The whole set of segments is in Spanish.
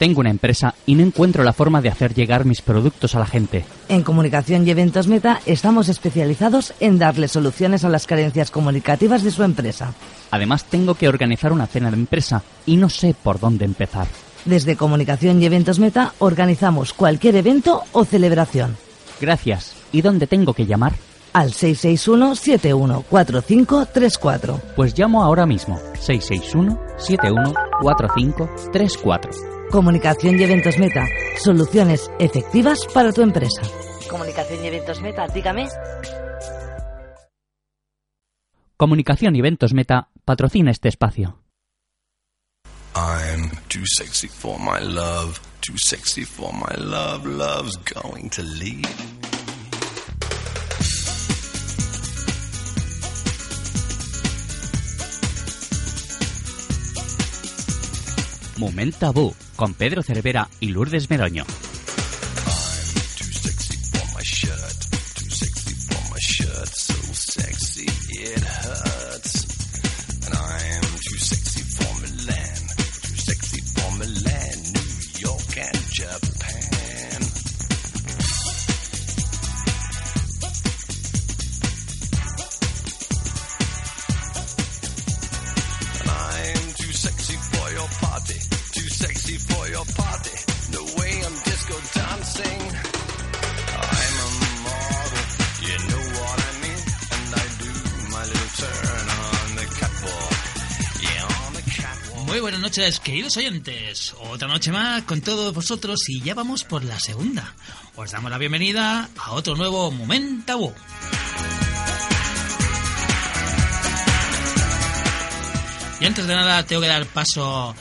Tengo una empresa y no encuentro la forma de hacer llegar mis productos a la gente. En Comunicación y Eventos Meta estamos especializados en darle soluciones a las carencias comunicativas de su empresa. Además, tengo que organizar una cena de empresa y no sé por dónde empezar. Desde Comunicación y Eventos Meta organizamos cualquier evento o celebración. Gracias. ¿Y dónde tengo que llamar? Al 661-714534. Pues llamo ahora mismo. 661-714534. Comunicación y Eventos Meta. Soluciones efectivas para tu empresa. Comunicación y Eventos Meta, dígame. Comunicación y Eventos Meta patrocina este espacio. I'm too sexy for my love, too sexy for my love, love's going to leave. Moment Tabú, con Pedro Cervera y Lourdes Meroño. Noches, queridos oyentes. Otra noche más con todos vosotros y ya vamos por la segunda. Os damos la bienvenida a otro nuevo Momento Y antes de nada tengo que dar paso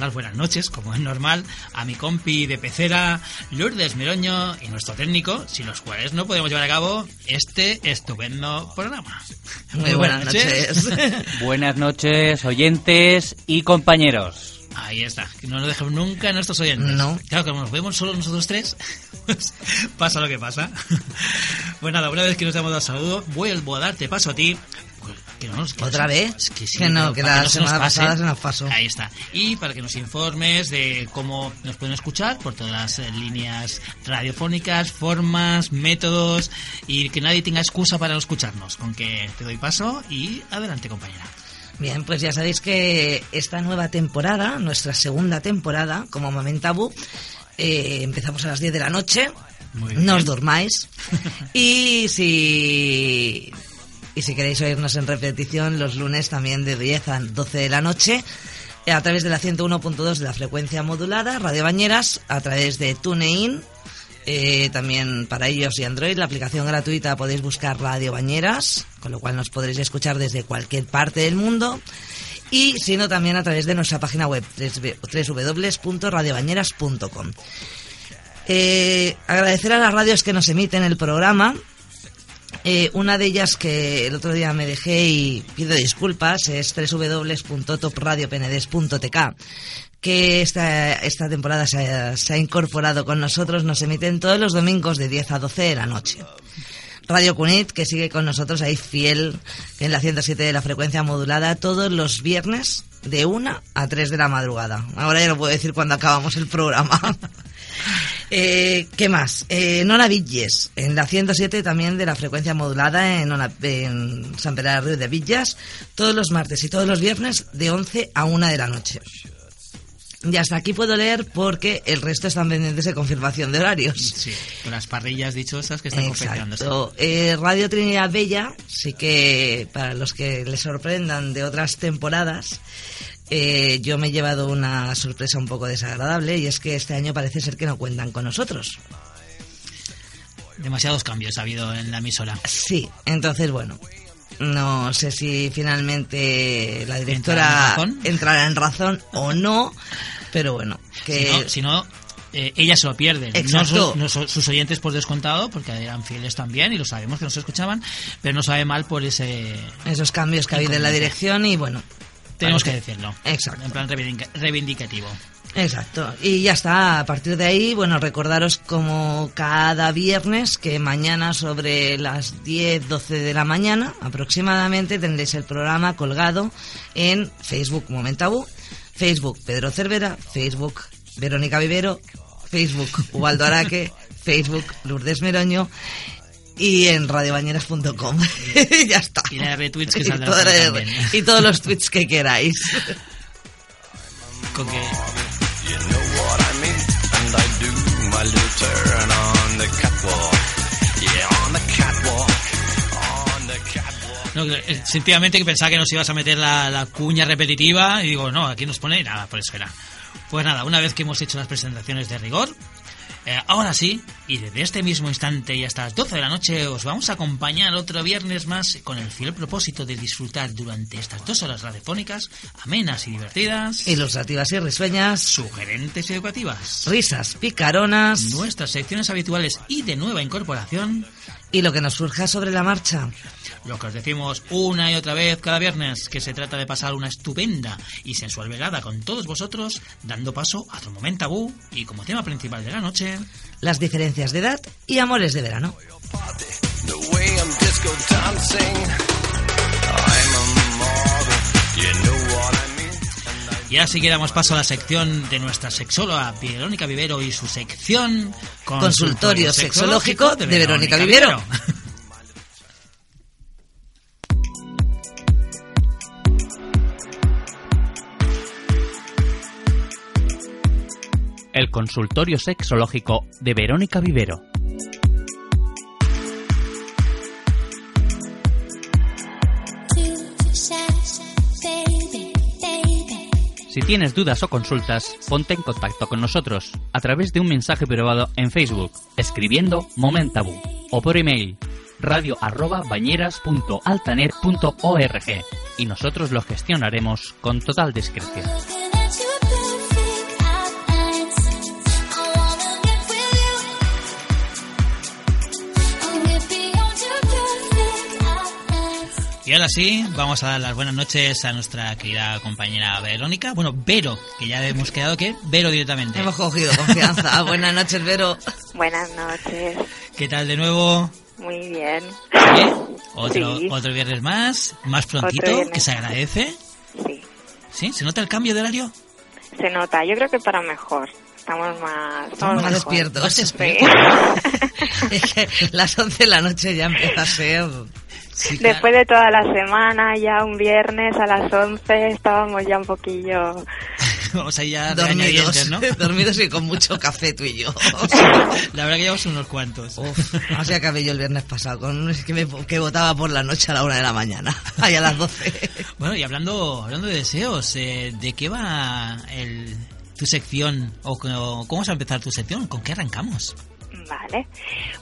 las buenas noches, como es normal, a mi compi de pecera, Lourdes Meroño y nuestro técnico, sin los cuales no podemos llevar a cabo este estupendo programa. Muy buenas noches. Buenas noches, oyentes y compañeros. Ahí está, que no nos dejemos nunca a nuestros oyentes. No. Claro, que como nos vemos solo nosotros tres, pues pasa lo que pasa. Pues nada, una vez que nos hemos dado saludo, vuelvo a darte paso a ti. Que no nos- que ¿Otra vez? es que, sí, Que no, que la no se semana pase. pasada se nos pasó. Ahí está. Y para que nos informes de cómo nos pueden escuchar por todas las eh, líneas radiofónicas, formas, métodos y que nadie tenga excusa para no escucharnos. Con que te doy paso y adelante, compañera. Bien, pues ya sabéis que esta nueva temporada, nuestra segunda temporada, como Momentabú, eh, empezamos a las 10 de la noche. Muy No os bien. durmáis. y si y si queréis oírnos en repetición los lunes también de 10 a 12 de la noche eh, a través de la 101.2 de la frecuencia modulada, Radio Bañeras, a través de TuneIn, eh, también para iOS y Android, la aplicación gratuita podéis buscar Radio Bañeras, con lo cual nos podréis escuchar desde cualquier parte del mundo. Y si no, también a través de nuestra página web, www.radiobañeras.com. Eh, agradecer a las radios que nos emiten el programa. Eh, una de ellas que el otro día me dejé y pido disculpas es www.topradiopenedés.tk que esta, esta temporada se ha, incorporado con nosotros, nos emiten todos los domingos de 10 a 12 de la noche. Radio Cunit, que sigue con nosotros ahí fiel en la 107 de la frecuencia modulada todos los viernes de 1 a 3 de la madrugada. Ahora ya no puedo decir cuándo acabamos el programa. Eh, ¿Qué más? Eh, Nona Villes, en la 107 también de la frecuencia modulada en, Ona- en San Pedro de de Villas, todos los martes y todos los viernes de 11 a 1 de la noche. Y hasta aquí puedo leer porque el resto están pendientes de confirmación de horarios. Sí, con las parrillas dichosas que están. Exacto. Eh, Radio Trinidad Bella, sí que para los que les sorprendan de otras temporadas, eh, yo me he llevado una sorpresa un poco desagradable y es que este año parece ser que no cuentan con nosotros. Demasiados cambios ha habido en la emisora. Sí, entonces bueno, no sé si finalmente la ¿Entrará en directora entrará en razón o no, pero bueno, que Si no, si no, eh, ellas se lo pierden. No, Exacto. su- no su- sus oyentes por descontado, porque eran fieles también y lo sabemos que nos escuchaban, pero no sabe mal por ese... esos cambios que ha habido en la dirección y bueno, Tenemos que decirlo. Exacto. En plan reivindica- reivindicativo. Exacto. Y ya está. A partir de ahí, bueno, recordaros como cada viernes que mañana sobre las 10, 12 de la mañana aproximadamente tendréis el programa colgado en Facebook Momentabú, Facebook Pedro Cervera, Facebook Verónica Vivero, Facebook Ubaldo Araque, Facebook Lourdes Meroño y en radiobañeras.com. ya está. Y la de retweets que Y y todos los tweets que queráis. Con que-. No, eh, sencillamente que pensaba que nos ibas a meter la, la cuña repetitiva y digo, no, aquí nos pone nada, por eso era. Pues nada, una vez que hemos hecho las presentaciones de rigor, eh, ahora sí, y desde este mismo instante y hasta las 12 de la noche os vamos a acompañar otro viernes más con el fiel propósito de disfrutar durante estas dos horas radiofónicas, amenas y divertidas, Ilustrativas y risueñas, sugerentes y educativas, risas picaronas nuestras secciones habituales y de nueva incorporación, y lo que nos surja sobre la marcha. Lo que os decimos una y otra vez cada viernes, que se trata de pasar una estupenda y sensual velada con todos vosotros, dando paso a otro momento tabú y como tema principal de la noche, Las diferencias de edad y amores de verano. Y ahora sí que damos paso a la sección de nuestra sexóloga Verónica Vivero y su sección Consultorio sexológico de Verónica Vivero. El consultorio sexológico de Verónica Vivero. Si tienes dudas o consultas, ponte en contacto con nosotros a través de un mensaje privado en Facebook, escribiendo Momentabu o por email radio arroba y nosotros lo gestionaremos con total discreción. Ahora sí, vamos a dar las buenas noches a nuestra querida compañera Verónica. Bueno, Vero, que ya hemos quedado que Vero directamente. Hemos cogido confianza. Buenas noches, Vero. Buenas noches. ¿Qué tal de nuevo? Muy bien. Bien. Otro, Sí. otro viernes más, más prontito, que se agradece. Sí. ¿Sí? ¿Se nota el cambio de horario? Se nota. Yo creo que para mejor. Estamos más... Estamos Más despiertos. Sí. despiertos. Es que las 11 de la noche ya empieza a ser... Sí, claro. Después de toda la semana, ya un viernes a las 11, estábamos ya un poquillo... Vamos ahí ya Dormidos, ¿no? dormidos y con mucho café tú y yo. La verdad que llevamos unos cuantos. Uf, así acabé yo el viernes pasado, con es que, me, que votaba por la noche a la una de la mañana, ahí a las 12. Bueno, y hablando, hablando de deseos, eh, ¿de qué va el, tu sección? ¿O, o cómo vas a empezar tu sección? ¿Con qué arrancamos? Vale.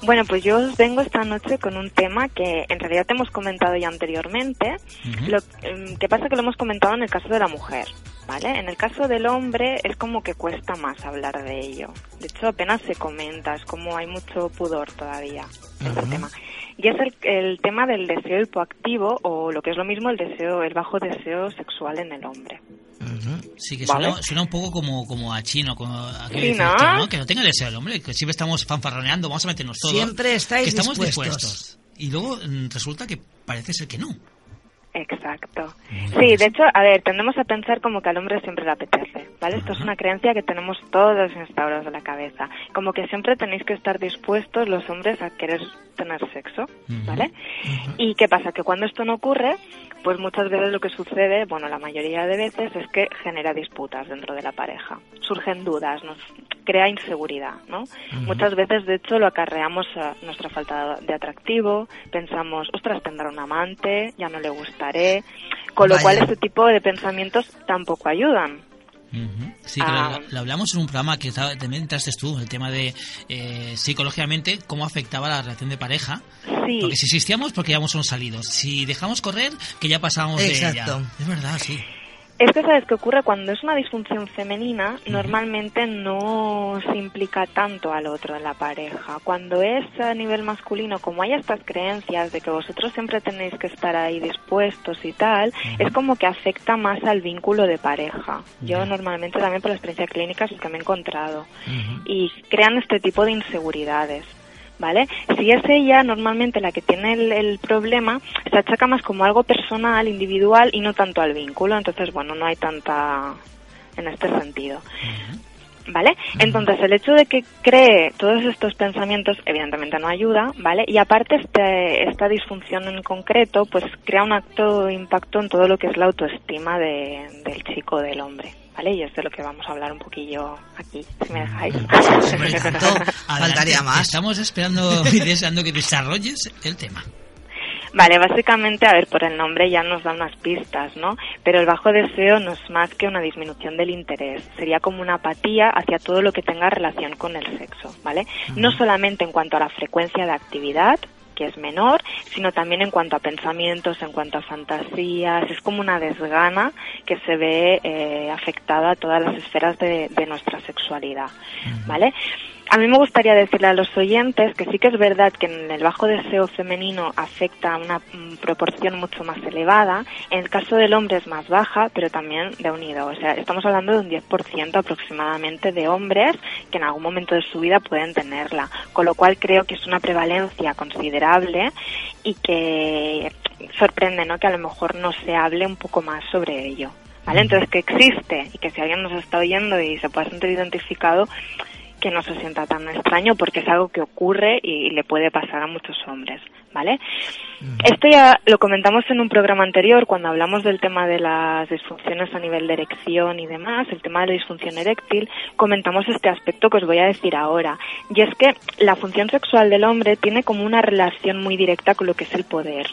Bueno, pues yo os vengo esta noche con un tema que en realidad te hemos comentado ya anteriormente. Ujú. Lo em, que pasa es que lo hemos comentado en el caso de la mujer, ¿vale? En el caso del hombre es como que cuesta más hablar de ello. De hecho, apenas se comenta, es como hay mucho pudor todavía en este Ujú. tema. Y es el, el tema del deseo hipoactivo o lo que es lo mismo el deseo, el bajo deseo sexual en el hombre. Sí, que Vale. suena, suena un poco como, como a chino, como a que Sí, dices ¿no? ¿no? Que no tenga deseo el hombre, que siempre estamos fanfarroneando, vamos a meternos todos. Siempre estáis que estamos dispuestos. Y luego mm, resulta que parece ser que no. Exacto. Sí, de hecho, a ver, tendemos a pensar como que al hombre siempre le apetece, ¿vale? Esto es una creencia que tenemos todos instaurados en la cabeza. Como que siempre tenéis que estar dispuestos los hombres a querer tener sexo, ¿vale? ¿Y qué pasa? Que cuando esto no ocurre, pues muchas veces lo que sucede, bueno, la mayoría de veces es que genera disputas dentro de la pareja. Surgen dudas, nos crea inseguridad, ¿no? Muchas veces, de hecho, lo acarreamos a nuestra falta de atractivo, pensamos, ostras, tendrá un amante, ya no le gustaré, con lo Vaya. cual este tipo de pensamientos tampoco ayudan. Sí, que Ah. lo, lo hablamos en un programa que también entraste tú, el tema de eh, psicológicamente cómo afectaba la relación de pareja. Sí, Porque si existíamos, porque ya somos salidos. Si dejamos correr, que ya pasamos Exacto. de ella. Es verdad, sí. Es que sabes qué ocurre cuando es una disfunción femenina, normalmente no se implica tanto al otro en la pareja. Cuando es a nivel masculino, como hay estas creencias de que vosotros siempre tenéis que estar ahí dispuestos y tal, es como que afecta más al vínculo de pareja. Yo normalmente también por la experiencia clínica es lo que me he encontrado. Y crean este tipo de inseguridades. ¿Vale? Si es ella normalmente la que tiene el, el problema, se achaca más como algo personal, individual y no tanto al vínculo. Entonces, bueno, no hay tanta en este sentido. ¿Vale? Entonces, el hecho de que cree todos estos pensamientos, evidentemente no ayuda, ¿vale? Y aparte, este, esta disfunción en concreto, pues crea un acto impacto en todo lo que es la autoestima de- del chico, del hombre, ¿vale? Y es de lo que vamos a hablar un poquillo aquí, si me dejáis. Hombre, tanto, faltaría más. Estamos esperando y deseando que desarrolles el tema. Vale, básicamente, a ver, por el nombre ya nos da unas pistas, ¿no? Pero el bajo deseo no es más que una disminución del interés. Sería como una apatía hacia todo lo que tenga relación con el sexo, ¿vale? No solamente en cuanto a la frecuencia de actividad, que es menor, sino también en cuanto a pensamientos, en cuanto a fantasías. Es como una desgana que se ve eh, afectada a todas las esferas de, de nuestra sexualidad, ¿vale? A mí me gustaría decirle a los oyentes que sí que es verdad que en el bajo deseo femenino afecta a una mm, proporción mucho más elevada. En el caso del hombre es más baja, pero también de unido. O sea, estamos hablando de un 10% aproximadamente de hombres que en algún momento de su vida pueden tenerla. Con lo cual creo que es una prevalencia considerable y que sorprende, ¿no? Que a lo mejor no se hable un poco más sobre ello. ¿Vale? Entonces que existe y que si alguien nos está oyendo y se puede sentir identificado, que no se sienta tan extraño porque es algo que ocurre y le puede pasar a muchos hombres, ¿vale? Esto ya lo comentamos en un programa anterior cuando hablamos del tema de las disfunciones a nivel de erección y demás, el tema de la disfunción eréctil, comentamos este aspecto que os voy a decir ahora. Y es que la función sexual del hombre tiene como una relación muy directa con lo que es el poder.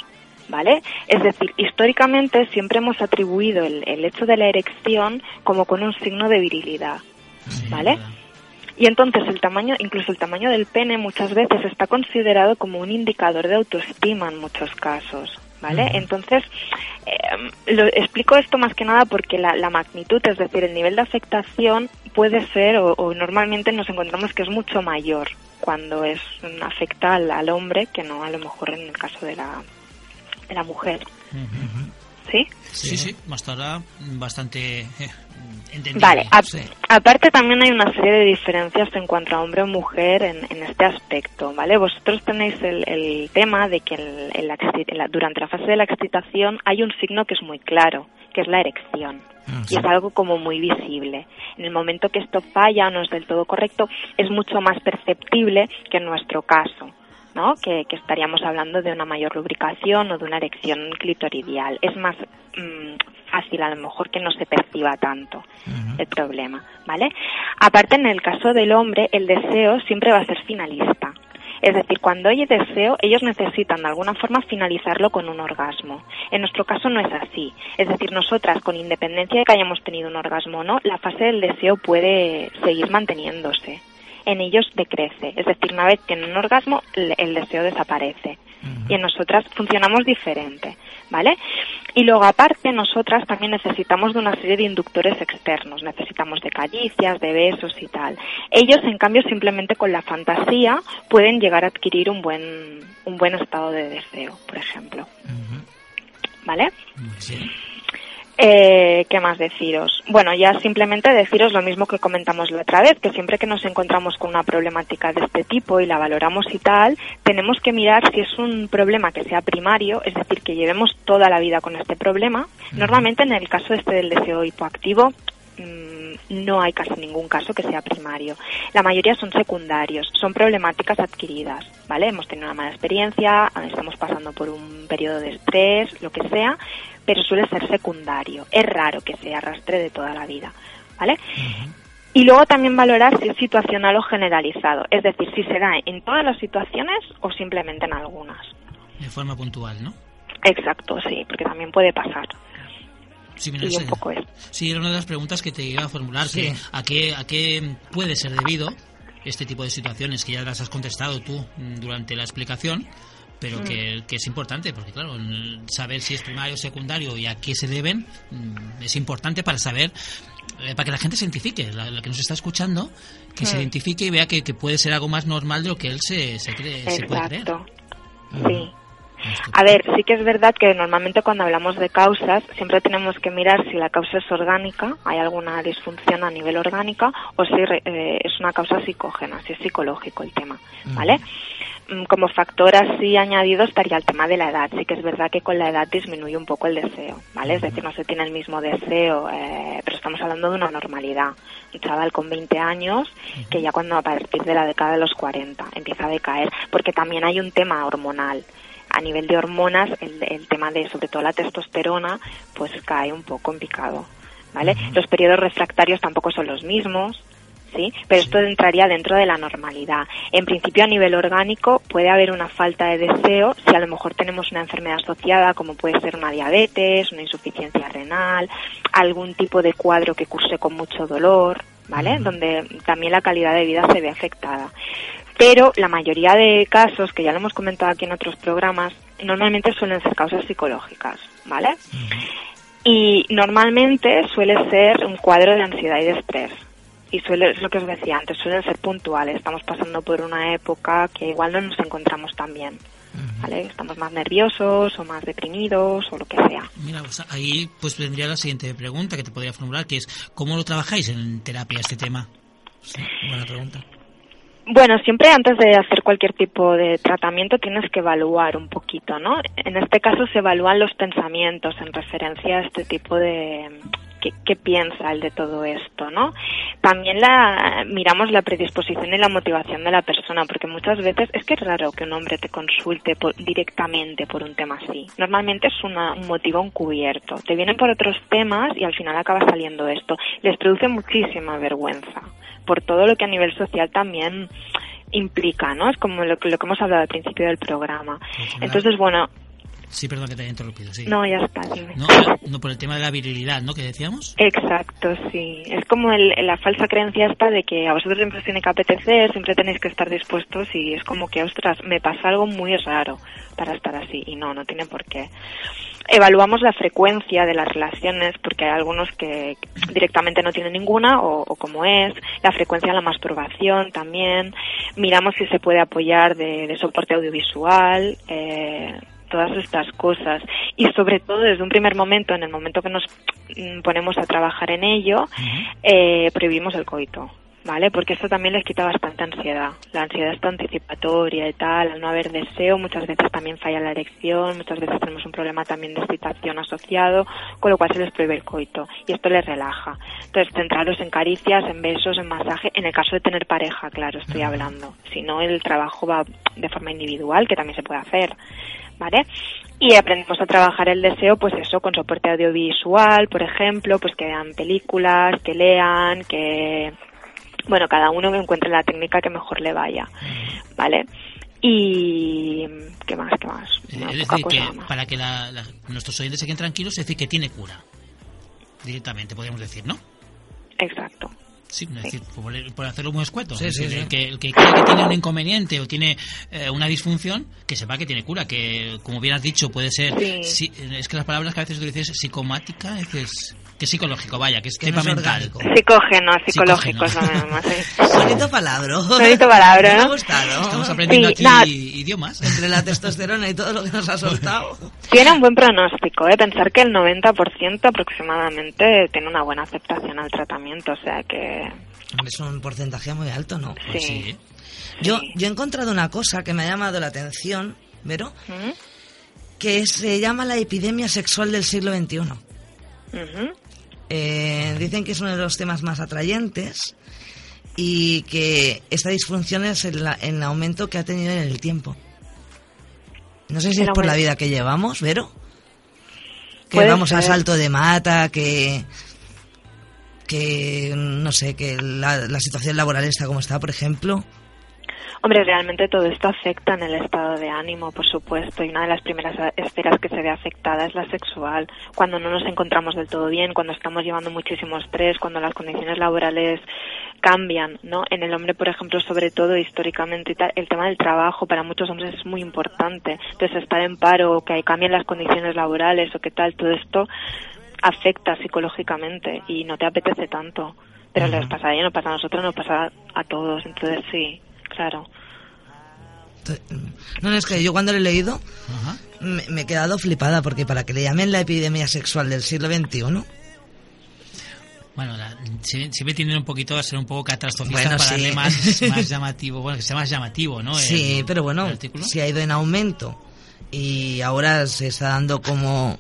¿Vale? Es decir, históricamente siempre hemos atribuido el, el hecho de la erección como con un signo de virilidad. ¿Vale? Y entonces el tamaño, incluso el tamaño del pene muchas veces está considerado como un indicador de autoestima en muchos casos. ¿Vale? Entonces, eh, lo, explico esto más que nada porque la, la, magnitud, es decir, el nivel de afectación puede ser, o, o, normalmente nos encontramos que es mucho mayor cuando es afecta al, al, hombre que no a lo mejor en el caso de la, de la mujer. Uh -huh. ¿Sí? Sí, sí, hasta ahora bastante eh, entendible. Vale, a, sí. aparte también hay una serie de diferencias en cuanto a hombre o mujer en, en este aspecto, ¿vale? Vosotros tenéis el, el tema de que el, el, durante la fase de la excitación hay un signo que es muy claro, que es la erección. Y es algo como muy visible. En el momento que esto falla o no es del todo correcto, es mucho más perceptible que en nuestro caso. ¿No? Que, que, estaríamos hablando de una mayor lubricación o de una erección clitoridial. Es más mmm, fácil a lo mejor que no se perciba tanto uh -huh. el problema, ¿vale? Aparte, en el caso del hombre, el deseo siempre va a ser finalista. Es decir, cuando hay deseo, ellos necesitan de alguna forma finalizarlo con un orgasmo. En nuestro caso no es así. Es decir, nosotras, con independencia de que hayamos tenido un orgasmo o no, la fase del deseo puede seguir manteniéndose en ellos decrece. Es decir, una vez tienen un orgasmo, el deseo desaparece. Uh -huh. Y en nosotras funcionamos diferente, ¿vale? Y luego, aparte, nosotras también necesitamos de una serie de inductores externos. Necesitamos de caricias, de besos y tal. Ellos, en cambio, simplemente con la fantasía pueden llegar a adquirir un buen, un buen estado de deseo, por ejemplo. Uh -huh. ¿Vale? Sí. Eh, ¿Qué más deciros? Bueno, ya simplemente deciros lo mismo que comentamos la otra vez, que siempre que nos encontramos con una problemática de este tipo y la valoramos y tal, tenemos que mirar si es un problema que sea primario, es decir, que llevemos toda la vida con este problema. Normalmente en el caso este del deseo hipoactivo, no hay casi ningún caso que sea primario. La mayoría son secundarios, son problemáticas adquiridas, ¿vale? Hemos tenido una mala experiencia, estamos pasando por un periodo de estrés, lo que sea, pero suele ser secundario. Es raro que se arrastre de toda la vida, ¿vale? Uh -huh. Y luego también valorar si es situacional o generalizado, es decir, si se da en todas las situaciones o simplemente en algunas. De forma puntual, ¿no? Exacto, sí, porque también puede pasar. Sí, mira, y un poco es. sí, era una de las preguntas que te iba a formular, Sí. que a qué, a qué puede ser debido este tipo de situaciones, que ya las has contestado tú mm, durante la explicación, pero Mm. que, que es importante, porque claro, saber si es primario o secundario y a qué se deben mm, es importante para saber, eh, para que la gente se identifique, la, la que nos está escuchando, que se identifique y vea que, que puede ser algo más normal de lo que él se, se, cree, se puede creer. Exacto. Sí. A ver, sí que es verdad que normalmente cuando hablamos de causas siempre tenemos que mirar si la causa es orgánica, hay alguna disfunción a nivel orgánica o si eh, es una causa psicógena, si es psicológico el tema, ¿vale? mm, como factor así añadido estaría el tema de la edad. Sí que es verdad que con la edad disminuye un poco el deseo, ¿vale? Es decir, no se tiene el mismo deseo, eh, pero estamos hablando de una normalidad. Un chaval con 20 años que ya cuando a partir de la década de los 40 empieza a decaer, porque también hay un tema hormonal. A nivel de hormonas, el, el tema de sobre todo la testosterona, pues cae un poco en picado, ¿vale? Los periodos refractarios tampoco son los mismos, ¿sí? Pero esto entraría dentro de la normalidad. En principio, a nivel orgánico, puede haber una falta de deseo si a lo mejor tenemos una enfermedad asociada, como puede ser una diabetes, una insuficiencia renal, algún tipo de cuadro que curse con mucho dolor, ¿vale? Donde también la calidad de vida se ve afectada. Pero la mayoría de casos, que ya lo hemos comentado aquí en otros programas, normalmente suelen ser causas psicológicas, ¿vale? Y normalmente suele ser un cuadro de ansiedad y de estrés. Y suele, es lo que os decía antes, suelen ser puntuales. Estamos pasando por una época que igual no nos encontramos tan bien. ¿Vale? Estamos más nerviosos o más deprimidos o lo que sea. Mira, pues ahí pues vendría la siguiente pregunta que te podría formular, que es ¿cómo lo trabajáis en terapia este tema? Sí, buena pregunta. Bueno, siempre antes de hacer cualquier tipo de tratamiento tienes que evaluar un poquito, ¿no? En este caso se evalúan los pensamientos en referencia a este tipo de qué, qué piensa el de todo esto, ¿no? También la miramos la predisposición y la motivación de la persona, porque muchas veces es que es raro que un hombre te consulte por- directamente por un tema así. Normalmente es una- un motivo encubierto. Te vienen por otros temas y al final acaba saliendo esto. Les produce muchísima vergüenza por todo lo que a nivel social también implica, ¿no? Es como lo, que- lo que hemos hablado al principio del programa. Entonces, bueno, Sí, perdón que te haya interrumpido, sí. no, ya está, dime. No, no por el tema de la virilidad, ¿no? Que decíamos. Exacto, sí. Es como el- la falsa creencia esta de que a vosotros siempre os tiene que apetecer, siempre tenéis que estar dispuestos y es como que, ostras, me pasa algo muy raro para estar así y no, no tiene por qué. Evaluamos la frecuencia de las relaciones porque hay algunos que directamente no tienen ninguna o, o como es, la frecuencia de la masturbación también, miramos si se puede apoyar de, de soporte audiovisual, eh, todas estas cosas y sobre todo desde un primer momento, en el momento que nos mm, ponemos a trabajar en ello, eh, prohibimos el coito. ¿Vale? Porque esto también les quita bastante ansiedad. La ansiedad está anticipatoria y tal, al no haber deseo, muchas veces también falla la erección, muchas veces tenemos un problema también de excitación asociado, con lo cual se les prohíbe el coito y esto les relaja. Entonces, centraros en caricias, en besos, en masaje, en el caso de tener pareja, claro, estoy hablando. Si no, el trabajo va de forma individual, que también se puede hacer. ¿vale? Y aprendemos a trabajar el deseo, pues eso, con soporte audiovisual, por ejemplo, pues que vean películas, que lean, que, bueno, cada uno que encuentre la técnica que mejor le vaya, ¿vale? Y, ¿qué más, qué más? Una es decir, que más. para que la- la- nuestros oyentes se queden tranquilos, es decir, que tiene cura. Directamente, podríamos decir, ¿no? Exacto. Sí, es decir, por, por hacerlo muy escueto. Sí, Es sí, decir, sí. El, que, el que cree que tiene un inconveniente o tiene eh, una disfunción, que sepa que tiene cura, que como bien has dicho, puede ser. Sí. si- es que las palabras que a veces tú dices psicomática, es que es, psicológico, vaya, que es Que no tema es mental. orgánico. Psicógeno, psicológico, Psicógeno. son además, ¿eh? Bonito palabra. Bonito palabra, Me ha ¿no? gustado. Estamos aprendiendo Sí, aquí nada. idiomas. Entre la testosterona y todo lo que nos ha soltado. Tiene un buen pronóstico, ¿eh? Pensar que el 90% aproximadamente tiene una buena aceptación al tratamiento, o sea que... Es un porcentaje muy alto, ¿no? Sí. Pues sí. Yo, Sí. yo he encontrado una cosa que me ha llamado la atención, Vero, ¿Mm? que se llama la epidemia sexual del siglo XXI. Ujú. Eh, dicen que es uno de los temas más atrayentes y que esta disfunción es el, el aumento que ha tenido en el tiempo. No sé si es por la vida que llevamos, Vero. Que vamos a ser. salto de mata, que que no sé, que la, la situación laboral está como está, por ejemplo. Hombre, realmente todo esto afecta en el estado de ánimo, por supuesto, y una de las primeras esferas que se ve afectada es la sexual. Cuando no nos encontramos del todo bien, cuando estamos llevando muchísimo estrés, cuando las condiciones laborales cambian, ¿no? En el hombre, por ejemplo, sobre todo históricamente, y tal, el tema del trabajo para muchos hombres es muy importante. Entonces, estar en paro, que cambien las condiciones laborales o qué tal, todo esto afecta psicológicamente y no te apetece tanto. Pero les pasa a ellos, nos pasa a nosotros, nos pasa a todos. Entonces, sí, claro. No, no, es que yo cuando lo he leído Ajá. me, me he quedado flipada porque para que le llamen la epidemia sexual del siglo XXI, Bueno, la- sie- siempre tienden un poquito a ser un poco catastrofistas Bueno, para sí. darle más, más llamativo, bueno, que sea más llamativo, ¿no? El- Sí, pero bueno, el si ha ido en aumento y ahora se está dando como...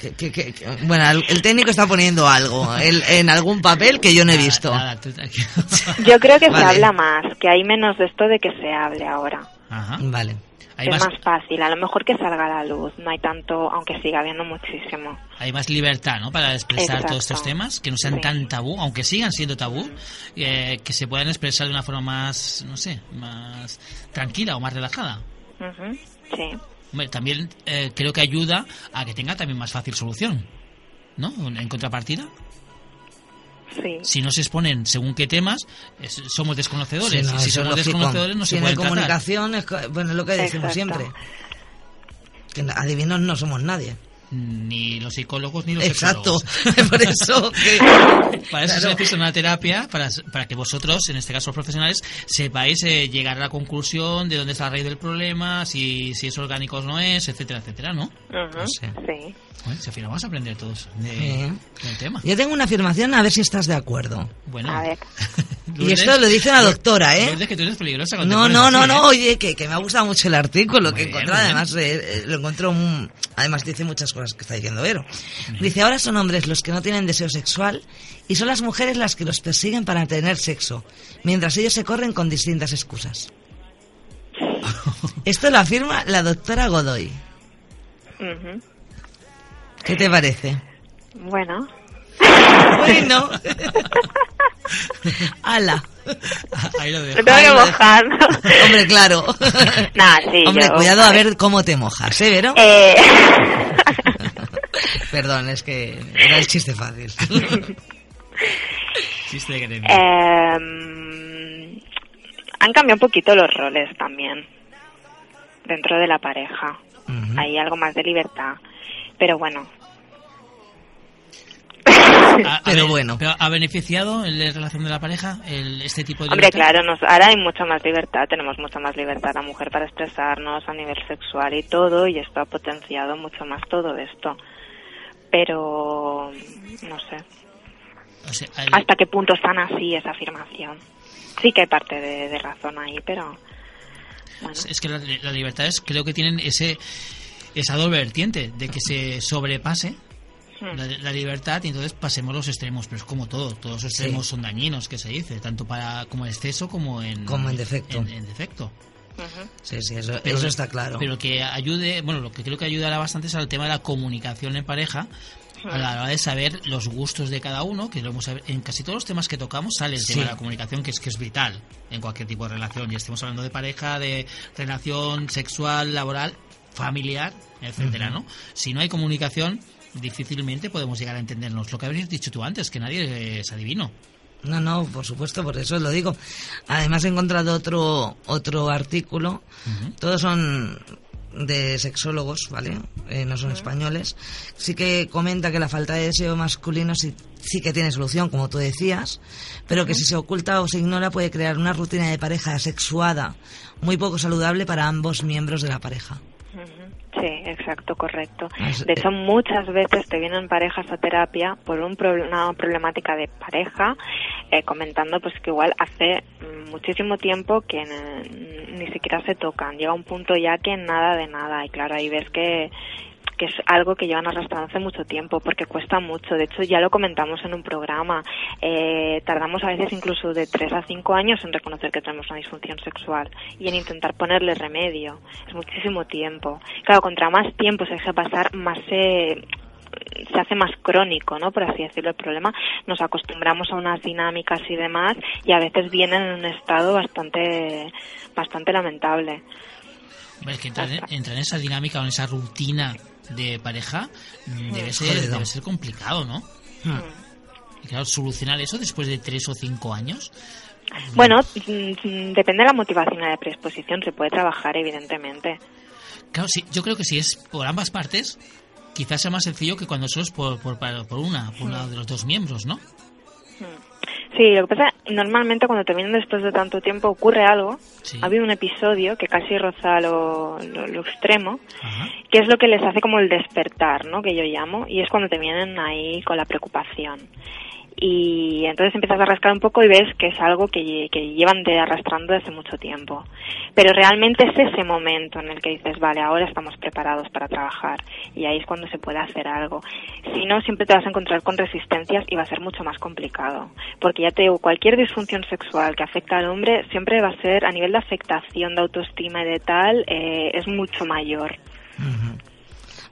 que- que- que- que- bueno, el, técnico está poniendo algo el- en algún papel que yo no he Nada, visto. nada, tú tranquilo. Yo creo que Vale. se habla más, que hay menos de esto de que se hable ahora. Ajá. Vale. Hay es más, más fácil, a lo mejor que salga a la luz, no hay tanto, aunque siga habiendo muchísimo. hay más libertad, ¿no? Para expresar Exacto. todos estos temas, que no sean Sí. tan tabú, aunque sigan siendo tabú, eh, que se puedan expresar de una forma más, no sé, más tranquila o más relajada. Ujú, Sí. Hombre, también eh, creo que ayuda a que tenga también más fácil solución, ¿no? En contrapartida. Sí. Si no se exponen según qué temas, es- somos desconocedores. Sí, no, y si somos desconocedores no si se tratar. comunicación, es bueno, es lo que decimos Exacto. siempre. Que adivinos no somos nadie. Ni los psicólogos ni los Exacto. Por eso que... Para eso Claro. se necesita una terapia, para, para que vosotros, en este caso los profesionales, sepáis eh, llegar a la conclusión de dónde está la raíz del problema, si, si es orgánico o no es, etcétera, etcétera, ¿no? Ujú, Sí. sí. Bueno, si al final vamos a aprender todos de- Sí. del tema. Yo tengo una afirmación, a ver si estás de acuerdo. Bueno, A ver. Y esto lo dice una doctora, ¿eh? Lourdes, que tú eres peligrosa cuando No, no, no, así, no, ¿eh? oye, que, que me ha gustado mucho el artículo Muy que bien, bien. además eh, eh, lo encontró, un- además dice muchas cosas que está diciendo Vero. Dice, ahora son hombres los que no tienen deseo sexual y son las mujeres las que los persiguen para tener sexo, mientras ellos se corren con distintas excusas. Esto lo afirma la doctora Godoy. ¿Qué te parece? Bueno. Bueno. Ala. Ahí lo dejo. Me tengo que mojar. Hombre, claro. Nah, sí, Hombre, yo- cuidado a ver cómo te mojas, ¿eh, Vero? Eh, Perdón, es que era el chiste fácil. Chiste de gremio. em, han cambiado un poquito los roles también dentro de la pareja. Hay algo más de libertad. Pero bueno, A- pero bueno. Pero ¿Ha beneficiado en la relación de la pareja el, este tipo de hombre, libertad? claro, nos, ahora hay mucha más libertad, tenemos mucha más libertad la mujer para expresarnos a nivel sexual y todo, y esto ha potenciado mucho más todo esto. Pero, no sé, O sea, el- hasta qué punto es tan así esa afirmación. Sí que hay parte de, de razón ahí, pero bueno. Es que la- las libertades creo que tienen ese esa doble vertiente de que se sobrepase. La, la libertad y entonces pasemos los extremos, pero es como todo, todos los extremos son dañinos, que se dice, tanto para como en exceso como en Como en defecto. en- en defecto. Sí, sí, eso, Pero- eso está claro. Pero que ayude, bueno, lo que creo que ayudará bastante es al tema de la comunicación en pareja, a la hora de saber los gustos de cada uno, que lo hemos en casi todos los temas que tocamos sale el Sí. tema de la comunicación, que es que es vital en cualquier tipo de relación, y estemos hablando de pareja, de relación sexual, laboral, familiar, etcétera, ¿no? Si no hay comunicación, difícilmente podemos llegar a entendernos. Lo que habrías dicho tú antes, que nadie es adivino. No, no, por supuesto, por eso lo digo. Además he encontrado otro otro artículo. Todos son de sexólogos, ¿vale? Eh, no son españoles. Sí que comenta que la falta de deseo masculino sí, sí que tiene solución, como tú decías, pero que si se oculta o se ignora puede crear una rutina de pareja sexuada muy poco saludable para ambos miembros de la pareja. Sí, exacto, correcto. De hecho, muchas veces te vienen parejas a terapia por un proble- una problemática de pareja, eh, comentando pues que igual hace muchísimo tiempo que eh, ni siquiera se tocan. Llega un punto ya que nada de nada. Y claro, ahí ves que que es algo que llevan arrastrando hace mucho tiempo, porque cuesta mucho. De hecho, ya lo comentamos en un programa. Eh, tardamos a veces incluso de 3 a 5 años en reconocer que tenemos una disfunción sexual y en intentar ponerle remedio. Es muchísimo tiempo. Claro, contra más tiempo se deja pasar, más se se hace más crónico, ¿no? Por así decirlo, el problema. Nos acostumbramos a unas dinámicas y demás y a veces vienen en un estado bastante, bastante lamentable. Es que entrar en, entrar en esa dinámica o en esa rutina de pareja mm, debe ser, debe ser complicado, ¿no? Hmm. Y claro, solucionar eso después de tres o cinco años. Bueno, mm, depende de la motivación y la predisposición, se puede trabajar, evidentemente. Claro, sí, yo creo que si es por ambas partes, quizás sea más sencillo que cuando solo es por, por, por una, por uno de los dos miembros, ¿no? Sí, lo que pasa, normalmente cuando terminan después de tanto tiempo ocurre algo. Sí. Ha habido un episodio que casi roza lo, lo, lo extremo, Ajá. que es lo que les hace como el despertar, ¿no? Que yo llamo, y es cuando te vienen ahí con la preocupación. Y entonces empiezas a rascar un poco y ves que es algo que, que llevan de arrastrando desde mucho tiempo. Pero realmente es ese momento en el que dices, vale, ahora estamos preparados para trabajar y ahí es cuando se puede hacer algo. Si no, siempre te vas a encontrar con resistencias y va a ser mucho más complicado. Porque ya te digo, cualquier disfunción sexual que afecta al hombre siempre va a ser a nivel de afectación, de autoestima y de tal, eh, es mucho mayor.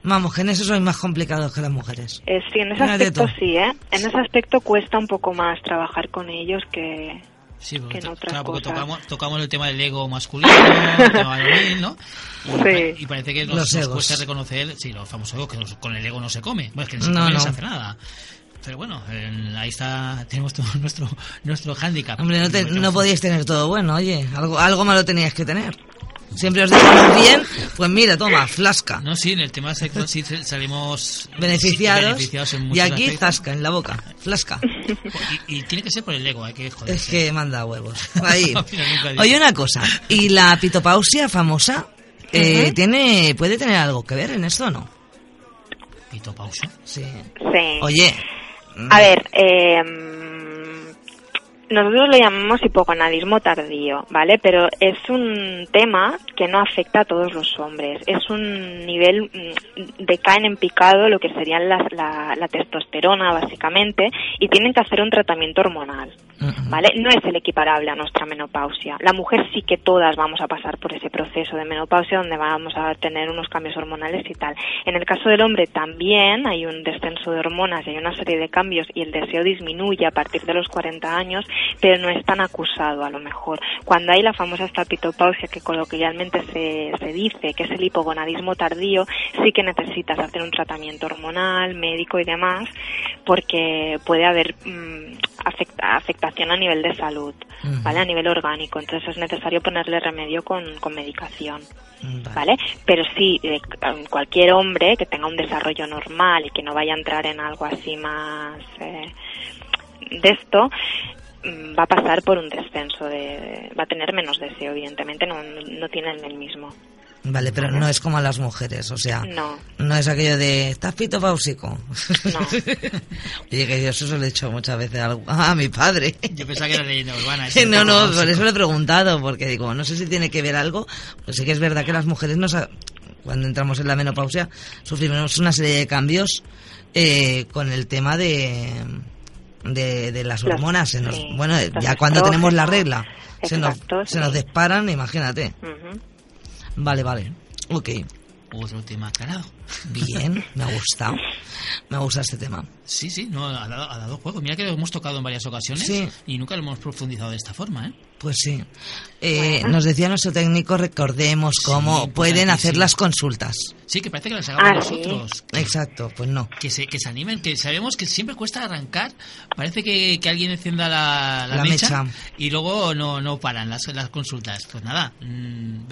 Vamos, que en eso sois más complicados que las mujeres. Eh, sí, en ese Mira aspecto sí, ¿eh? En ese aspecto cuesta un poco más trabajar con ellos que... Sí, porque, que en to- otras claro, porque cosas. tocamos, tocamos el tema del ego masculino, el tema varonil, ¿no? Y, Sí. y parece que nos, Los nos egos. cuesta reconocer, sí, los famosos egos, que con el ego no se come. Bueno, es que no se No, come, no no. se hace nada. Pero bueno, en- ahí está, tenemos todo nuestro, nuestro hándicap. Hombre, no, te- no podíais tener todo bueno, oye. Algo, algo malo teníais que tener. Siempre os dejamos bien, pues mira, toma, flasca. No, sí, en el tema sexual sí salimos Beneficiados. sí, beneficiados en y aquí, aspectos. zasca, en la boca. Flasca. Y, y tiene que ser por el ego, hay que joder. Es que manda huevos. Ahí. Oye, una cosa. ¿Y la pitopausia famosa eh, tiene puede tener algo que ver en esto o no? Pito pausa. Sí. Sí. Oye. A ver, eh, nosotros lo llamamos hipogonadismo tardío, ¿vale? Pero es un tema que no afecta a todos los hombres. Es un nivel, mm, decaen en picado lo que serían la, la testosterona, básicamente, y tienen que hacer un tratamiento hormonal. ¿Vale? No es el equiparable a nuestra menopausia. La mujer sí que todas vamos a pasar por ese proceso de menopausia donde vamos a tener unos cambios hormonales y tal. En el caso del hombre también hay un descenso de hormonas y hay una serie de cambios y el deseo disminuye a partir de los 40 años, pero no es tan acusado a lo mejor. Cuando hay la famosa estapitopausia que coloquialmente se, se dice que es el hipogonadismo tardío, sí que necesitas hacer un tratamiento hormonal, médico y demás, porque puede haber mm, afecta- afectación a nivel de salud. ¿vale? A nivel orgánico. Entonces es necesario ponerle remedio con, con medicación, Vale. ¿vale? Pero sí, eh, cualquier hombre que tenga un desarrollo normal y que no vaya a entrar en algo así más eh, de esto, mm, va a pasar por un descenso de... va a tener menos deseo, evidentemente, no, no tienen el mismo. Vale, pero no es como a las mujeres, o sea, No. no es aquello de ¿estás pitopáusico? No. Oye, que yo eso se lo he dicho muchas veces a, a mi padre. Yo pensaba que era leyenda urbana. eso No, no, pito por eso lo he preguntado, porque digo, no sé si tiene que ver algo, pues sí que es verdad que las mujeres nos, cuando entramos en la menopausia sufrimos una serie de cambios eh, con el tema de, de, de las hormonas. Se nos- sí, bueno, ya cuando tenemos la regla, se nos, se nos disparan, imagínate. Vale, vale. Ok. Otro tema aclarado. Bien, me ha gustado. Me gusta este tema. Sí, sí, no, ha dado, ha dado juego. Mira que lo hemos tocado en varias ocasiones Sí. y nunca lo hemos profundizado de esta forma, ¿eh? Pues sí. Eh, Nos decía nuestro técnico, recordemos cómo pueden hacer las consultas. Sí, que parece que las hagamos Ah, nosotros. Exacto, pues no. Que se, que se animen, que sabemos que siempre cuesta arrancar. Parece que, que alguien encienda la, la La mecha, mecha. y luego no, no paran las, las consultas. Pues nada, mm,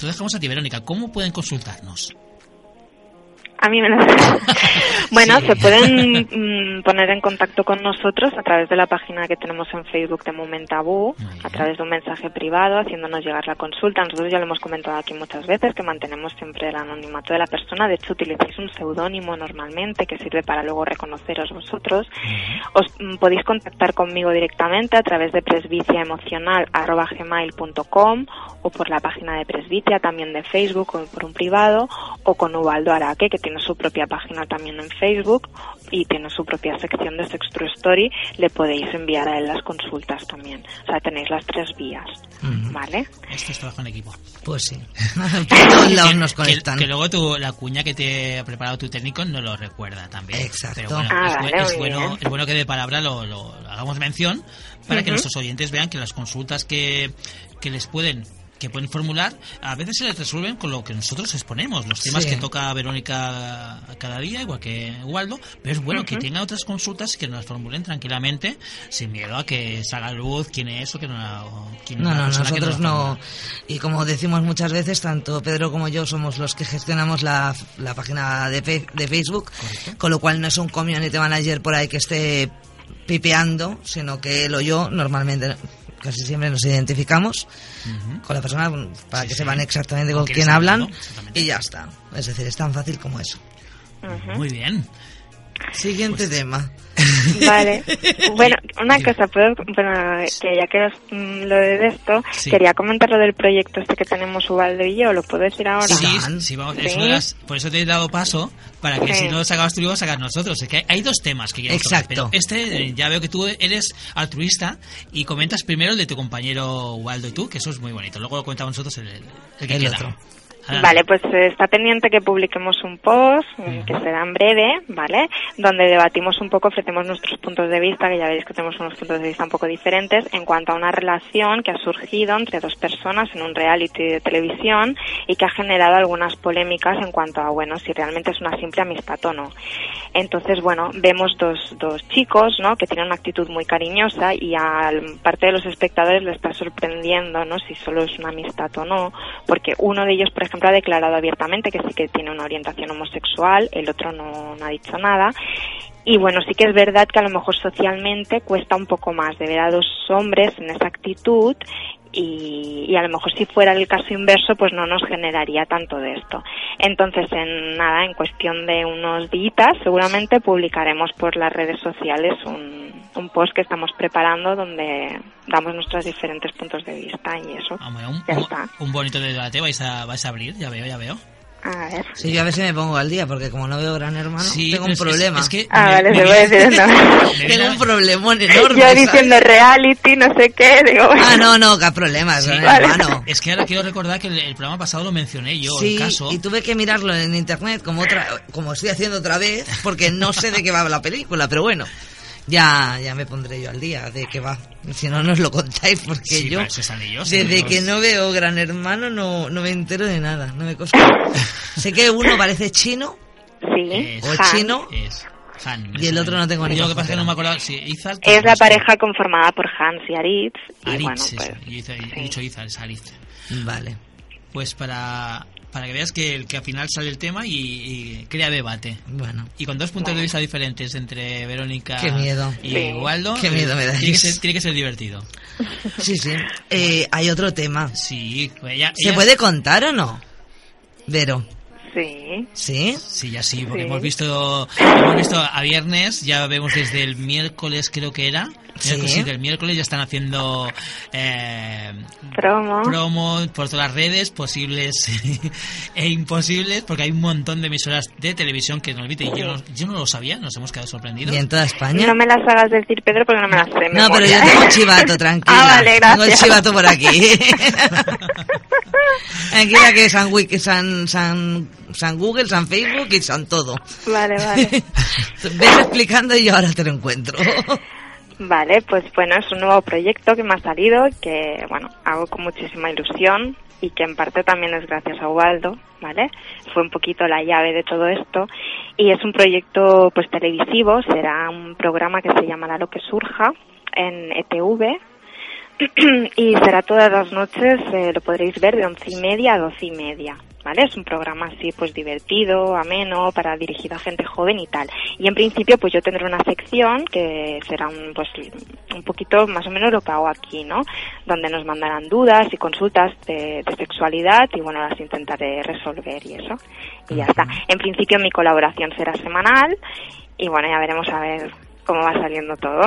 lo dejamos a ti, Verónica. ¿Cómo pueden consultarnos? A mí me lo Bueno, Sí. se pueden mm, poner en contacto con nosotros a través de la página que tenemos en Facebook de Moment Tabú, Muy bien. a través de un mensaje privado, haciéndonos llegar la consulta. Nosotros ya lo hemos comentado aquí muchas veces, que mantenemos siempre el anonimato de la persona. De hecho, utilizáis un seudónimo normalmente que sirve para luego reconoceros vosotros. Os mm, podéis contactar conmigo directamente a través de presbiciaemocional.gmail.com o por la página de Presbicia, también de Facebook o por un privado, o con Ubaldo Araque, que tiene su propia página también en Facebook y tiene su propia sección de Sextro Story. Le podéis enviar a él las consultas también. O sea, tenéis las tres vías. ¿vale? Esto es trabajo en equipo. Pues sí. Por todos lados Que- nos que- conectan. Que, luego tu, la cuña que te ha preparado tu técnico no lo recuerda también. Exacto. Pero bueno, Ah, es, vale, es bueno, es bueno que de palabra lo, lo hagamos mención para que Ujú. nuestros oyentes vean que las consultas que, que les pueden que pueden formular a veces se les resuelven con lo que nosotros exponemos los temas Sí. que toca Verónica cada día igual que Waldo pero es bueno que Ujú. tengan otras consultas y que nos las formulen tranquilamente sin miedo a que salga luz quién es o quién, o quién es No, la no, persona que nosotros no. Y como decimos muchas veces, tanto Pedro como yo somos los que gestionamos la, la página de, fe- de Facebook, con lo cual no es un community manager por ahí que esté pipeando, sino que él o yo normalmente casi siempre nos identificamos con la persona para Sí, que sí. sepan exactamente Con con quién hablan hablando, y ya está. Es decir, es tan fácil como eso. Muy bien. Siguiente tema. Vale. Bueno, una cosa, puedo, bueno, que ya que os, mm, lo de esto, Sí. quería comentar lo del proyecto este que tenemos Ubaldo y yo, ¿lo puedo decir ahora? Sí, sí, vamos, Sí. es una de las- por eso te he dado paso, para que Sí. si no lo sacabas tú, lo sacar nosotros. Es que hay, hay dos temas que tocar, Exacto. pero este, eh, ya veo que tú eres altruista y comentas primero el de tu compañero Waldo y tú, que eso es muy bonito. Luego lo comentamos nosotros el, el que El queda. otro. Adelante. Vale, pues eh, está pendiente que publiquemos un post mm, que será en breve, ¿vale? Donde debatimos un poco, ofrecemos nuestros puntos de vista, que ya veréis que tenemos unos puntos de vista un poco diferentes, en cuanto a una relación que ha surgido entre dos personas en un reality de televisión y que ha generado algunas polémicas en cuanto a, bueno, si realmente es una simple amistad o no. Entonces, bueno, vemos dos, dos chicos, ¿no? Que tienen una actitud muy cariñosa y a parte de los espectadores le está sorprendiendo, ¿no? Si solo es una amistad o no, porque uno de ellos, por ejemplo, ha declarado abiertamente que sí que tiene una orientación homosexual, el otro no, no ha dicho nada. Y bueno, sí que es verdad que a lo mejor socialmente cuesta un poco más de ver a dos hombres en esa actitud y, y a lo mejor si fuera el caso inverso pues no nos generaría tanto de esto. Entonces, en nada, en cuestión de unos días seguramente publicaremos por las redes sociales un, un post que estamos preparando donde damos nuestros diferentes puntos de vista y eso. Hombre, un, Ya un- está. un bonito debate vais a, vais a abrir, ya veo, ya veo. A ver. Sí, yo a ver si me pongo al día, porque como no veo Gran Hermano, Sí, tengo un problema. Es, que Ah, me- vale, me se puede viene- decir viene Tengo a- un problemón enorme. Yo ¿sabes? diciendo reality, no sé qué, digo... Ah, no, no, qué problemas, Sí. Gran Vale. Hermano. Es que ahora quiero recordar que el, el programa pasado lo mencioné yo, Sí, el caso. y tuve que mirarlo en internet como otra, como estoy haciendo otra vez, porque no sé de qué va la película, pero bueno, ya, ya me pondré yo al día de qué va. Si no nos lo contáis, porque Sí, yo ellos, sí, desde que no veo Gran Hermano no, no me entero de nada, no me consta. sé que uno parece chino Sí, Es- o Han. chino. Es Han. Y el otro no tengo ni Yo lo que pasa es que no idea. me acuerdo si Izar... Es la pareja conformada por Hans y Aritz. Y Aritz, eso. pues... Yo hice- he sí. dicho Izar, es Aritz. Vale. Pues para, para que veas que, el- que al final sale el tema y, y crea debate. Bueno, Y con dos puntos de vista diferentes entre Verónica Qué miedo. y Sí. Waldo. Qué miedo eh, me dais. Tiene que ser, tiene que ser divertido. sí, sí. Eh, hay otro tema. Sí, pues ella, ¿Se ella- puede contar o no? Vero, Sí. ¿sí? Sí, ya sí, porque Sí. hemos visto hemos visto a viernes, ya vemos desde el miércoles creo que era. Miércoles, sí, del miércoles ya están haciendo eh, Promo. promo por todas las redes posibles e imposibles, porque hay un montón de emisoras de televisión que nos emiten y yo no, yo no lo sabía, nos hemos quedado sorprendidos. Y en toda España. No me las hagas decir, Pedro, porque no me las sé. No, pero yo tengo chivato, tranquila. Ah, vale, Tengo el gracias. chivato por aquí. Tranquila que San, Wiki, San, San, San Google, San Facebook y San todo. Vale, vale. Ves explicando y yo ahora te lo encuentro. Vale, pues bueno, es un nuevo proyecto que me ha salido, que bueno, hago con muchísima ilusión y que en parte también es gracias a Ubaldo, ¿vale? Fue un poquito la llave de todo esto y es un proyecto pues televisivo, será un programa que se llamará Lo que surja en ETV y será todas las noches, eh, lo podréis ver de once y media a doce y media. ¿Vale? Es un programa así, pues divertido, ameno, para dirigido a gente joven y tal. Y en principio, pues yo tendré una sección que será un, pues, un poquito más o menos lo que hago aquí, ¿no? Donde nos mandarán dudas y consultas de, de sexualidad y bueno, las intentaré resolver y eso. Y ya está. En principio mi colaboración será semanal y bueno, ya veremos a ver cómo va saliendo todo.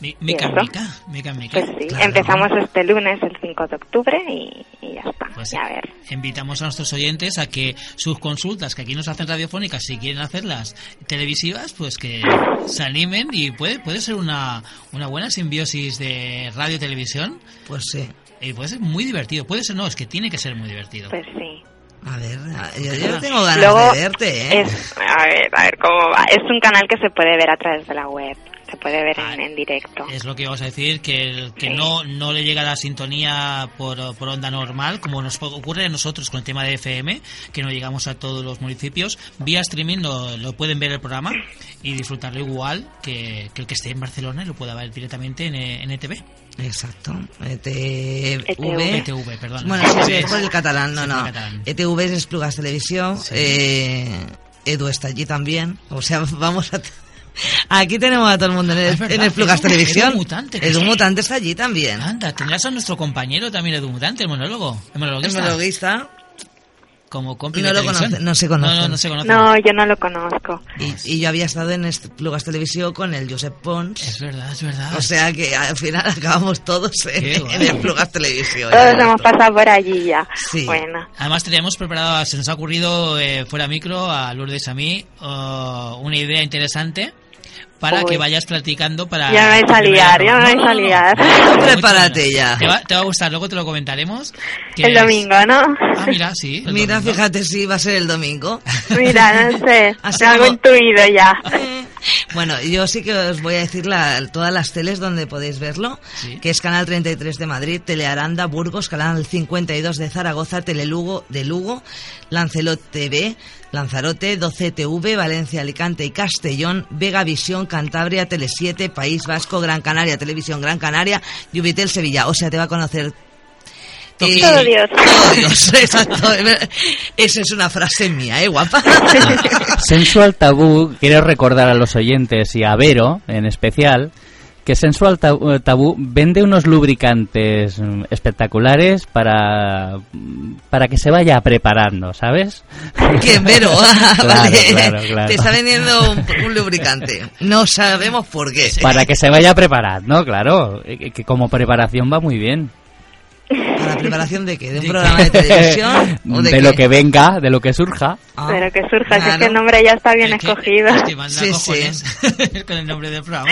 Mi- Mica, ¿Y eso? mica, mica, mica. Pues sí, Claro. empezamos este lunes, el 5 de octubre, y, y ya está. Pues y a ver. invitamos a nuestros oyentes a que sus consultas que aquí nos hacen radiofónicas, si quieren hacerlas televisivas, pues que se animen y puede, puede ser una, una buena simbiosis de radio-televisión Pues sí. y puede ser muy divertido. Puede ser, no, es que tiene que ser muy divertido. Pues sí. A ver, yo, yo tengo ganas Luego, de verte, ¿eh? es, a ver, a ver cómo va. Es un canal que se puede ver a través de la web. Se puede ver en, Vale. en directo. Es lo que vamos a decir, que, el- que Sí. no, no le llega la sintonía por, por onda normal, como nos ocurre a nosotros con el tema de FM, que no llegamos a todos los municipios. Vía streaming lo, lo pueden ver el programa y disfrutarlo igual que, que el que esté en Barcelona y lo pueda ver directamente en, en ETV. Exacto. ETV. ETV, perdón. Bueno, sí, es por el catalán, no, Sí, no. catalán. ETV es Esplugas Televisión. Eh, Edu está allí también. O sea, vamos a... Aquí tenemos a todo el mundo en, el, en Esplugas Edu- Televisión. Edu Mutante, Edu. Mutante está allí también. Anda, tendrás a nuestro compañero también, Edu Mutante, el monólogo. El El monologuista. monologuista. como compi No de lo televisión. conoce- no se conocen. No, no, no se conocen. No, yo no lo conozco. Y, y yo había estado en este Plugas Televisión con el Josep Pons. Es verdad, es verdad. O sea que al final acabamos todos en, en el Plugas Televisión. Todos hemos pasado por allí ya. Sí. Bueno. Además teníamos preparado, se nos ha ocurrido eh, fuera micro a Lourdes a mí oh, una idea interesante para Uy. que vayas platicando para... Ya me vais a liar, ya me vais a liar. Prepárate ya. Te va, te va a gustar, luego te lo comentaremos. El es- domingo, ¿no? Ah, mira, sí. el Mira, domingo. fíjate si va a ser el domingo. Mira, no sé. Tengo algo como- intuido ya. Bueno, yo sí que os voy a decir la- todas las teles donde podéis verlo, Sí. que es Canal 33 de Madrid, Telearanda, Burgos, Canal 52 de Zaragoza, Telelugo de Lugo, Lancelot TV, Lanzarote, 12 TV, Valencia, Alicante y Castellón, Vega Visión, Cantabria, Tele7, País Vasco, Gran Canaria, Televisión Gran Canaria, Yubitel Sevilla. O sea, te va a conocer Toki. Todo Dios. Todo Dios, exacto. Esa es una frase mía, ¿eh, guapa? Sensual Tabú, quiero recordar a los oyentes y a Vero en especial que Sensual Tabú, Tabú vende unos lubricantes mm, espectaculares para, para que se vaya preparando, ¿sabes? ¿Quién, Vero? Ah, Claro, vale. claro, claro. Te está vendiendo un, un lubricante. No sabemos por qué. Para que se vaya preparando, claro, eh, que como preparación va muy bien. ¿Para la preparación de qué? ¿De un ¿De programa de televisión? ¿O de, de lo que venga, de lo que surja. Ah, Pero que surja, si es que el nombre ya está bien Es que- escogido. es que manda Sí, cojones con el nombre del programa.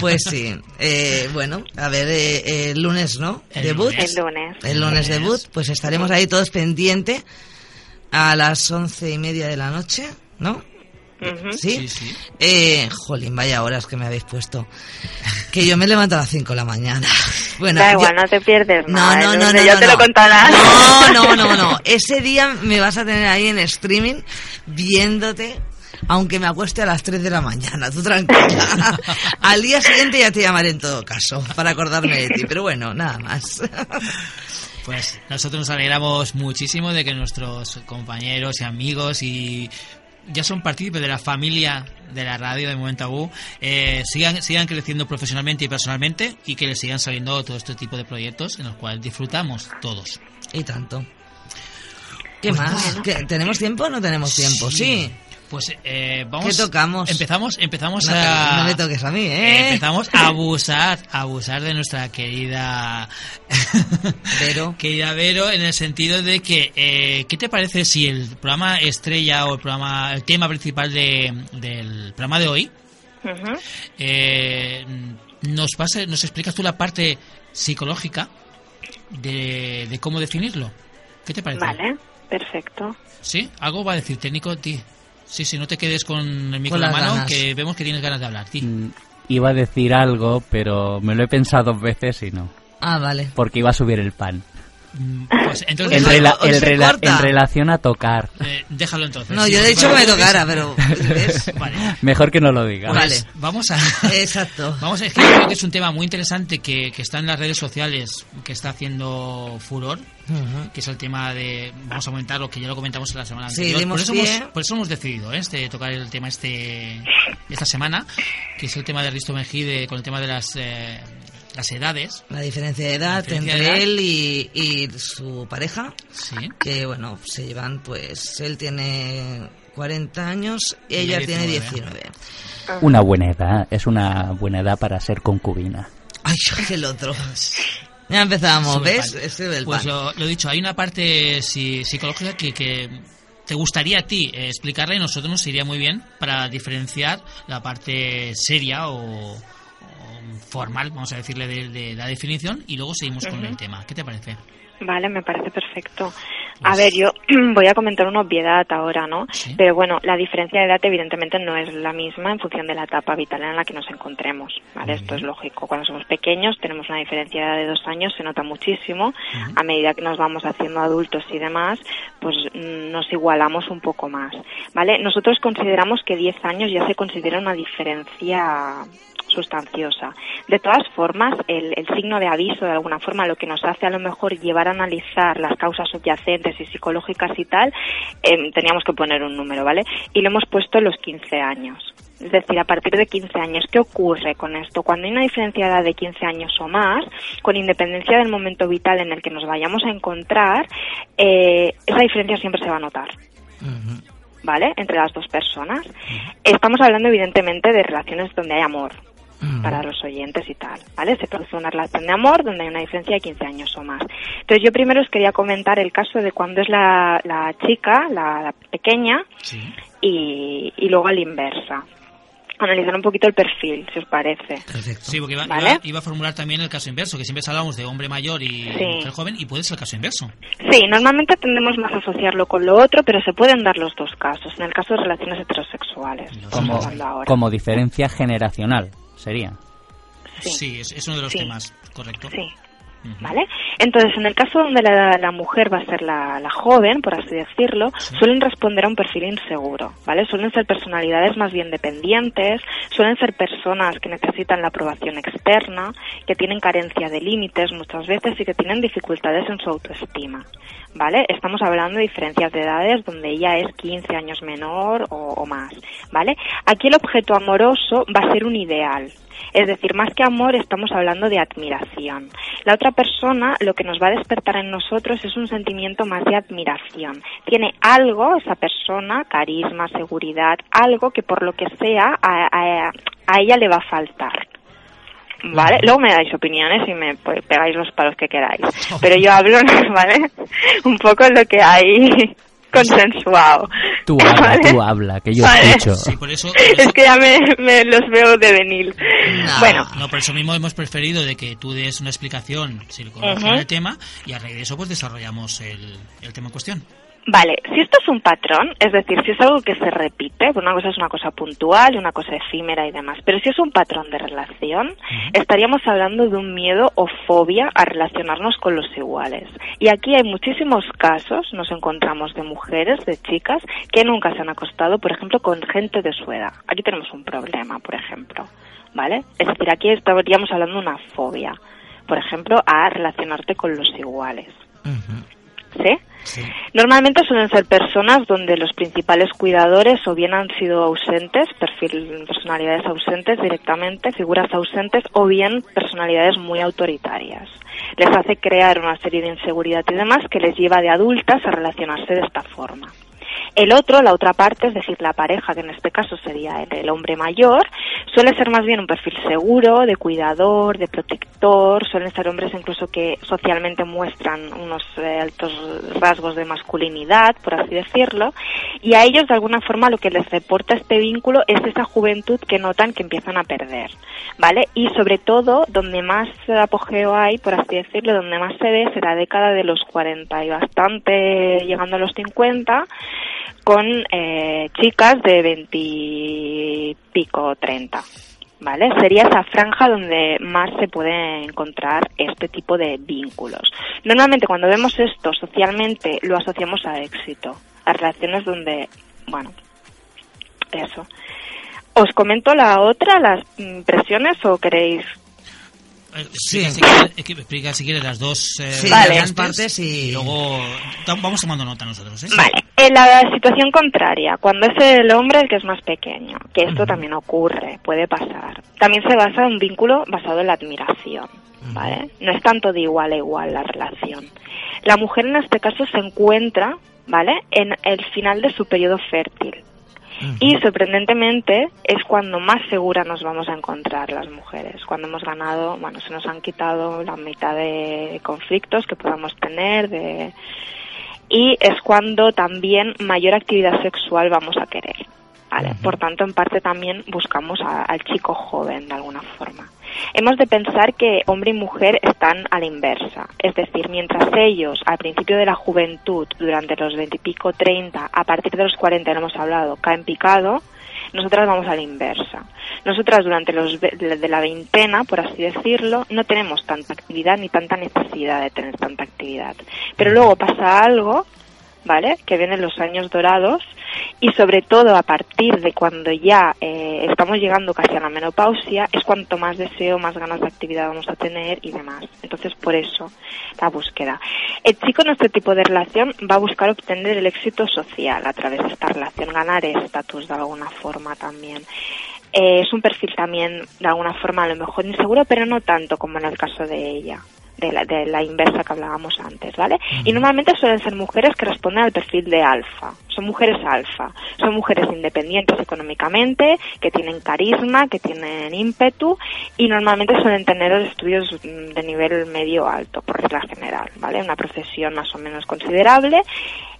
Pues sí. Eh, bueno, a ver, eh, el lunes, ¿no? El debut. lunes. El lunes. El lunes debut. Pues estaremos ahí todos pendientes a las once y media de la noche, ¿no? ¿Sí? Sí, sí. Eh, jolín, vaya horas que me habéis puesto. Que yo me levanto a las 5 de la mañana. Bueno, Da yo- igual, no te pierdes No, no, no, no, lunes ya no, te no. lo contarás. No, no, no, no. Ese día me vas a tener ahí en streaming viéndote, aunque me acueste a las 3 de la mañana. Tú tranquila. Al día siguiente ya te llamaré en todo caso para acordarme de ti. Pero bueno, nada más. Pues nosotros nos alegramos muchísimo de que nuestros compañeros y amigos y ya son partícipes de la familia de la radio de Momento Tabú eh, sigan, sigan creciendo profesionalmente y personalmente y que les sigan saliendo todo este tipo de proyectos en los cuales disfrutamos todos. Y tanto. ¿Qué más? ¿Qué- ¿Tenemos tiempo o no tenemos tiempo? Sí. Pues eh, vamos. ¿Qué tocamos? Empezamos, empezamos No, a. no me toques a mí, eh, empezamos a abusar, a abusar de nuestra querida Vero. querida Vero, en el sentido de que, eh, ¿qué te parece si el programa estrella o el programa, el tema principal de, del programa de hoy, eh, nos pase, nos explicas tú la parte psicológica de, de cómo definirlo? ¿Qué te parece? Vale, perfecto. ¿Sí? ¿Algo va a decir técnico a ti? Sí, sí, no te quedes con el micro Con en la mano, ganas. que vemos que tienes ganas de hablar. Ti. Mm, Iba a decir algo, pero me lo he pensado dos veces y no. Ah, vale. Porque iba a subir el pan. Pues entonces, En, Hoy rela- se en rela- corta. en relación a tocar. eh, déjalo entonces. No, Sí, yo he sí, dicho que vale. me tocara, pero... Vale. Mejor que no lo diga. Pues Vale. Vamos a... Exacto. Vamos a es que yo creo que es un tema muy interesante que, que está en las redes sociales, que está haciendo furor, que es el tema de, vamos a comentar lo que ya lo comentamos en la semana Sí, anterior. por, eso hemos, por eso hemos decidido ¿eh? este, tocar el tema este esta semana, que es el tema de Risto Mejide con el tema de las, eh, las edades. La diferencia de edad diferencia entre de edad. él y, y su pareja, Sí. que bueno, se llevan pues, él tiene 40 años, ella Ella tiene 19. 19. Una buena edad. Es una buena edad para ser concubina. Ay, el otro. Ya empezamos, ¿ves? Ese del Pues lo, lo dicho, hay una parte si- psicológica que, que te gustaría a ti eh, explicarla y nosotros nos iría muy bien para diferenciar la parte seria o formal, vamos a decirle, de, de la definición y luego seguimos con el tema. ¿Qué te parece? Vale, me parece perfecto. A Pues- ver, yo voy a comentar una obviedad ahora, ¿no? Sí. Pero bueno, la diferencia de edad evidentemente no es la misma en función de la etapa vital en la que nos encontremos, ¿vale? Esto es lógico. Cuando somos pequeños tenemos una diferencia de edad de dos años, se nota muchísimo. A medida que nos vamos haciendo adultos y demás, pues mm, nos igualamos un poco más, ¿vale? Nosotros consideramos que 10 años ya se considera una diferencia sustanciosa. De todas formas, el, el signo de aviso, de alguna forma, lo que nos hace a lo mejor llevar a analizar las causas subyacentes y psicológicas y tal, em, teníamos que poner un número, ¿vale? Y lo hemos puesto en los 15 años. Es decir, a partir de 15 años. ¿Qué ocurre con esto? Cuando hay una diferencia de edad de 15 años o más, con independencia del momento vital en el que nos vayamos a encontrar, eh, esa diferencia siempre se va a notar. ¿Vale? Entre las dos personas. Estamos hablando, evidentemente, de relaciones donde hay amor Para los oyentes y tal, ¿vale? Se produce una relación de amor donde hay una diferencia de 15 años o más. Entonces yo primero os quería comentar el caso de cuando es la, la chica, la, la pequeña, Sí. y, y luego a la inversa. Analizar un poquito el perfil, si os parece. Perfecto. Sí, porque iba, ¿Vale? iba- iba a formular también el caso inverso, que siempre hablamos de hombre mayor y Sí. mujer joven, y puede ser el caso inverso. Sí, normalmente tendemos más a asociarlo con lo otro, pero se pueden dar los dos casos. En el caso de relaciones heterosexuales, Como- como diferencia generacional, sería. Sí. Sí, es, es uno de los Sí. temas, correcto. Sí. ¿Vale? Entonces, en el caso donde la, la mujer va a ser la, la joven, por así decirlo, suelen responder a un perfil inseguro, ¿vale? Suelen ser personalidades más bien dependientes, suelen ser personas que necesitan la aprobación externa, que tienen carencia de límites muchas veces y que tienen dificultades en su autoestima, ¿vale? Estamos hablando de diferencias de edades donde ella es 15 años menor o, o más, ¿vale? Aquí el objeto amoroso va a ser un ideal, es decir, más que amor estamos hablando de admiración. La otra persona lo que nos va a despertar en nosotros es un sentimiento más de admiración. Tiene algo, esa persona, carisma, seguridad, algo que por lo que sea a, a- a ella le va a faltar. ¿Vale? Luego me dais opiniones y me pues, pegáis los palos que queráis. Pero yo hablo, ¿vale? Un poco lo que hay consensuado. Tú habla, ¿Vale? tú habla, que yo Vale. escucho. Sí, por eso, por eso- Es que ya me, me los veo de venir. No. Bueno, no, por eso mismo hemos preferido de que tú des una explicación si conoces Ujú. el tema y a raíz de eso pues desarrollamos el, el tema en cuestión. Vale, si esto es un patrón, es decir, si es algo que se repite, una cosa es una cosa puntual, una cosa efímera y demás, pero si es un patrón de relación, estaríamos hablando de un miedo o fobia a relacionarnos con los iguales. Y aquí hay muchísimos casos, nos encontramos de mujeres, de chicas, que nunca se han acostado, por ejemplo, con gente de su edad. Aquí tenemos un problema, por ejemplo, ¿vale? Es decir, aquí estaríamos hablando de una fobia, por ejemplo, a relacionarte con los iguales. ¿Sí? Normalmente suelen ser personas donde los principales cuidadores o bien han sido ausentes, perfil, personalidades ausentes directamente, figuras ausentes, o bien personalidades muy autoritarias. Les hace crear una serie de inseguridad y demás que les lleva de adultas a relacionarse de esta forma. El otro, la otra parte, es decir, la pareja, que en este caso sería el, hombre mayor, suele ser más bien un perfil seguro, de cuidador, de protector, suelen ser hombres incluso que socialmente muestran unos eh, altos rasgos de masculinidad, por así decirlo, y a ellos de alguna forma lo que les reporta este vínculo es esa juventud que notan que empiezan a perder, ¿vale? Y sobre todo, donde más apogeo hay, por así decirlo, donde más se ve, será década de los 40 y bastante llegando a los 50, con eh, chicas de 20 y pico, 30. ¿Vale? Sería esa franja donde más se puede encontrar este tipo de vínculos. Normalmente cuando vemos esto socialmente lo asociamos a éxito, a relaciones donde, bueno, eso. ¿Os comento la otra, las impresiones o queréis? Sí. Explica, si explica si quieres las dos eh, Sí, Vale. las partes y- luego vamos tomando nota nosotros. ¿eh? Vale, en la situación contraria, cuando es el hombre el que es más pequeño, que esto también ocurre, puede pasar. También se basa en un vínculo basado en la admiración, ¿vale? No es tanto de igual a igual la relación. La mujer en este caso se encuentra, ¿vale? En el final de su periodo fértil. Y sorprendentemente es cuando más segura nos vamos a encontrar las mujeres, cuando hemos ganado, bueno, se nos han quitado la mitad de conflictos que podamos tener, de y es cuando también mayor actividad sexual vamos a querer. ¿vale? Por tanto, en parte también buscamos a- al chico joven de alguna forma. Hemos de pensar que hombre y mujer están a la inversa. Es decir, mientras ellos al principio de la juventud, durante los veintipico, treinta, a partir de los cuarenta, no hemos hablado, caen picado, nosotras vamos a la inversa. Nosotras durante los de de la veintena, por así decirlo, no tenemos tanta actividad ni tanta necesidad de tener tanta actividad. Pero luego pasa algo ¿vale? Que vienen los años dorados y sobre todo a partir de cuando ya eh, estamos llegando casi a la menopausia es cuanto más deseo, más ganas de actividad vamos a tener y demás. Entonces por eso la búsqueda. El chico en este tipo de relación va a buscar obtener el éxito social a través de esta relación, ganar estatus de alguna forma también. Eh, es un perfil también de alguna forma a lo mejor inseguro, pero no tanto como en el caso de ella de la, de la inversa que hablábamos antes, ¿vale? Y normalmente suelen ser mujeres que responden al perfil de alfa. Son mujeres alfa. Son mujeres independientes económicamente, que tienen carisma, que tienen ímpetu y normalmente suelen tener estudios de nivel medio alto, por regla general, ¿vale? Una profesión más o menos considerable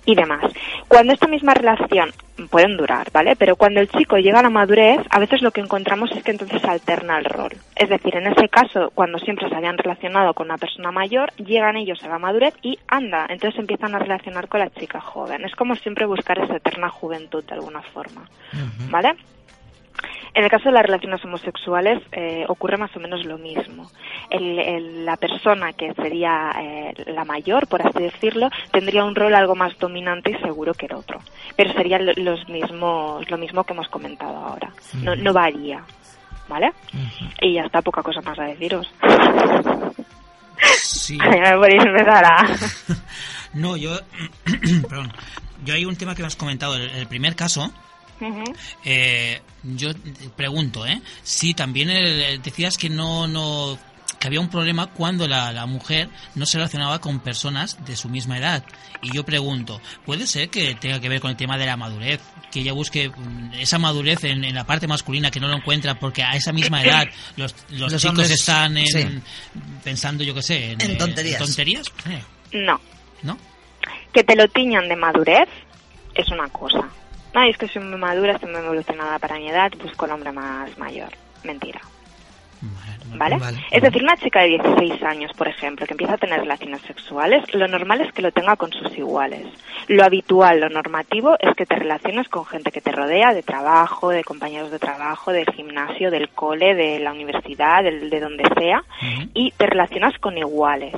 y demás. Cuando esta misma relación pueden durar, ¿vale? Pero cuando el chico llega a la madurez, a veces lo que encontramos es que entonces alterna el rol. Es decir, en ese caso, cuando siempre se habían relacionado con una persona mayor, llegan ellos a la madurez y anda, entonces empiezan a relacionar con la chica joven. Es como siempre buscar esa eterna juventud de alguna forma, ¿vale? En el caso de las relaciones homosexuales eh, ocurre más o menos lo mismo. El- el- la persona que sería eh, la mayor, por así decirlo, tendría un rol algo más dominante y seguro que el otro. Pero sería lo- los mismos, lo mismo que hemos comentado ahora. No, no varía. ¿Vale? Y ya está, poca cosa más a deciros. Sí. Ya podéis empezar a... No, yo. perdón. Yo hay un tema que me has comentado. El, el primer caso. Eh, yo pregunto, ¿eh? Si también el- decías que no. no que había un problema cuando la, la mujer no se relacionaba con personas de su misma edad. Y yo pregunto, ¿puede ser que tenga que ver con el tema de la madurez? Que ella busque mm, esa madurez en, en la parte masculina que no lo encuentra porque a esa misma edad los, los, Los chicos hombres, están en, sí. pensando, yo qué sé, en, En eh, tonterías. tonterías? Eh, No. ¿No? que te lo tiñan de madurez es una cosa. No, y es que soy muy madura, estoy muy evolucionada para mi edad, busco el hombre más mayor. Mentira. ¿Vale? Vale. Es decir, una chica de 16 años, por ejemplo, que empieza a tener relaciones sexuales, lo normal es que lo tenga con sus iguales. Lo habitual, lo normativo, es que te relaciones con gente que te rodea, de trabajo, de compañeros de trabajo, del gimnasio, del cole, de la universidad, de donde sea, y te relacionas con iguales.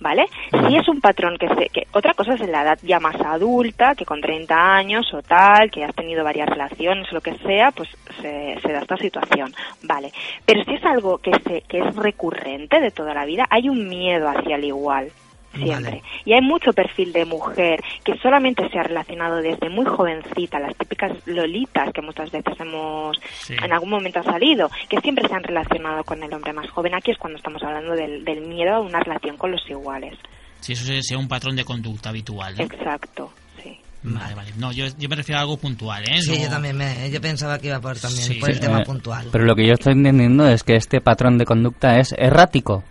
¿Vale? Si es un patrón que se, que otra cosa es en la edad ya más adulta, que con 30 años o tal, que has tenido varias relaciones lo que sea, pues se, se da esta situación. Vale. Pero si es algo que se, que es recurrente de toda la vida, hay un miedo hacia el igual. Siempre. Vale. Y hay mucho perfil de mujer que solamente se ha relacionado desde muy jovencita, las típicas lolitas que muchas veces hemos, Sí. en algún momento ha salido, que siempre se han relacionado con el hombre más joven. Aquí es cuando estamos hablando del, del miedo a una relación con los iguales. Si eso sea un patrón de conducta habitual. ¿no? Exacto, sí. Vale, vale. No, yo, yo me refiero a algo puntual, ¿eh? Sí, No- yo también me, yo pensaba que iba por también Sí. por el tema eh, puntual. Pero lo que yo estoy entendiendo es que este patrón de conducta es errático.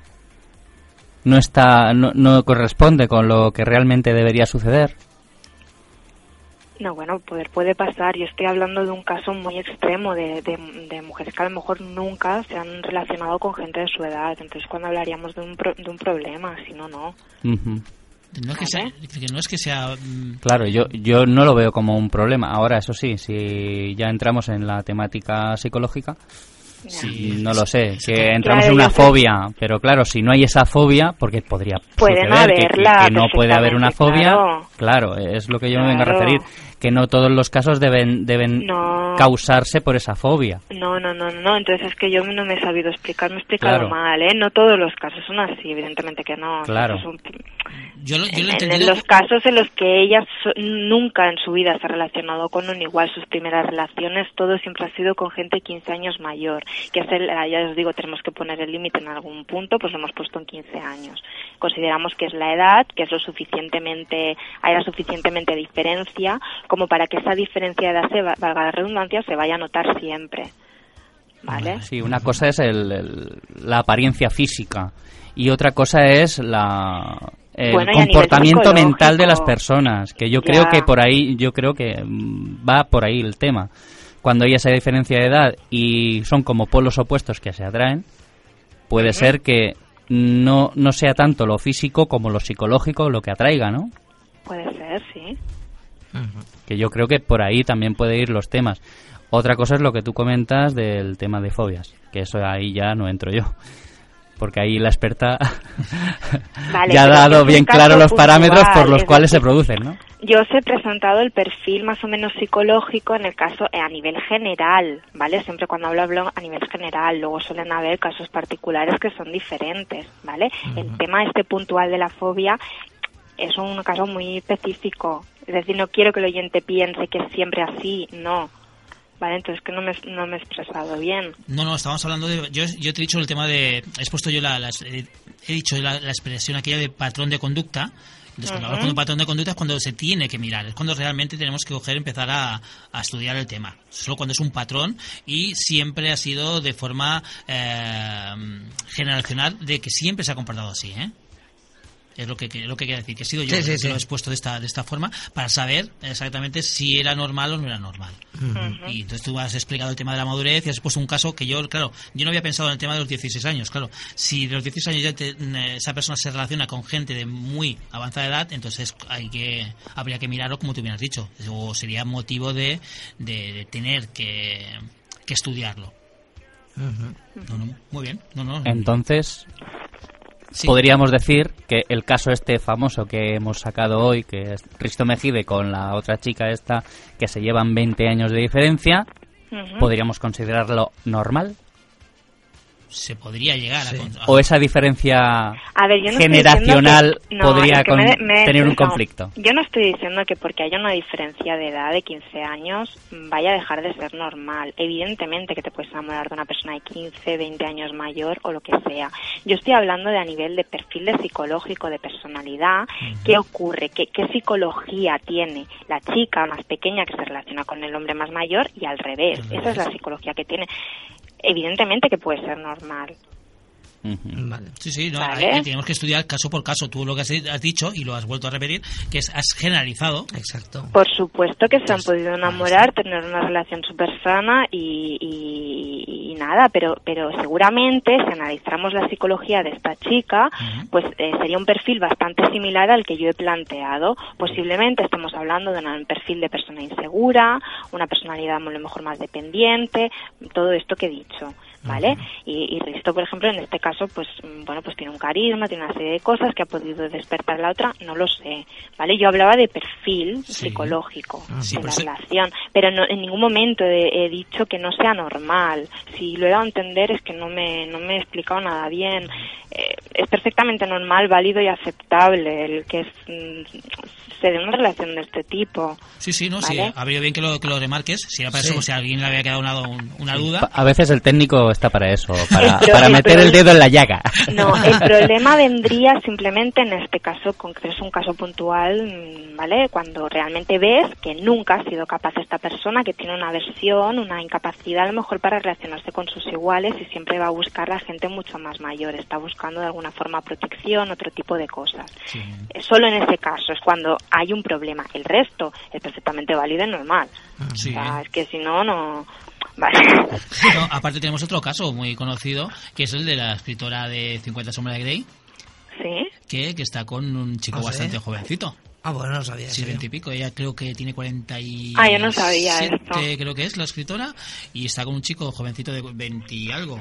No está, no, no corresponde con lo que realmente debería suceder. No, bueno, poder puede pasar. Yo estoy hablando de un caso muy extremo de, de, de mujeres que a lo mejor nunca se han relacionado con gente de su edad. Entonces, cuando hablaríamos de un, pro- de un problema, si no, no. No es que sea, no es que sea mm, Claro, yo, yo no lo veo como un problema. Ahora, eso sí, si ya entramos en la temática psicológica, sí, no lo sé, que entramos Claro, en una sé. fobia, pero claro, si no hay esa fobia, porque podría Pueden suceder que- que, haberla que no puede haber una fobia, claro, es lo que yo me vengo a referir, que no todos los casos deben deben No. causarse por esa fobia. No, no, no, no. Entonces es que yo no me he sabido explicar, me he explicado Claro. mal, ¿eh? No todos los casos son así, evidentemente que no. Claro. Es un- yo, lo- yo lo he en, los casos en los que ella so- nunca en su vida se ha relacionado con un igual, sus primeras relaciones, todo siempre ha sido con gente 15 años mayor, que es el, ya os digo, tenemos que poner el límite en algún punto, pues lo hemos puesto en 15 años. Consideramos que es la edad, que es lo suficientemente, hay la suficientemente diferencia, como para que esa diferencia de edad, se va- valga la redundancia, se vaya a notar siempre. ¿Vale? Sí, una cosa es el- el- la apariencia física y otra cosa es la el Bueno, comportamiento mental de las personas, que yo Ya. creo que por ahí yo creo que va por ahí el tema. Cuando hay esa diferencia de edad y son como polos opuestos que se atraen, puede ser que no no sea tanto lo físico como lo psicológico lo que atraiga, ¿no? Puede ser, sí. Que yo creo que por ahí también puede ir los temas. Otra cosa es lo que tú comentas del tema de fobias, que eso ahí ya no entro yo. Porque ahí la experta Vale, ya ha dado bien claro los puntual, parámetros por los es cuales se producen, ¿no? Yo os he presentado el perfil más o menos psicológico en el caso eh, a nivel general, ¿vale? Siempre cuando hablo hablo a nivel general, luego suelen haber casos particulares que son diferentes, ¿vale? El tema este puntual de la fobia es un caso muy específico, es decir, no quiero que el oyente piense que es siempre así, no. Vale, entonces que no me, no me he expresado bien. No, no, estábamos hablando de... Yo, yo te he dicho el tema de... He expuesto yo la, eh, he dicho la, la expresión aquella de patrón de conducta. Entonces, cuando hablamos de un patrón de conducta es cuando se tiene que mirar, es cuando realmente tenemos que coger, empezar a, a estudiar el tema. Solo cuando es un patrón y siempre ha sido de forma eh, generacional de que siempre se ha comportado así, ¿eh? Es lo que, que- lo que quiero decir, que he sido yo Sí, sí, que sí. lo he expuesto de esta, de esta forma para saber exactamente si era normal o no era normal. Y entonces tú has explicado el tema de la madurez y has puesto un caso que yo, claro, yo no había pensado en el tema de los 16 años, claro. Si de los 16 años ya te- eh, esa persona se relaciona con gente de muy avanzada edad, entonces hay que habría que mirarlo como tú bien has dicho. O sería motivo de, de, de tener que, que estudiarlo. No, no, muy bien. No, no. Entonces, Sí. podríamos decir que el caso este famoso que hemos sacado hoy, que es Risto Mejide con la otra chica esta, que se llevan 20 años de diferencia, podríamos considerarlo normal. Se podría llegar a, ¿O esa diferencia A ver, yo no estoy generacional que- no, podría es que con- me- me he tener un conflicto? Yo no estoy diciendo que porque haya una diferencia de edad de 15 años vaya a dejar de ser normal. Evidentemente que te puedes enamorar de una persona de 15, 20 años mayor o lo que sea. Yo estoy hablando de a nivel de perfil de psicológico, de personalidad. ¿Qué ocurre? ¿Qué, ¿Qué psicología tiene la chica más pequeña que se relaciona con el hombre más mayor y al revés? Esa es la psicología que tiene. Evidentemente que puede ser normal. Vale. Sí, sí, no, Vale. hay- tenemos que estudiar caso por caso. Tú lo que has, has dicho y lo has vuelto a repetir, que es, has generalizado. Exacto. Por supuesto que se han podido enamorar, tener una relación súper sana y, y- y nada, pero, pero seguramente si analizáramos la psicología de esta chica, pues eh, sería un perfil bastante similar al que yo he planteado. Posiblemente estamos hablando de un perfil de persona insegura, una personalidad a lo mejor más dependiente, todo esto que he dicho. ¿Vale? y, y Risto, por ejemplo, en este caso, pues mm, bueno, pues tiene un carisma, tiene una serie de cosas que ha podido despertar la otra, no lo sé, ¿vale? Yo hablaba de perfil Sí. psicológico Sí, de la eso- relación, pero no, en ningún momento he, he dicho que no sea normal. Si lo he dado a entender es que no me, no me he explicado nada bien. Eh, es perfectamente normal, válido y aceptable el que es, mm, se dé una relación de este tipo. Sí, sí, no, sí, Vale. ha venido bien que lo, que lo remarques. Si era para Sí. eso, si a alguien le había quedado una, un- una duda. A veces el técnico está para eso, para, el meter el problema- dedo en la llaga. No, el problema vendría simplemente en este caso, concreto es un caso puntual, ¿vale? Cuando realmente ves que nunca ha sido capaz esta persona, que tiene una aversión, una incapacidad a lo mejor para relacionarse con sus iguales y siempre va a buscar a gente mucho más mayor, está buscando de alguna forma protección, otro tipo de cosas. Sí. Eh, Solo en ese caso es cuando hay un problema. El resto es perfectamente válido y normal. Sí. O sea, es que si no, no... Vale. No, aparte tenemos otro caso muy conocido, que es el de la escritora de 50 sombras de Grey, ¿Sí? que, que está con un chico ¿Ah, sí? bastante jovencito. Ah, bueno, no sabía. Sí. 20 y pico. Ella creo que tiene 40 y... Ah, yo no sabía siete, esto. creo que es la escritora, y está con un chico jovencito de 20 y algo.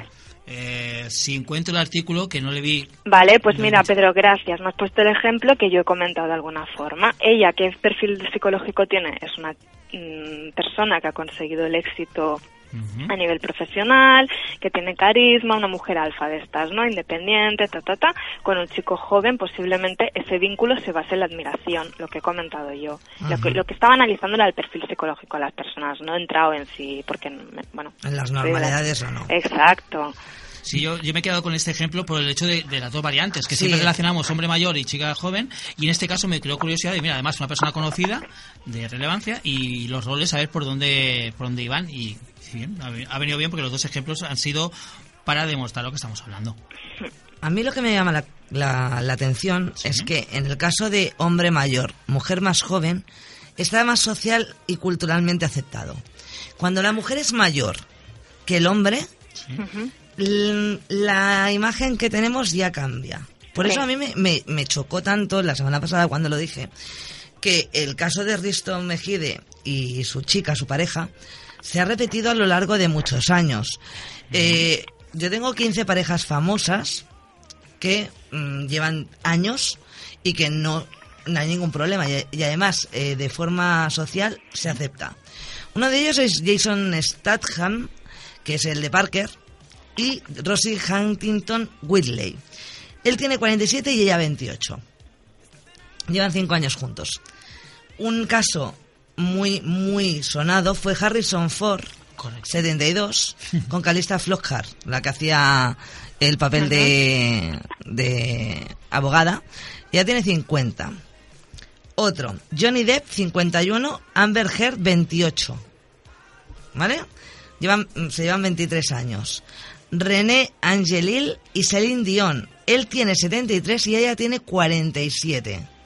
Eh, si encuentro el artículo, que no le vi... Vale, pues mira, Pedro, gracias. Me has puesto el ejemplo que yo he comentado de alguna forma. Ella, ¿qué perfil psicológico tiene? Es una mm, persona que ha conseguido el éxito A nivel profesional, que tiene carisma, una mujer alfa de estas, ¿no? Independiente, ta, ta, ta. Con un chico joven, posiblemente ese vínculo se base en la admiración, lo que he comentado yo. Lo que, lo que estaba analizando era el perfil psicológico de las personas, no he entrado en sí, porque, bueno... En las la- normalidades o no. Exacto. Sí, yo, yo me he quedado con este ejemplo por el hecho de, de las dos variantes, que Sí. siempre relacionamos hombre mayor y chica joven, y en este caso me creó curiosidad de, mira, además una persona conocida, de relevancia, y los roles, a ver por dónde, por dónde iban, y bien, ha, ve- ha venido bien porque los dos ejemplos han sido para demostrar lo que estamos hablando. A mí lo que me llama la, la- la atención es que en el caso de hombre mayor, mujer más joven, está más social y culturalmente aceptado. Cuando la mujer es mayor que el hombre, la imagen que tenemos ya cambia. Por eso a mí me, me- me chocó tanto la semana pasada cuando lo dije, que el caso de Risto Mejide y su chica, su pareja, se ha repetido a lo largo de muchos años. Eh, yo tengo 15 parejas famosas que mm, llevan años y que no no hay ningún problema y, y además eh, de forma social se acepta. Uno de ellos es Jason Statham, que es el de Parker, y Rosie Huntington Whitley. Él tiene 47 y ella 28. Llevan 5 años juntos. Un caso muy, muy sonado fue Harrison Ford, Correcto. 72, con Calista Flockhart, la que hacía el papel de, de abogada. Ya tiene 50. Otro, Johnny Depp, 51, Amber Heard, 28. ¿Vale? Llevan, se llevan 23 años. René Angelil y Celine Dion. Él tiene 73 y ella tiene 47.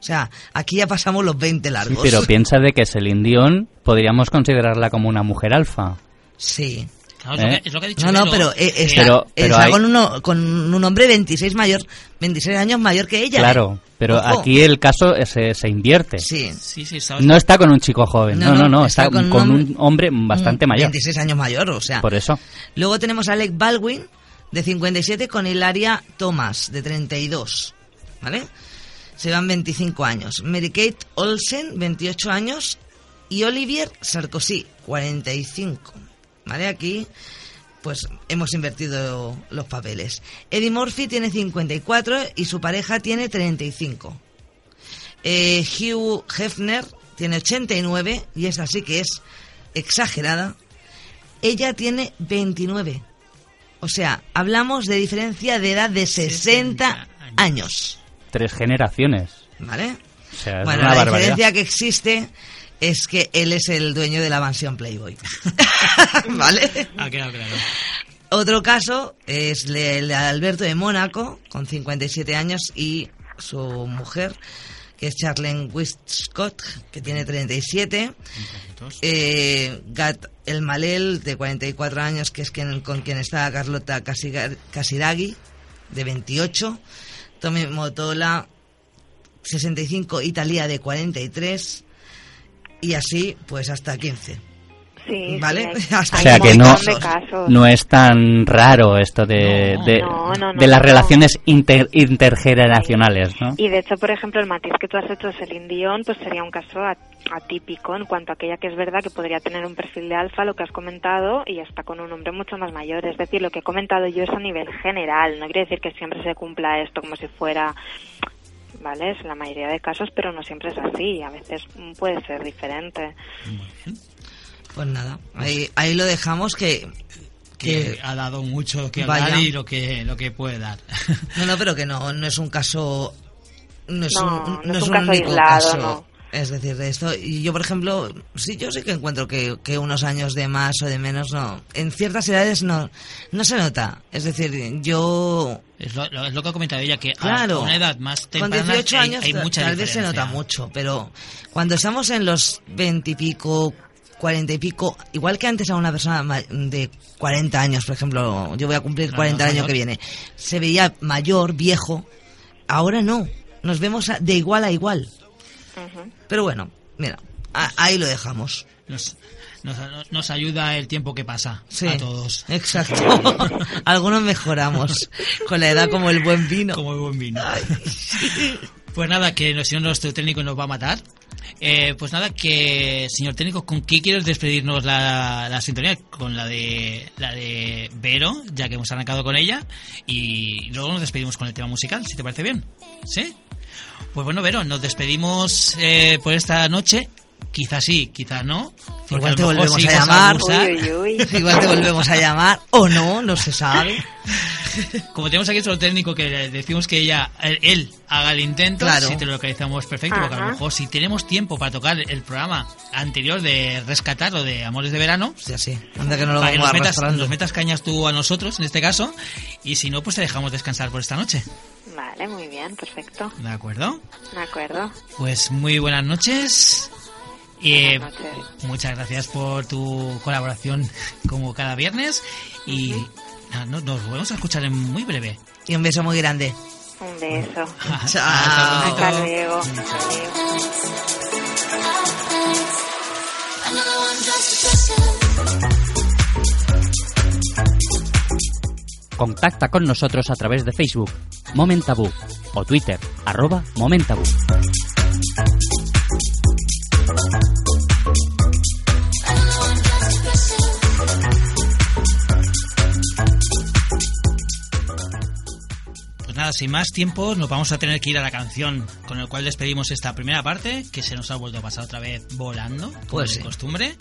O sea, aquí ya pasamos los 20 Sí, largos. pero piensa de que Celine Dion podríamos considerarla como una mujer alfa. Sí. Claro, es, lo ¿Eh? que, es lo que ha dicho No, no, pero eh, está, Pero- pero está hay- con, uno, con un hombre 26 mayor, 26 años mayor que ella. Claro, ¿eh? pero Ojo. aquí el caso eh, se, se invierte. Sí. Sí, sí, sabes. No está con un chico joven, no, no, no, está, con, un hombre bastante un mayor. 26 años mayor, o sea. Por eso. Luego tenemos a Alec Baldwin, de 57, con Hilaria Thomas, de 32. ¿Vale? Se van 25 años. Mary Kate Olsen, 28 años. Y Olivier Sarkozy, 45. ¿Vale? Aquí, pues hemos invertido los papeles. Eddie Murphy tiene 54 y su pareja tiene 35. Eh, Hugh Hefner tiene 89 y es así que es exagerada. Ella tiene 29. O sea, hablamos de diferencia de edad de 60 60 años. Tres generaciones. ¿Vale? O sea, es Bueno, una la barbaridad. diferencia que existe es que él es el dueño de la mansión Playboy. ¿Vale? Ah, claro, claro. Otro caso es le- el de Alberto de Mónaco, con 57 años, y su mujer, que es Charlene Westcott, que tiene 37. Eh, Gat El Malel, de 44 años, que es quien, con quien está Carlota Casiraghi, de 28. Tommy Motola, 65. Italia, de 43. Y así, pues hasta 15. Sí, Vale, sí, hasta O sea que no, de no es tan raro esto de, No, de, no, no, no, de las no. relaciones inter- intergeneracionales, ¿no? Y de hecho, por ejemplo, el matiz que tú has hecho, Celine Dion, pues sería un caso at- atípico en cuanto a aquella que es verdad que podría tener un perfil de alfa, lo que has comentado, y está con un hombre mucho más mayor. Es decir, lo que he comentado yo es a nivel general. No quiere decir que siempre se cumpla esto como si fuera. ¿Vale? Es la mayoría de casos, pero no siempre es así. A veces mm, puede ser diferente. Pues nada, ahí, ahí lo dejamos que... Que que ha dado mucho que Vaya. hablar y lo que, lo que puede dar. no, no, pero que no, no es un caso... No es No, un, no es un caso único aislado, caso. no. Es decir, de esto, y yo por ejemplo, sí, yo sí que encuentro que, que unos años de más o de menos, no, en ciertas edades no, no se nota. Es decir, yo Es lo, lo- es lo que ha comentado ella, que a- Claro. a una edad más Con temprana 18 hay, años hay ta- mucha tal vez se nota mucho, pero cuando estamos en los 20 y pico, 40 y pico, igual que antes a una persona ma- de 40 años, por ejemplo, yo voy a cumplir Claro, 40 el año que viene, se veía mayor, viejo, ahora no, nos vemos de igual a igual. Pero bueno, mira, a- ahí lo dejamos. Nos, nos, nos ayuda el tiempo que pasa Sí, a todos. Exacto. Algunos mejoramos con la edad como el buen vino. Como el buen vino. Pues nada, que si no nuestro técnico nos va a matar. Eh, pues nada, que señor técnico, ¿con qué quieres despedirnos la, la sintonía? Con la de la de Vero, ya que hemos arrancado con ella, y luego nos despedimos con el tema musical, si te parece bien. ¿Sí? Pues bueno, Vero, nos despedimos eh, por esta noche. Quizás sí, quizás no. Igual te volvemos a llamar. uy, uy. Igual te volvemos a llamar o no, no se sabe. Como tenemos aquí solo técnico que le decimos que ella, él, él haga el intento, Claro. si te lo localizamos perfecto, porque a lo mejor si tenemos tiempo para tocar el programa anterior de Rescatar o de Amores de Verano, Sí, así. Anda que no lo para que vamos nos metas, arrastrando. nos metas cañas tú a nosotros en este caso, y si no, pues te dejamos descansar por esta noche. Vale, muy bien, perfecto. ¿De acuerdo? De acuerdo. Pues muy buenas noches. Y Buenas noches. muchas gracias por tu colaboración como cada viernes y no- nos volvemos a escuchar en muy breve. Y un beso muy grande. Un beso. Chao. Hasta luego. Contacta con nosotros a través de Facebook, Moment Tabú, o Twitter, arroba nada, sin más tiempo, nos vamos a tener que ir a la canción con el cual despedimos esta primera parte, que se nos ha vuelto a pasar otra vez volando, como Pues de sí. costumbre.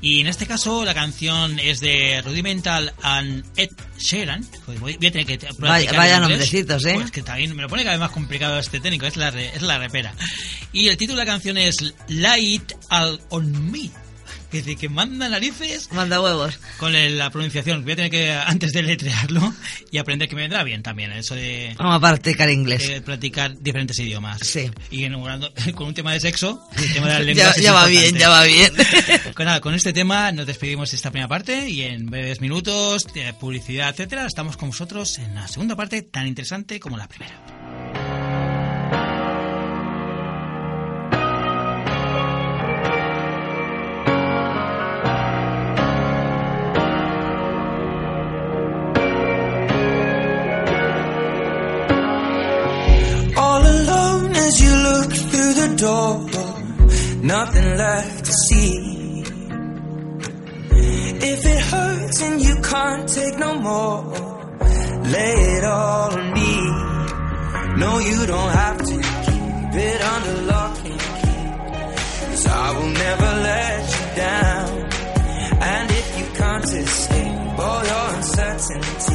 Y en este caso, la canción es de Rudimental and Ed Sheeran. Voy, voy a tener que Vaya- vaya nombrecitos, ¿eh? Pues que también me lo pone cada vez más complicado este técnico, es la, re- es la repera. Y el título de la canción es Light All on Me. Que dice que manda narices Manda huevos. con la pronunciación. Voy a tener que, antes de letrearlo, y aprender que me vendrá bien también, eso de, Vamos a practicar inglés. de practicar diferentes idiomas. Sí. Y enamorando- con un tema de sexo, el tema de las Ya, lenguas ya va bien, ya va bien. Con, nada, con este tema nos despedimos de esta primera parte y en breves minutos, publicidad, etcétera, estamos con vosotros en la segunda parte tan interesante como la primera. Door, nothing left to see. If it hurts and you can't take no more, lay it all on me. No, you don't have to keep it under lock and key. Cause I will never let you down. And if you can't escape all your uncertainties,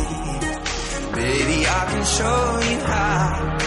baby, I can show you how.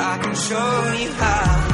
I can show you how.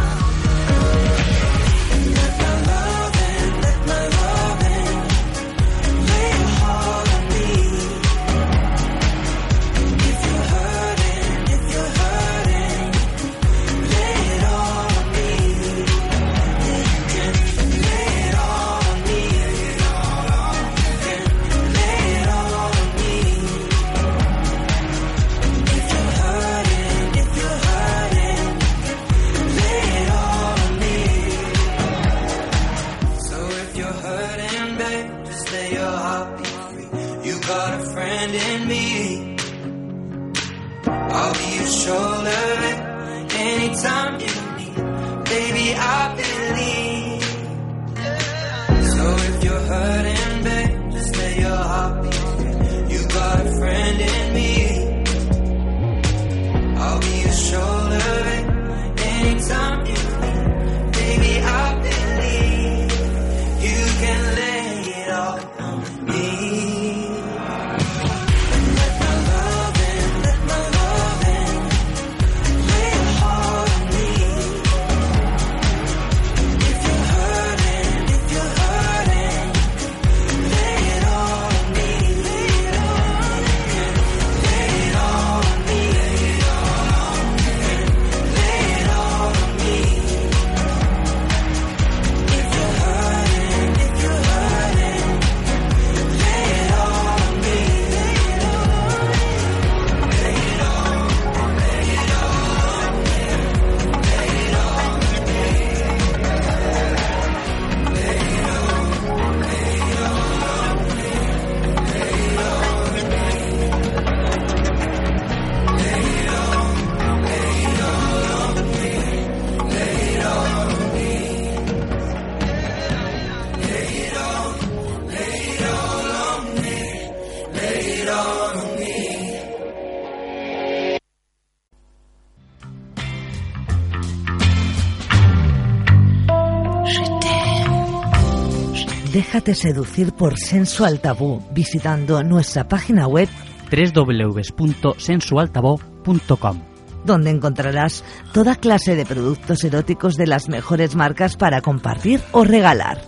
Déjate seducir por Sensual Tabú visitando nuestra página web www.sensualtabú.com donde encontrarás toda clase de productos eróticos de las mejores marcas para compartir o regalar.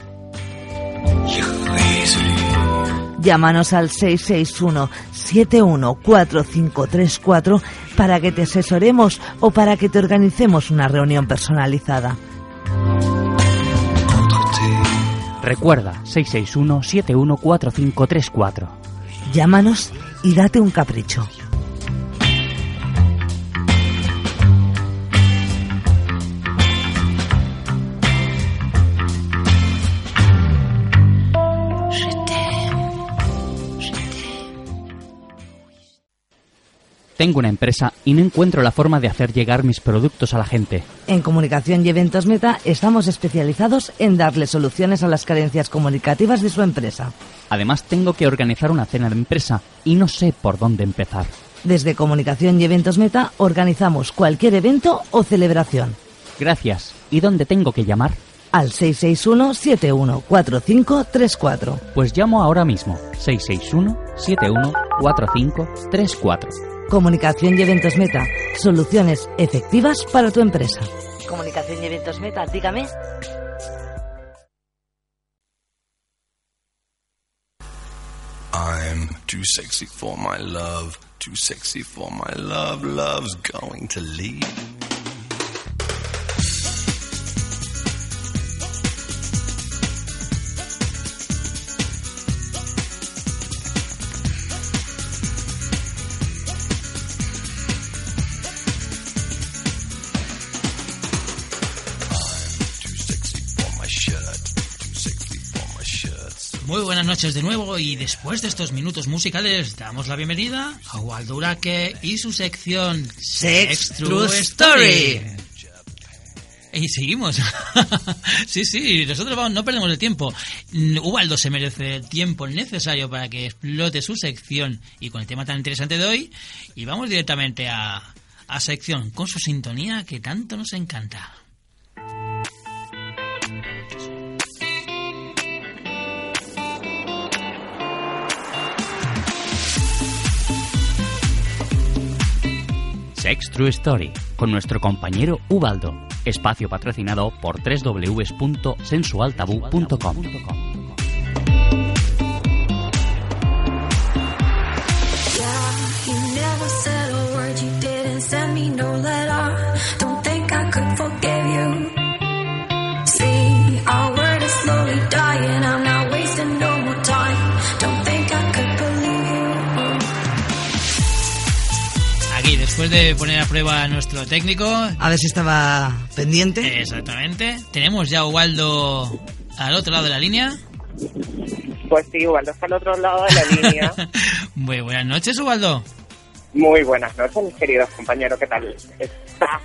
Llámanos al 661-714534 para que te asesoremos o para que te organicemos una reunión personalizada. Recuerda 661-714534. Llámanos y date un capricho. Tengo una empresa y no encuentro la forma de hacer llegar mis productos a la gente. En Comunicación y Eventos Meta estamos especializados en darle soluciones a las carencias comunicativas de su empresa. Además tengo que organizar una cena de empresa y no sé por dónde empezar. Desde Comunicación y Eventos Meta organizamos cualquier evento o celebración. Gracias. ¿Y dónde tengo que llamar? Al 661-714534. Pues llamo ahora mismo. 661-714534. Comunicación y Eventos Meta. Soluciones efectivas para tu empresa. Comunicación y Eventos Meta, dígame. I'm too sexy for my love, too sexy for my love, love's going to leave. Buenas noches de nuevo y después de estos minutos musicales damos la bienvenida a Waldo Uraque y su sección Sex True Story. Y seguimos. sí, sí, nosotros vamos, no perdemos el tiempo. Mm, Ubaldo se merece el tiempo necesario para que explote su sección y con el tema tan interesante de hoy. Y vamos directamente a, a sección con su sintonía que tanto nos encanta. Sex True Story con nuestro compañero Ubaldo. Espacio patrocinado por www.sensualtabú.com. de poner a prueba a nuestro técnico, A ver si estaba pendiente. exactamente, tenemos ya a Ubaldo al otro lado de la línea. Pues sí, Ubaldo está al otro lado de la línea. Muy buenas noches, Ubaldo. Muy buenas noches, mis queridos compañeros. ¿Qué tal está?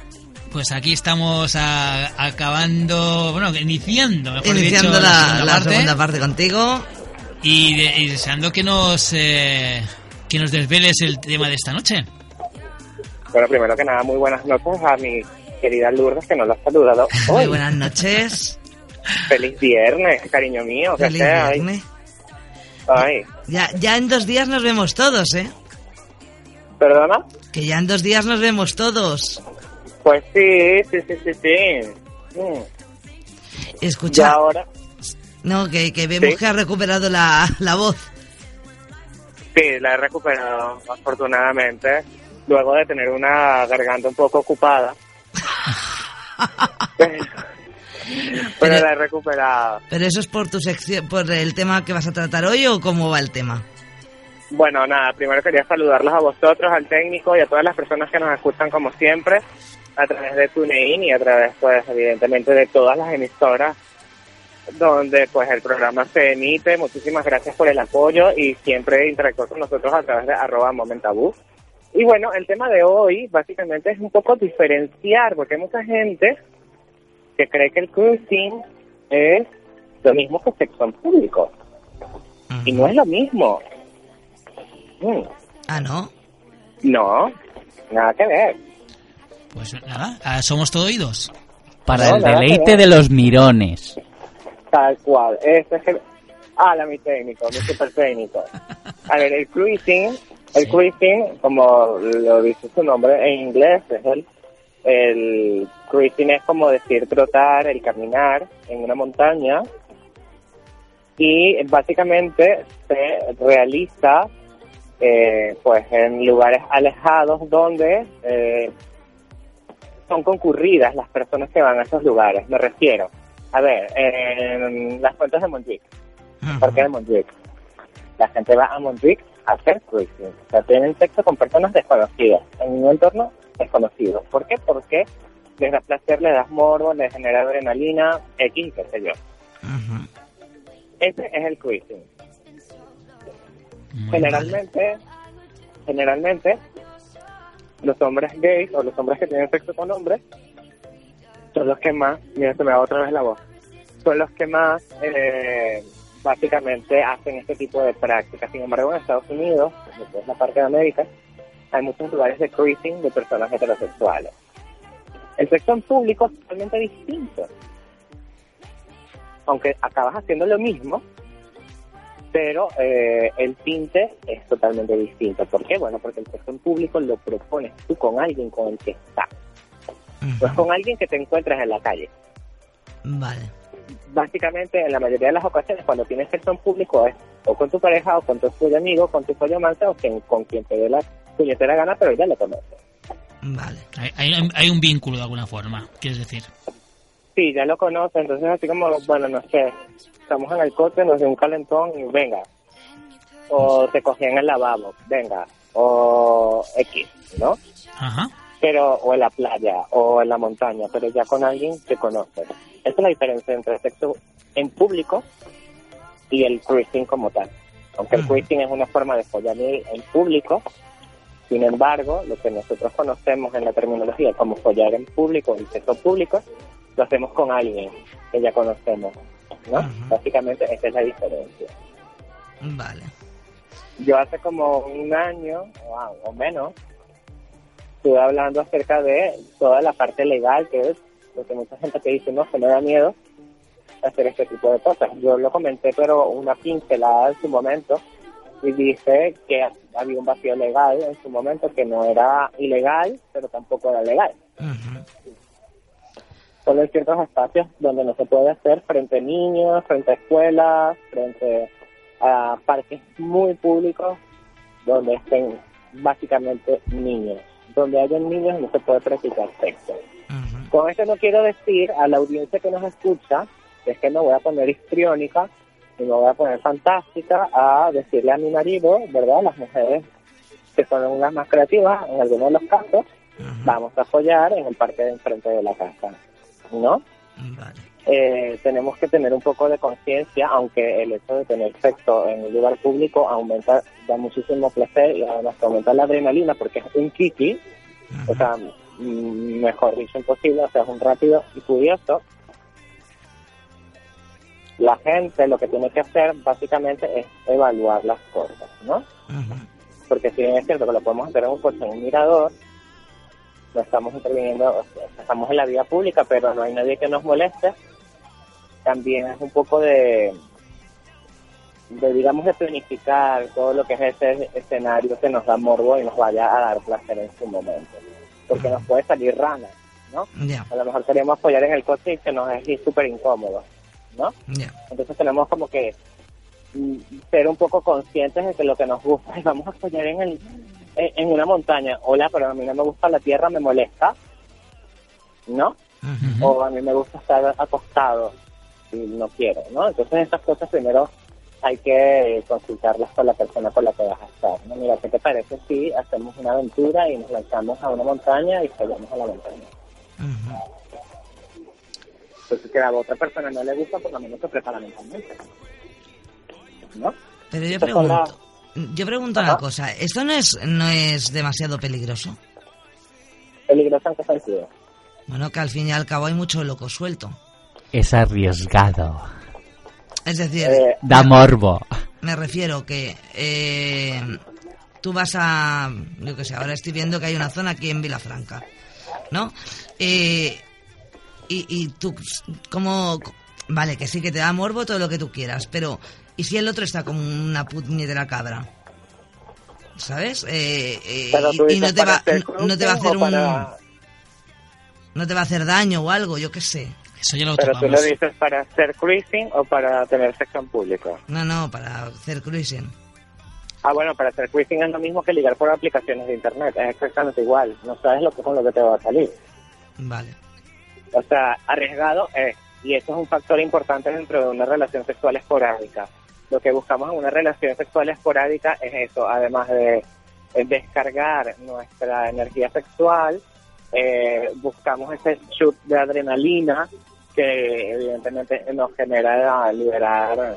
Pues aquí estamos a- acabando, bueno, iniciando, mejor Iniciando dicho, la, segunda la parte, segunda parte contigo. y, de- y deseando que nos eh, que nos desveles el tema de esta noche. Bueno, primero que nada, muy buenas noches a mi querida Lourdes, que nos la ha saludado Muy hoy. buenas noches. Feliz viernes, cariño mío. Feliz sea, viernes. ay. Ya, ya en dos días nos vemos todos, ¿eh? ¿Perdona? Que ya en dos días nos vemos todos. Pues sí, sí, sí, sí, sí. Mm. Y Escucha, ahora, no, que, que vemos Sí. que ha recuperado la, la voz. sí, la he recuperado, afortunadamente, luego de tener una garganta un poco ocupada. Pero, la he recuperado. Pero eso es por tu sección, por el tema que vas a tratar hoy o cómo va el tema. Bueno, nada, primero quería saludarlos a vosotros, al técnico y a todas las personas que nos escuchan como siempre a través de TuneIn y a través, pues, evidentemente de todas las emisoras donde, pues, el programa se emite. Muchísimas gracias por el apoyo y siempre interactuar con nosotros a través de arroba momentabú. Y bueno, el tema de hoy básicamente es un poco diferenciar, porque hay mucha gente que cree que el cruising es lo mismo que sexo en público. Y no es lo mismo. Mm, Ah, ¿no? No, nada que ver. Pues nada, ah, somos todo oídos. Para No, el deleite de los mirones. Tal cual. Ese es el, Habla mi técnico, mi super técnico. A ver, el cruising, el cruising, como lo dice su nombre en inglés, es el, el cruising es como decir trotar, el caminar en una montaña. Y básicamente se realiza eh, pues en lugares alejados donde eh, son concurridas las personas que van a esos lugares. Me refiero, a ver, en las fuentes de Montjuic, el parque de Montjuic, la gente va a Montjuic hacer cruising, o sea, tienen sexo con personas desconocidas, en un entorno desconocido. ¿Por qué? Porque les da placer, les da morbo, les genera adrenalina, X, qué sé yo. Ese es el cruising. Generalmente, generalmente, los hombres gays o los hombres que tienen sexo con hombres son los que más, mira, se me va otra vez la voz, son los que más eh, básicamente hacen este tipo de prácticas. Sin embargo, en Estados Unidos, que es la parte de América, hay muchos lugares de cruising de personas heterosexuales. El sexo en público es totalmente distinto. Aunque acabas haciendo lo mismo, pero eh, el tinte es totalmente distinto. ¿Por qué? Bueno, porque el sexo en público lo propones tú con alguien con el que estás. No es con alguien que te encuentras en la calle. Vale. Básicamente, en la mayoría de las ocasiones, cuando tienes sexo en público, es o con tu pareja, o con tu tuyo amigo, con tu pollo o quien- con quien te dé la puñetera gana, pero ya lo conoces. Vale. Hay, hay- hay un vínculo de alguna forma, quieres decir. Sí, ya lo conoces, entonces así como, bueno, no sé, estamos en el coche, nos dio un calentón y venga. O te cogí en el lavabo, venga. O X, ¿no? Ajá. Pero, o en la playa, o en la montaña, pero ya con alguien que conoces. Esa es la diferencia entre el sexo en público y el cruising como tal. Aunque el cruising es una forma de follar en público, sin embargo, lo que nosotros conocemos en la terminología como follar en público, el sexo público, lo hacemos con alguien que ya conocemos, ¿no? Básicamente esa es la diferencia. Vale. Yo hace como un año wow, o menos estuve hablando acerca de toda la parte legal que es, porque mucha gente te dice, no, que me da miedo hacer este tipo de cosas. Yo lo comenté, pero una pincelada en su momento, y dije que había un vacío legal en su momento que no era ilegal, pero tampoco era legal. Solo hay ciertos espacios donde no se puede hacer frente a niños, frente a escuelas, frente a parques muy públicos donde estén básicamente niños. Donde hayan niños no se puede practicar sexo. Con esto no quiero decir a la audiencia que nos escucha es que me voy a poner histriónica y me voy a poner fantástica a decirle a mi marido, ¿verdad? Las mujeres que son las más creativas, en algunos de los casos, vamos a follar en el parque de enfrente de la casa, ¿no? Eh, tenemos que tener un poco de conciencia, aunque el hecho de tener sexo en un lugar público aumenta, da muchísimo placer y además aumenta la adrenalina porque es un kiki, o sea, mm, mejor dicho imposible, o sea, es un rápido y curioso. La gente lo que tiene que hacer básicamente es evaluar las cosas, ¿no? Porque si bien es cierto que lo podemos hacer en un coche, en un mirador, no estamos interviniendo, estamos en la vía pública, pero no hay nadie que nos moleste. También es un poco de, de digamos, de planificar todo lo que es ese escenario que nos da morbo y nos vaya a dar placer en su momento. Porque nos puede salir rana, ¿no? A lo mejor queremos apoyar en el coche y que nos es súper incómodo, ¿no? Entonces tenemos como que mm, ser un poco conscientes de que lo que nos gusta es vamos a apoyar en el en en una montaña. Hola, pero a mí no me gusta la tierra, me molesta, ¿no? O a mí me gusta estar acostado no quiero, ¿no? Entonces esas cosas primero hay que consultarlas con la persona con la que vas a estar. ¿no? Mira, ¿qué te parece si hacemos una aventura y nos lanzamos a una montaña y salimos a la montaña? Entonces que a otra persona no le gusta, por lo menos se prepara mentalmente. ¿No? Pero yo pregunto, yo pregunto una cosa, ¿esto no es, no es demasiado peligroso? ¿Peligroso en qué sentido? Bueno, que al fin y al cabo hay mucho loco suelto. Es arriesgado. Es decir, Eh, Da morbo. me refiero que eh, tú vas a, yo qué sé, ahora estoy viendo que hay una zona aquí en Vilafranca, ¿no? Eh, y, y tú, como, vale, que sí que te da morbo todo lo que tú quieras, pero ¿Y si el otro está como una puñetera cabra? ¿Sabes? Eh, eh, y, y no te va, hacer no te va a hacer un... No te va a hacer daño o algo, yo qué sé. Eso ya lo Pero tú lo dices para hacer cruising o para tener sexo en público. No, no, para hacer cruising. Ah, bueno, para hacer cruising es lo mismo que ligar por aplicaciones de internet. Es exactamente igual. No sabes lo que con lo que te va a salir. Vale. O sea, arriesgado es. Y eso es un factor importante dentro de una relación sexual esporádica. Lo que buscamos en una relación sexual esporádica es eso, además de eh, descargar nuestra energía sexual, eh, buscamos ese shoot de adrenalina que evidentemente nos genera liberar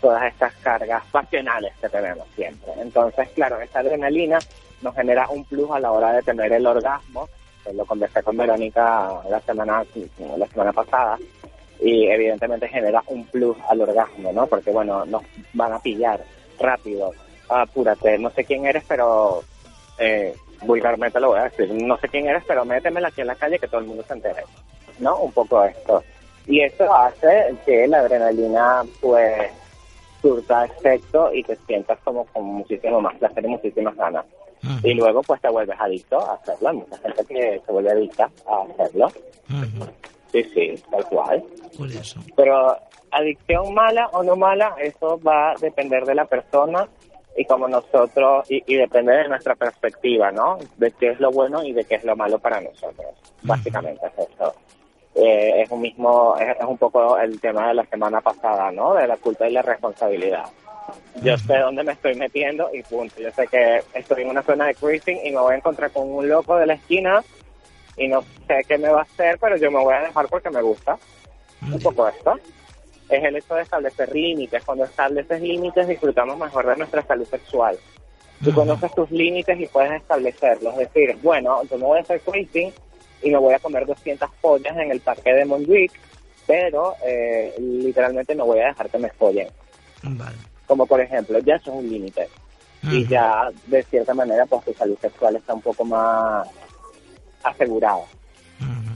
todas estas cargas pasionales que tenemos siempre. Entonces, claro, esa adrenalina nos genera un plus a la hora de tener el orgasmo. Lo conversé con Verónica la semana, la semana pasada y evidentemente genera un plus al orgasmo, ¿no? Porque, bueno, nos van a pillar rápido. Apúrate, no sé quién eres, pero eh, vulgarmente lo voy a decir. No sé quién eres, pero métemela aquí en la calle que todo el mundo se entere, ¿no? Un poco esto. Y eso hace que la adrenalina, pues, surta efecto y te sientas como con muchísimo más placer y muchísimas ganas. Ujú, Y luego, pues, te vuelves adicto a hacerlo. Hay mucha gente que se vuelve adicta a hacerlo. Sí, sí, tal cual. Pero adicción mala o no mala, eso va a depender de la persona y como nosotros, y, y depende de nuestra perspectiva, ¿no? De qué es lo bueno y de qué es lo malo para nosotros. Básicamente es eso. Eh, es un mismo, es, es un poco el tema de la semana pasada, ¿no? De la culpa y la responsabilidad. Yo sé dónde me estoy metiendo y punto. Yo sé que estoy en una zona de cruising y me voy a encontrar con un loco de la esquina y no sé qué me va a hacer, pero yo me voy a dejar porque me gusta. Un poco esto. Es el hecho de establecer límites. Cuando estableces límites disfrutamos mejor de nuestra salud sexual. Tú conoces tus límites y puedes establecerlos. Es decir, bueno, yo me voy a hacer cruising y me voy a comer 200 pollas en el parque de Montjuic, pero eh, literalmente no voy a dejar que me follen. Vale. Como por ejemplo, ya eso es un límite. Y ya, de cierta manera, pues tu salud sexual está un poco más asegurada.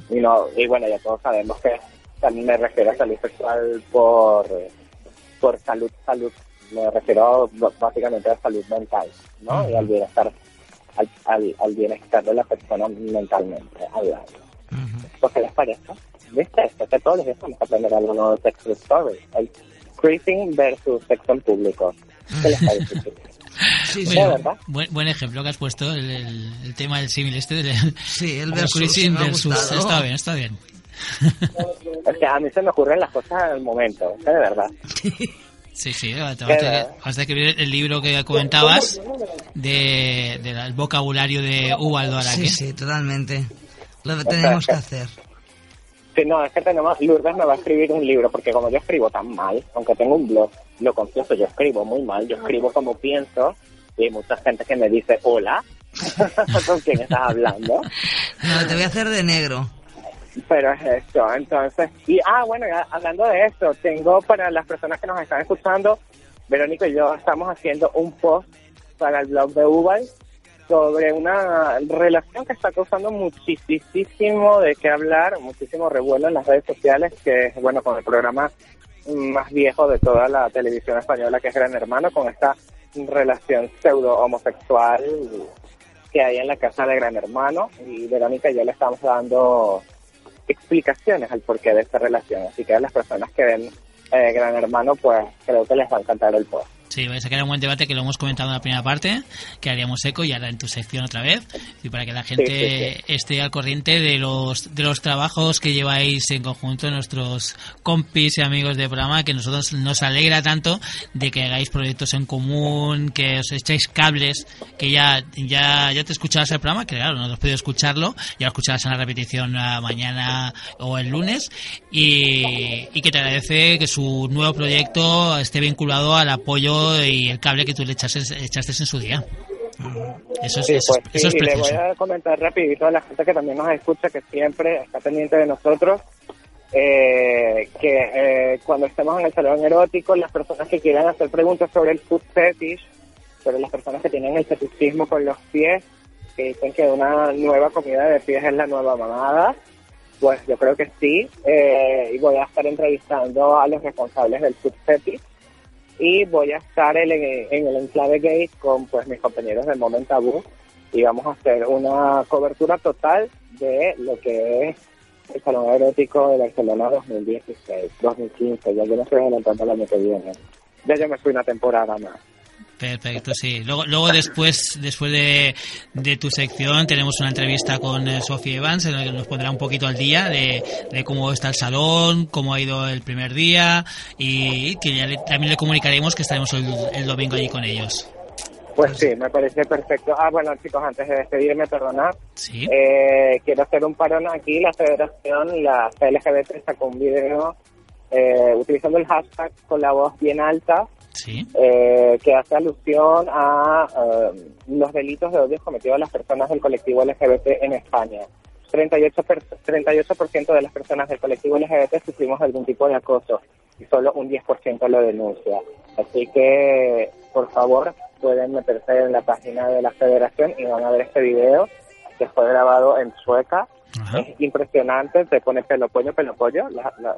Y, no, y bueno, ya todos sabemos que también me refiero a salud sexual por, por salud, salud. Me refiero básicamente a salud mental, ¿no? Y al bienestar, al, al, al bienestar de la persona mentalmente hablando. Ujú. ¿Pues qué les parece? ¿Viste? Esto que todos los días vamos a aprender algo nuevo de Sex Story. El cruising versus sexo en público. ¿Qué les parece? Sí, Sí, sí. Bueno, ¿verdad? buen, buen ejemplo que has puesto, el, el- el tema del símil este del Sí, el del versus, ha versus. Está bien, está bien. Es que a mí se me ocurren las cosas al momento, es que de verdad. Sí, sí, te vas a tener- vas a escribir el libro que comentabas de, del vocabulario de Ubaldo Araque. Sí, sí, totalmente. Lo tenemos que hacer. Sí, no, es que tenemos, Lourdes me va a escribir un libro, porque como yo escribo tan mal, aunque tengo un blog, lo confieso, yo escribo muy mal, yo escribo como pienso, y hay mucha gente que me dice, hola, ¿con quién estás hablando? No, te voy a hacer de negro. Pero es eso, entonces, y ah, bueno, hablando de esto, tengo para las personas que nos están escuchando, Verónica y yo estamos haciendo un post para el blog de Ubal sobre una relación que está causando muchísimo de qué hablar, muchísimo revuelo en las redes sociales, que es, bueno, con el programa más viejo de toda la televisión española, que es Gran Hermano, con esta relación pseudo homosexual que hay en la casa de Gran Hermano, y Verónica y yo le estamos dando explicaciones al porqué de esta relación. Así que a las personas que ven eh, Gran Hermano, pues creo que les va a encantar el post. Sí, vais a sacar un buen debate que lo hemos comentado en la primera parte, que haríamos eco y ahora en tu sección otra vez, y para que la gente Sí, sí, esté al corriente de los de los trabajos que lleváis en conjunto nuestros compis y amigos de programa, que nosotros nos alegra tanto de que hagáis proyectos en común, que os echéis cables, que ya ya ya te escuchabas el programa, que claro, no has podido escucharlo, ya lo escucharás en la repetición ah, mañana o el lunes, y, y que te agradece que su nuevo proyecto esté vinculado al apoyo y el cable que tú le echaste, echaste en su día. Eso es, Sí, eso, pues es- eso es y le voy a comentar rapidito a la gente que también nos escucha, que siempre está pendiente de nosotros, eh, que eh, cuando estemos en el salón erótico, las personas que quieran hacer preguntas sobre el food fetish, sobre las personas que tienen el fetichismo con los pies, que dicen que una nueva comida de pies es la nueva mamada, pues yo creo que sí, eh, y voy a estar entrevistando a los responsables del food fetish y voy a estar en, el enclave gay con pues mis compañeros del Moment Tabú y vamos a hacer una cobertura total de lo que es el Salón Erótico de Barcelona 2016, 2015, ya yo no estoy adelantando el año que viene. Ya yo me fui una temporada más. Perfecto, sí. Luego, luego después, después de, de tu sección, tenemos una entrevista con eh, Sofía Evans, en la que nos pondrá un poquito al día de, de cómo está el salón, cómo ha ido el primer día y que ya le- también le comunicaremos que estaremos el, el domingo allí con ellos. Pues sí, me parece perfecto. Ah, bueno, chicos, antes de despedirme, perdonad, Sí. eh, quiero hacer un parón aquí. La federación, la LGBT, sacó un video eh, utilizando el hashtag con la voz bien alta Eh, que hace alusión a eh, los delitos de odio cometidos a las personas del colectivo LGBT en España. 38%, per- 38 de las personas del colectivo LGBT sufrimos algún tipo de acoso y solo un 10% lo denuncia. Así que, por favor, pueden meterse en la página de la federación y van a ver este video que fue grabado en Sueca. Ajá. Es impresionante, te pone pelo pollo, pelo pollo, la, la,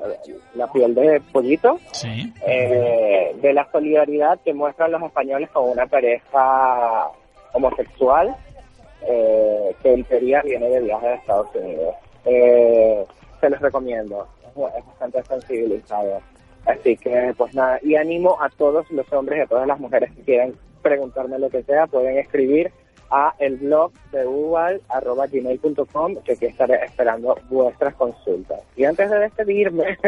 la piel de pollito Sí. eh, de la solidaridad que muestran los españoles con una pareja homosexual eh, que en teoría viene de viaje de Estados Unidos. Eh, se los recomiendo, es bastante sensibilizado. Así que, pues nada, y animo a todos los hombres y a todas las mujeres que quieran preguntarme lo que sea, pueden escribir a el blog de uval.gmail.com que aquí estaré esperando vuestras consultas. Y antes de despedirme,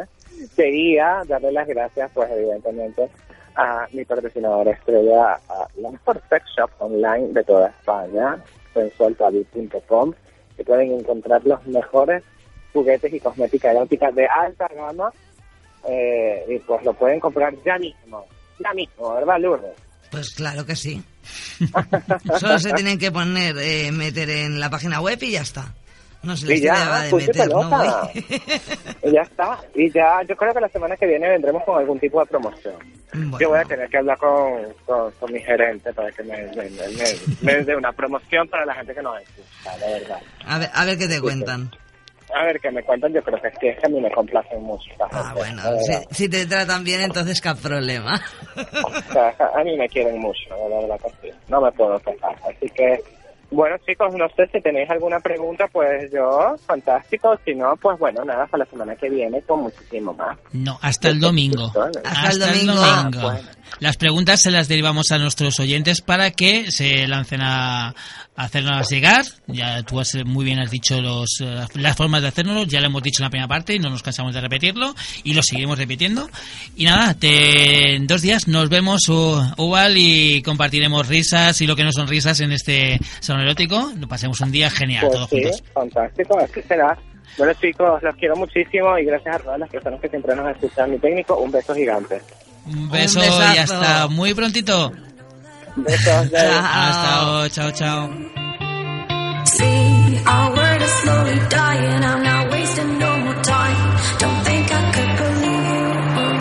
quería darle las gracias, pues evidentemente, a mi patrocinadora estrella, a la mejor sex shop online de toda España, sensualtabi.com, que pueden encontrar los mejores juguetes y cosmética erótica de alta gama, eh, y pues lo pueden comprar ya mismo, ya mismo, ¿verdad, Lourdes? Pues claro que sí. Solo se tienen que poner, eh, meter en la página web y ya está. No se les Y ya, de y meter. Y ya está. Y ya, yo creo que la semana que viene vendremos con algún tipo de promoción. Bueno. Yo voy a tener que hablar con, con, con mi gerente para que me, me, me- me dé una promoción para la gente que nos escucha, la verdad. A ver, a ver qué te cuentan. A ver, que me cuentan, yo creo que es que, es que a mí me complacen mucho. Ah, bueno, si, si te tratan bien, entonces qué problema. O sea, a mí me quieren mucho, la verdad que sí. No me puedo quejar. Así que, bueno, chicos, no sé si tenéis alguna pregunta, pues yo, fantástico. Si no, pues bueno, nada, para la semana que viene con muchísimo más. No, hasta el domingo. Hasta el domingo. Ah, bueno. Las preguntas se las derivamos a nuestros oyentes para que se lancen a hacernos llegar. Ya tú has, muy bien has dicho los, eh, las formas de hacerlo, ya lo hemos dicho en la primera parte y no nos cansamos de repetirlo y lo seguiremos repitiendo. Y nada, te- en dos días nos vemos, Ubal, y compartiremos risas y lo que no son risas en este salón erótico. Pasemos un día genial, Pues todos sí, juntos. fantástico, así será. Bueno, chicos, los quiero muchísimo y gracias a todas las personas que siempre nos escuchan. Mi técnico, un beso gigante. Un beso Un y hasta muy prontito. Besos de... Hasta luego, chao, chao. See, our word is slowly dying. I'm not wasting no more time. Don't think I could believe you.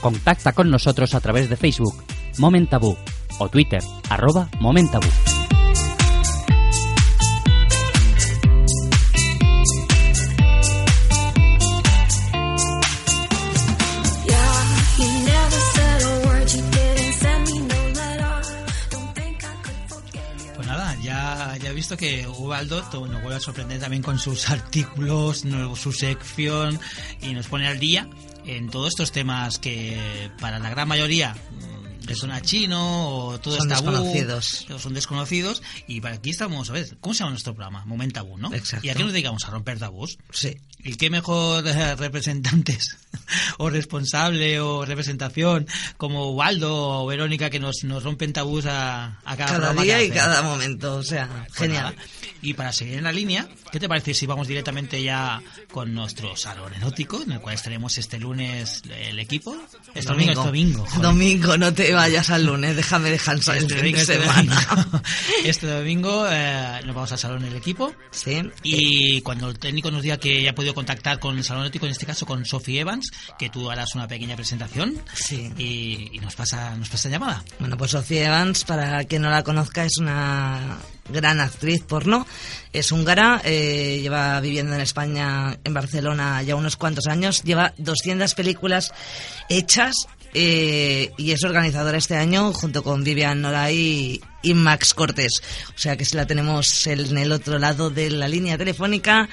Contacta con nosotros a través de Facebook, Moment Tabú, o Twitter, arroba Moment Tabú. Visto que Ubaldo nos vuelve a sorprender también con sus artículos, su sección y nos pone al día en todos estos temas que para la gran mayoría mm, les suena chino o todo Son tabú, desconocidos. son desconocidos y para aquí estamos a ver cómo se llama nuestro programa Moment Tabú ¿no? Exacto. y a qué nos dedicamos a romper tabús Sí. y qué mejor eh, representantes o responsable o representación como Ubaldo o Verónica que nos, nos rompen tabús a, a cada, Cada que día y cada momento, o sea, Pues genial. nada. Y para seguir en la línea, ¿qué te parece si vamos directamente ya con nuestro salón erótico, en el cual estaremos este lunes el equipo? Es domingo, domingo. Domingo, no te vayas al lunes, déjame descansar Este domingo, este semana. domingo, este domingo, eh, nos vamos al salón el equipo. Sí. Y cuando el técnico nos diga que ya ha podido contactar con el salón eléctrico, en este caso con Sophie Evans, que tú harás una pequeña presentación Sí. y, y nos pasa nos pasa llamada. Bueno, pues Sofía Evans, para quien no la conozca, es una gran actriz porno. Es húngara, eh, lleva viviendo en España, en Barcelona, ya unos cuantos años. Lleva 200 películas hechas eh, y es organizadora este año junto con Vivian Noray y Max Cortés. O sea que si la tenemos en el otro lado de la línea telefónica.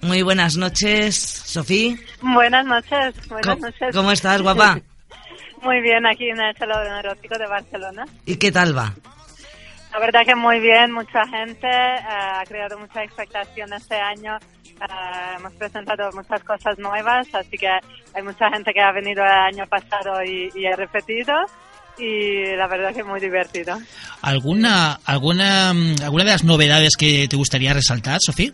Muy buenas noches, Sofía. Buenas noches, buenas ¿Cómo, noches. cómo estás, guapa? Muy bien, aquí en el Salón Erótico de Barcelona. ¿Y qué tal va? La verdad que muy bien, mucha gente, eh, ha creado mucha expectación este año. eh, hemos presentado muchas cosas nuevas, así que hay mucha gente que ha venido el año pasado y, y ha repetido. Y la verdad que muy divertido. ¿Alguna, alguna, mm, ¿Alguna de las novedades que te gustaría resaltar, Sofía?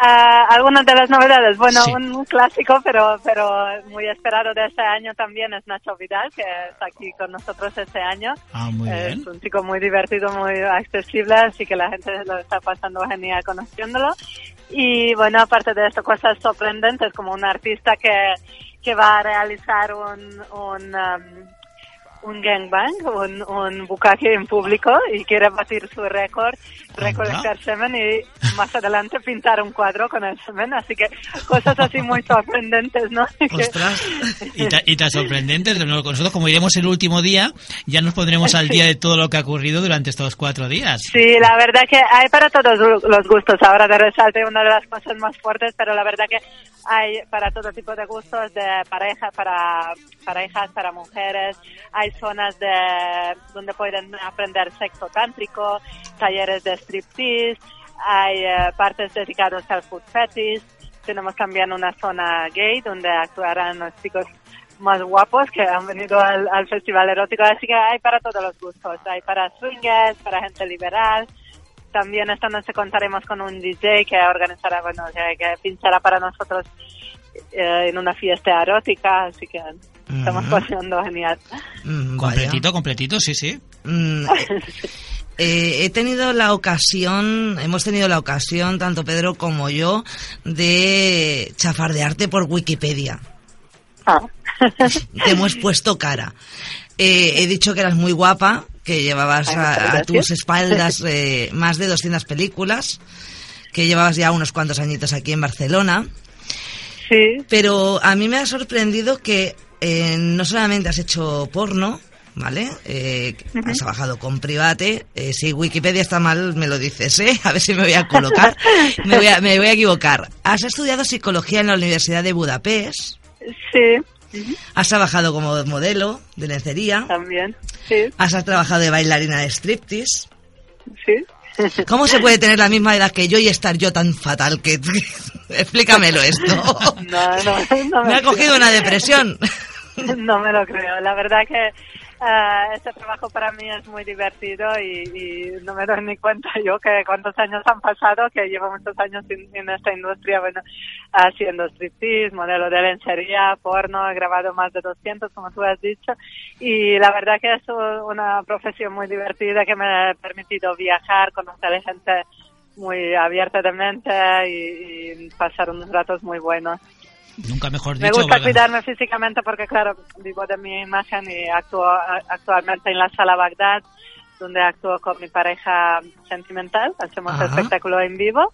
Ah, algunas de las novedades, bueno, Sí. un, un clásico, pero pero muy esperado de este año también es Nacho Vidal, que está aquí con nosotros este año. Ah, muy es bien. un chico muy divertido, muy accesible, así que la gente lo está pasando genial conociéndolo. Y bueno, aparte de esto, cosas sorprendentes, como un artista que, que va a realizar un, un, um, un gangbang, un, un bucaque en público y quiere batir su récord, recolectar semen y más adelante pintar un cuadro con el semen. Así que cosas así muy sorprendentes, ¿no? Ostras. Y, ta- y tan sorprendentes, de nosotros como iremos el último día, ya nos pondremos al día de todo lo que ha ocurrido durante estos cuatro días. Sí, la verdad que hay para todos los gustos. Ahora te resalte una de las cosas más fuertes, pero la verdad que hay para todo tipo de gustos, de pareja, para parejas, para mujeres. Hay zonas de donde pueden aprender sexo tántrico, talleres de striptease, hay eh, partes dedicadas al food fetish. Tenemos también una zona gay donde actuarán los chicos más guapos que han venido al, al festival erótico, así que hay para todos los gustos, hay para swingers, para gente liberal. También esta noche contaremos con un DJ que organizará, bueno, que, que pinchará para nosotros eh, en una fiesta erótica, así que estamos pasando genial. Mm. Completito, completito, sí, sí. Mm, eh, he tenido la ocasión, hemos tenido la ocasión, tanto Pedro como yo, de chafardearte por Wikipedia. Ah. Te hemos puesto cara. Eh, he dicho que eras muy guapa, que llevabas a, a tus espaldas eh, más de 200 películas, que llevabas ya unos cuantos añitos aquí en Barcelona. Sí, Pero a mí me ha sorprendido que eh, no solamente has hecho porno, ¿vale? Eh, Has trabajado con Private. Eh, si Wikipedia está mal, me lo dices, ¿eh? A ver si me voy a colocar. me, voy a, me voy a equivocar. Has estudiado psicología en la Universidad de Budapest. sí, Has trabajado como modelo de lencería. también, sí, Has trabajado de bailarina de striptease. sí. ¿Cómo se puede tener la misma edad que yo y estar yo tan fatal que... Explícamelo esto. No, no, no Me ha creo. cogido una depresión. No me lo creo. La verdad que eh, este trabajo para mí es muy divertido y, y no me doy ni cuenta yo que cuántos años han pasado, que llevo muchos años en, esta industria, bueno, haciendo striptease, modelo de lencería, porno, he grabado más de 200, como tú has dicho, y la verdad que es una profesión muy divertida que me ha permitido viajar, conocer gente muy abierta de mente y, y pasar unos ratos muy buenos. Nunca mejor Me dicho. gusta porque- cuidarme físicamente porque, claro, vivo de mi imagen y actúo actualmente en la sala Bagdad, donde actúo con mi pareja sentimental. Hacemos Ajá. espectáculo en vivo.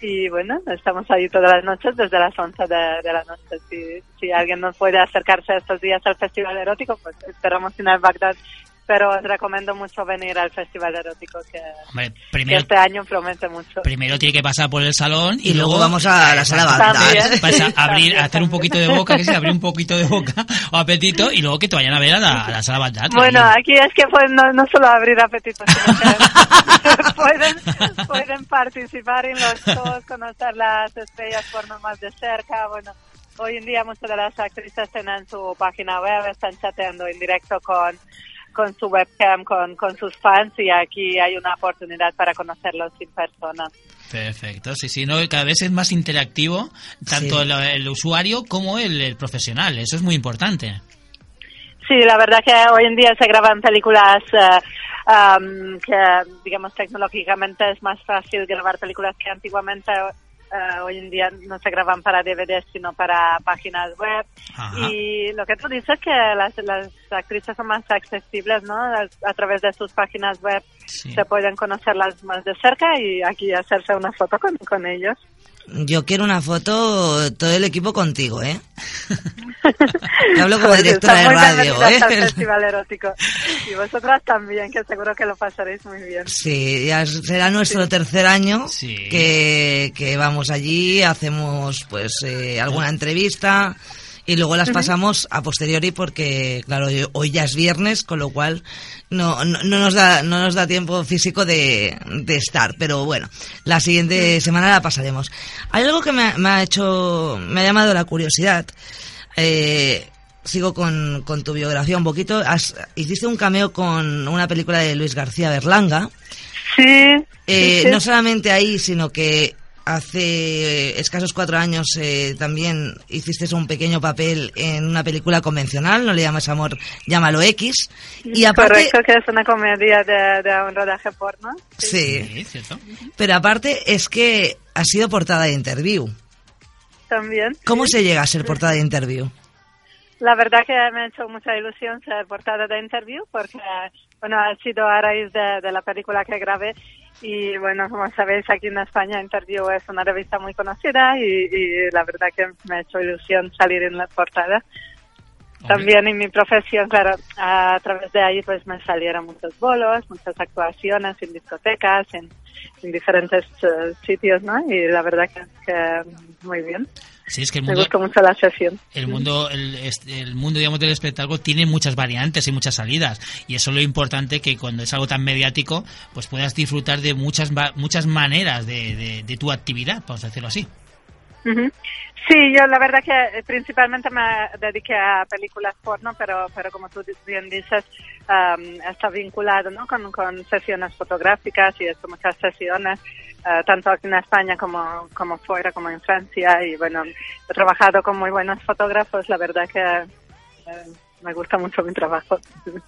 Y bueno, estamos ahí todas las noches desde las 11 de, de la noche. Si, si alguien no puede acercarse estos días al Festival Erótico, pues esperamos en el Bagdad. Pero os recomiendo mucho venir al Festival Erótico, que, Hombre, que primero, este año promete mucho. primero tiene que pasar por el salón y, Y luego vamos a la sala. Vas a abrir, a hacer un poquito de boca, que sí, abrir un poquito de boca o apetito y luego que te vayan a ver a la, a la sala Bagdad. Bueno, aquí es que pues, no, no solo abrir apetito, sino que pueden, pueden participar en los shows, conocer las estrellas porno más de cerca. Bueno, hoy en día muchas de las actrices tienen su página web, están chateando en directo con, con su webcam, con, con sus fans y aquí hay una oportunidad para conocerlos en persona. Perfecto, sí, sí, no, cada vez es más interactivo tanto Sí. el, el usuario como el, el profesional, eso es muy importante. Sí, la verdad que hoy en día se graban películas am, que, digamos, tecnológicamente es más fácil grabar películas que antiguamente. Eh, hoy en día no se graban para DVD, sino para páginas web. Ajá. Y lo que tú dices que las, las actrices son más accesibles, ¿no? A, a través de sus páginas web Sí. se pueden conocerlas más de cerca y aquí hacerse una foto con, con ellos. Yo quiero una foto, todo el equipo contigo, ¿eh? Te hablo como Pues directora de radio, bienvenidas al ¿eh? festival erótico. Y vosotras también, que seguro que lo pasaréis muy bien. Sí, ya será nuestro tercer año Sí. que, que vamos allí, hacemos pues eh, alguna entrevista y luego las pasamos a posteriori porque, claro, hoy ya es viernes, con lo cual no, no, no nos, da, no nos da tiempo físico de, de estar. Pero bueno, la siguiente semana la pasaremos. Hay algo que me, ha- me ha hecho, me ha llamado la curiosidad. Eh, sigo con, con tu biografía un poquito. Has- hiciste un cameo con una película de Luis García Berlanga. Sí. Eh, sí, sí. No solamente ahí, sino que hace escasos cuatro años eh, también hiciste un pequeño papel en una película convencional, no le llamas amor, llámalo X. Y aparte, Correcto, que es una comedia de, de un rodaje porno. sí, Sí, ¿cierto? pero aparte es que ha sido portada de interview. También. ¿Cómo se llega a ser portada de interview? La verdad que me ha hecho mucha ilusión ser portada de interview porque, bueno, ha sido a raíz de, de la película que grabé y, bueno, como sabéis, aquí en España Interview es una revista muy conocida y, y la verdad que me ha hecho ilusión salir en la portada. También en mi profesión, claro, a través de ahí pues me salieron muchos bolos, muchas actuaciones en discotecas, en, en diferentes eh, sitios, ¿no? Y la verdad que, que muy bien. Sí, es que el Me mundo, mucho la sesión. el mundo, el, el mundo digamos, del espectáculo tiene muchas variantes y muchas salidas. Y eso es lo importante que cuando es algo tan mediático, pues puedas disfrutar de muchas muchas maneras de, de- de tu actividad, vamos a decirlo así. Sí, yo la verdad que eh, principalmente me dediqué a películas porno, pero, pero como tú bien dices, am, está vinculado ¿no? con, con sesiones fotográficas y he hecho muchas sesiones, eh, tanto aquí en España como, como fuera, como en Francia. Y bueno, he trabajado con muy buenos fotógrafos, la verdad que eh, me gusta mucho mi trabajo.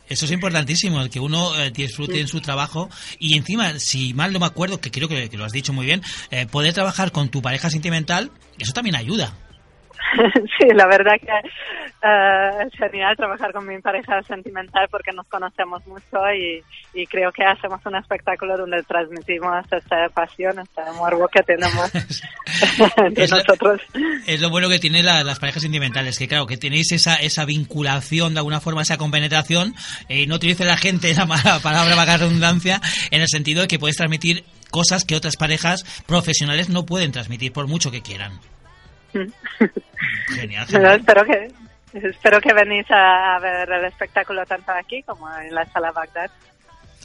Eso es importantísimo, el que uno eh, disfrute en su trabajo y encima, si mal no me acuerdo, que creo que, que lo has dicho muy bien, eh, poder trabajar con tu pareja sentimental, eso también ayuda. sí, la verdad que eh, es genial trabajar con mi pareja sentimental porque nos conocemos mucho y, y creo que hacemos un espectáculo donde transmitimos esta pasión, este morbo que tenemos entre Es nosotros. Es lo bueno que tienen la- las parejas sentimentales, que claro, que tenéis esa, esa vinculación, de alguna forma, esa compenetración, y no utilice la gente la mala palabra vaga redundancia, en el sentido de que puedes transmitir cosas que otras parejas profesionales no pueden transmitir por mucho que quieran. Genial, Pero genial. espero que espero que venís a ver el espectáculo tanto aquí como en la sala Bagdad.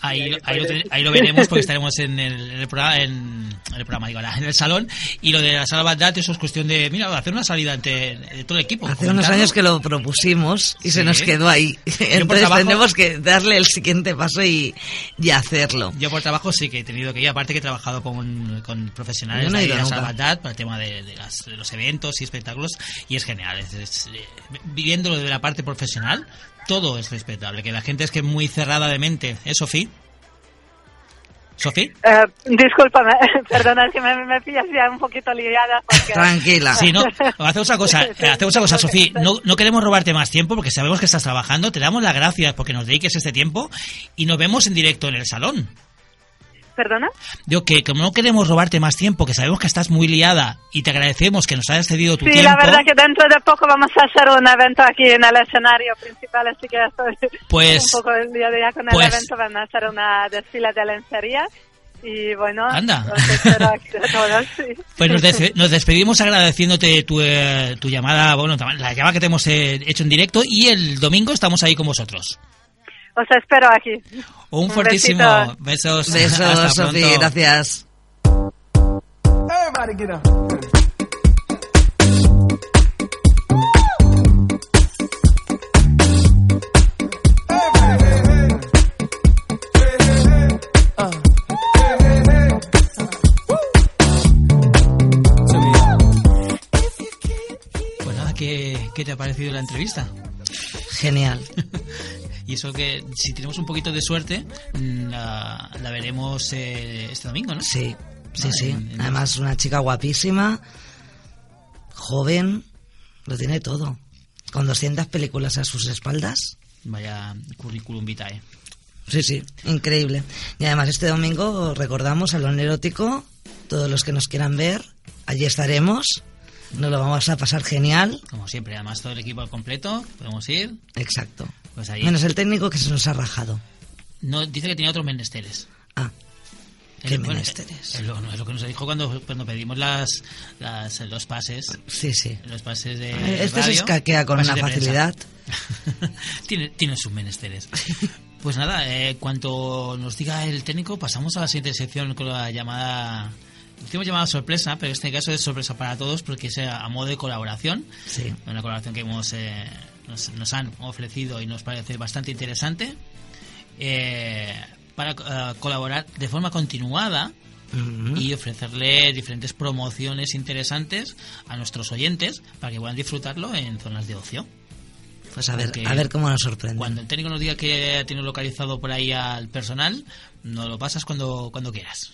Ahí, lo- ahí, lo, ahí lo veremos porque estaremos en el, en el programa, en, en el programa, digo, en el salón. Y lo de la sala Bagdad, eso es cuestión de, mira, hacer una salida entre de todo el equipo. Hace unos comentarlo. años que lo propusimos y se Sí. nos quedó ahí. Entonces trabajo- tendremos que darle el siguiente paso y, y hacerlo. Yo por trabajo sí que he tenido que ir, aparte que he trabajado con, con profesionales no de la. Sala Bagdad para el tema de, de las- de los eventos y espectáculos y es genial. Es, es, eh, viviéndolo de la parte profesional, todo es respetable. Que la gente es que es muy cerrada de mente. ¿Eh, Sofía? ¿Sofía? Eh, discúlpame, perdona, es que me, me pillas ya un poquito liada porque... Tranquila. Sí, no, hacemos una cosa, hacemos una cosa, Sofía, no, no queremos robarte más tiempo porque sabemos que estás trabajando, te damos las gracias porque nos dediques este tiempo y nos vemos en directo en el salón. ¿Perdona? Yo que como no queremos robarte más tiempo, que sabemos que estás muy liada y te agradecemos que nos hayas cedido tu Sí, tiempo, la verdad que dentro de poco vamos a hacer un evento aquí en el escenario principal, así que estoy Pues- un poco el día de ya con el pues- evento. Van a hacer una desfile de lencería y bueno, Anda. todos. sí. pues nos, des- nos despedimos agradeciéndote tu, eh, tu llamada, bueno, la llamada que te hemos eh, hecho en directo y el domingo estamos ahí con vosotros. Os espero aquí. Un, Un fuertísimo besito. besos. Besos, Hasta Sofía, pronto. gracias. Everybody get up. Pues nada, ¿qué, qué te ha parecido la entrevista? Genial. Y eso que, si tenemos un poquito de suerte, mm, la, la veremos eh, este domingo, ¿no? Sí, sí, Ah, sí. en- en- Además, una chica guapísima, joven, lo tiene todo. Con 200 películas a sus espaldas. Vaya currículum vitae. Sí, sí, increíble. Y además este domingo recordamos Salón Erótico, todos los que nos quieran ver, allí estaremos, nos lo vamos a pasar genial. Como siempre, además todo el equipo al completo, podemos ir. Exacto. Pues ahí. Menos el técnico que se nos ha rajado. No, dice que tenía otros menesteres. Ah, ¿Qué bueno, menesteres? Es lo, es lo que nos dijo cuando, cuando pedimos las, las- los pases. sí, sí. Los pases de. Este se radio, escaquea con una facilidad. tiene, tiene sus menesteres. Pues nada, eh, cuanto nos diga el técnico, pasamos a la siguiente sección con la llamada. Decimos llamada sorpresa, pero en este caso es sorpresa para todos porque es a modo de colaboración. Sí. Una colaboración que hemos, eh, nos, nos han ofrecido y nos parece bastante interesante. eh, para eh, colaborar de forma continuada y ofrecerle diferentes promociones interesantes a nuestros oyentes para que puedan disfrutarlo en zonas de ocio. Pues a ver, Porque a ver cómo nos sorprende. Cuando el técnico nos diga que tiene localizado por ahí al personal, nos lo pasas cuando, cuando quieras.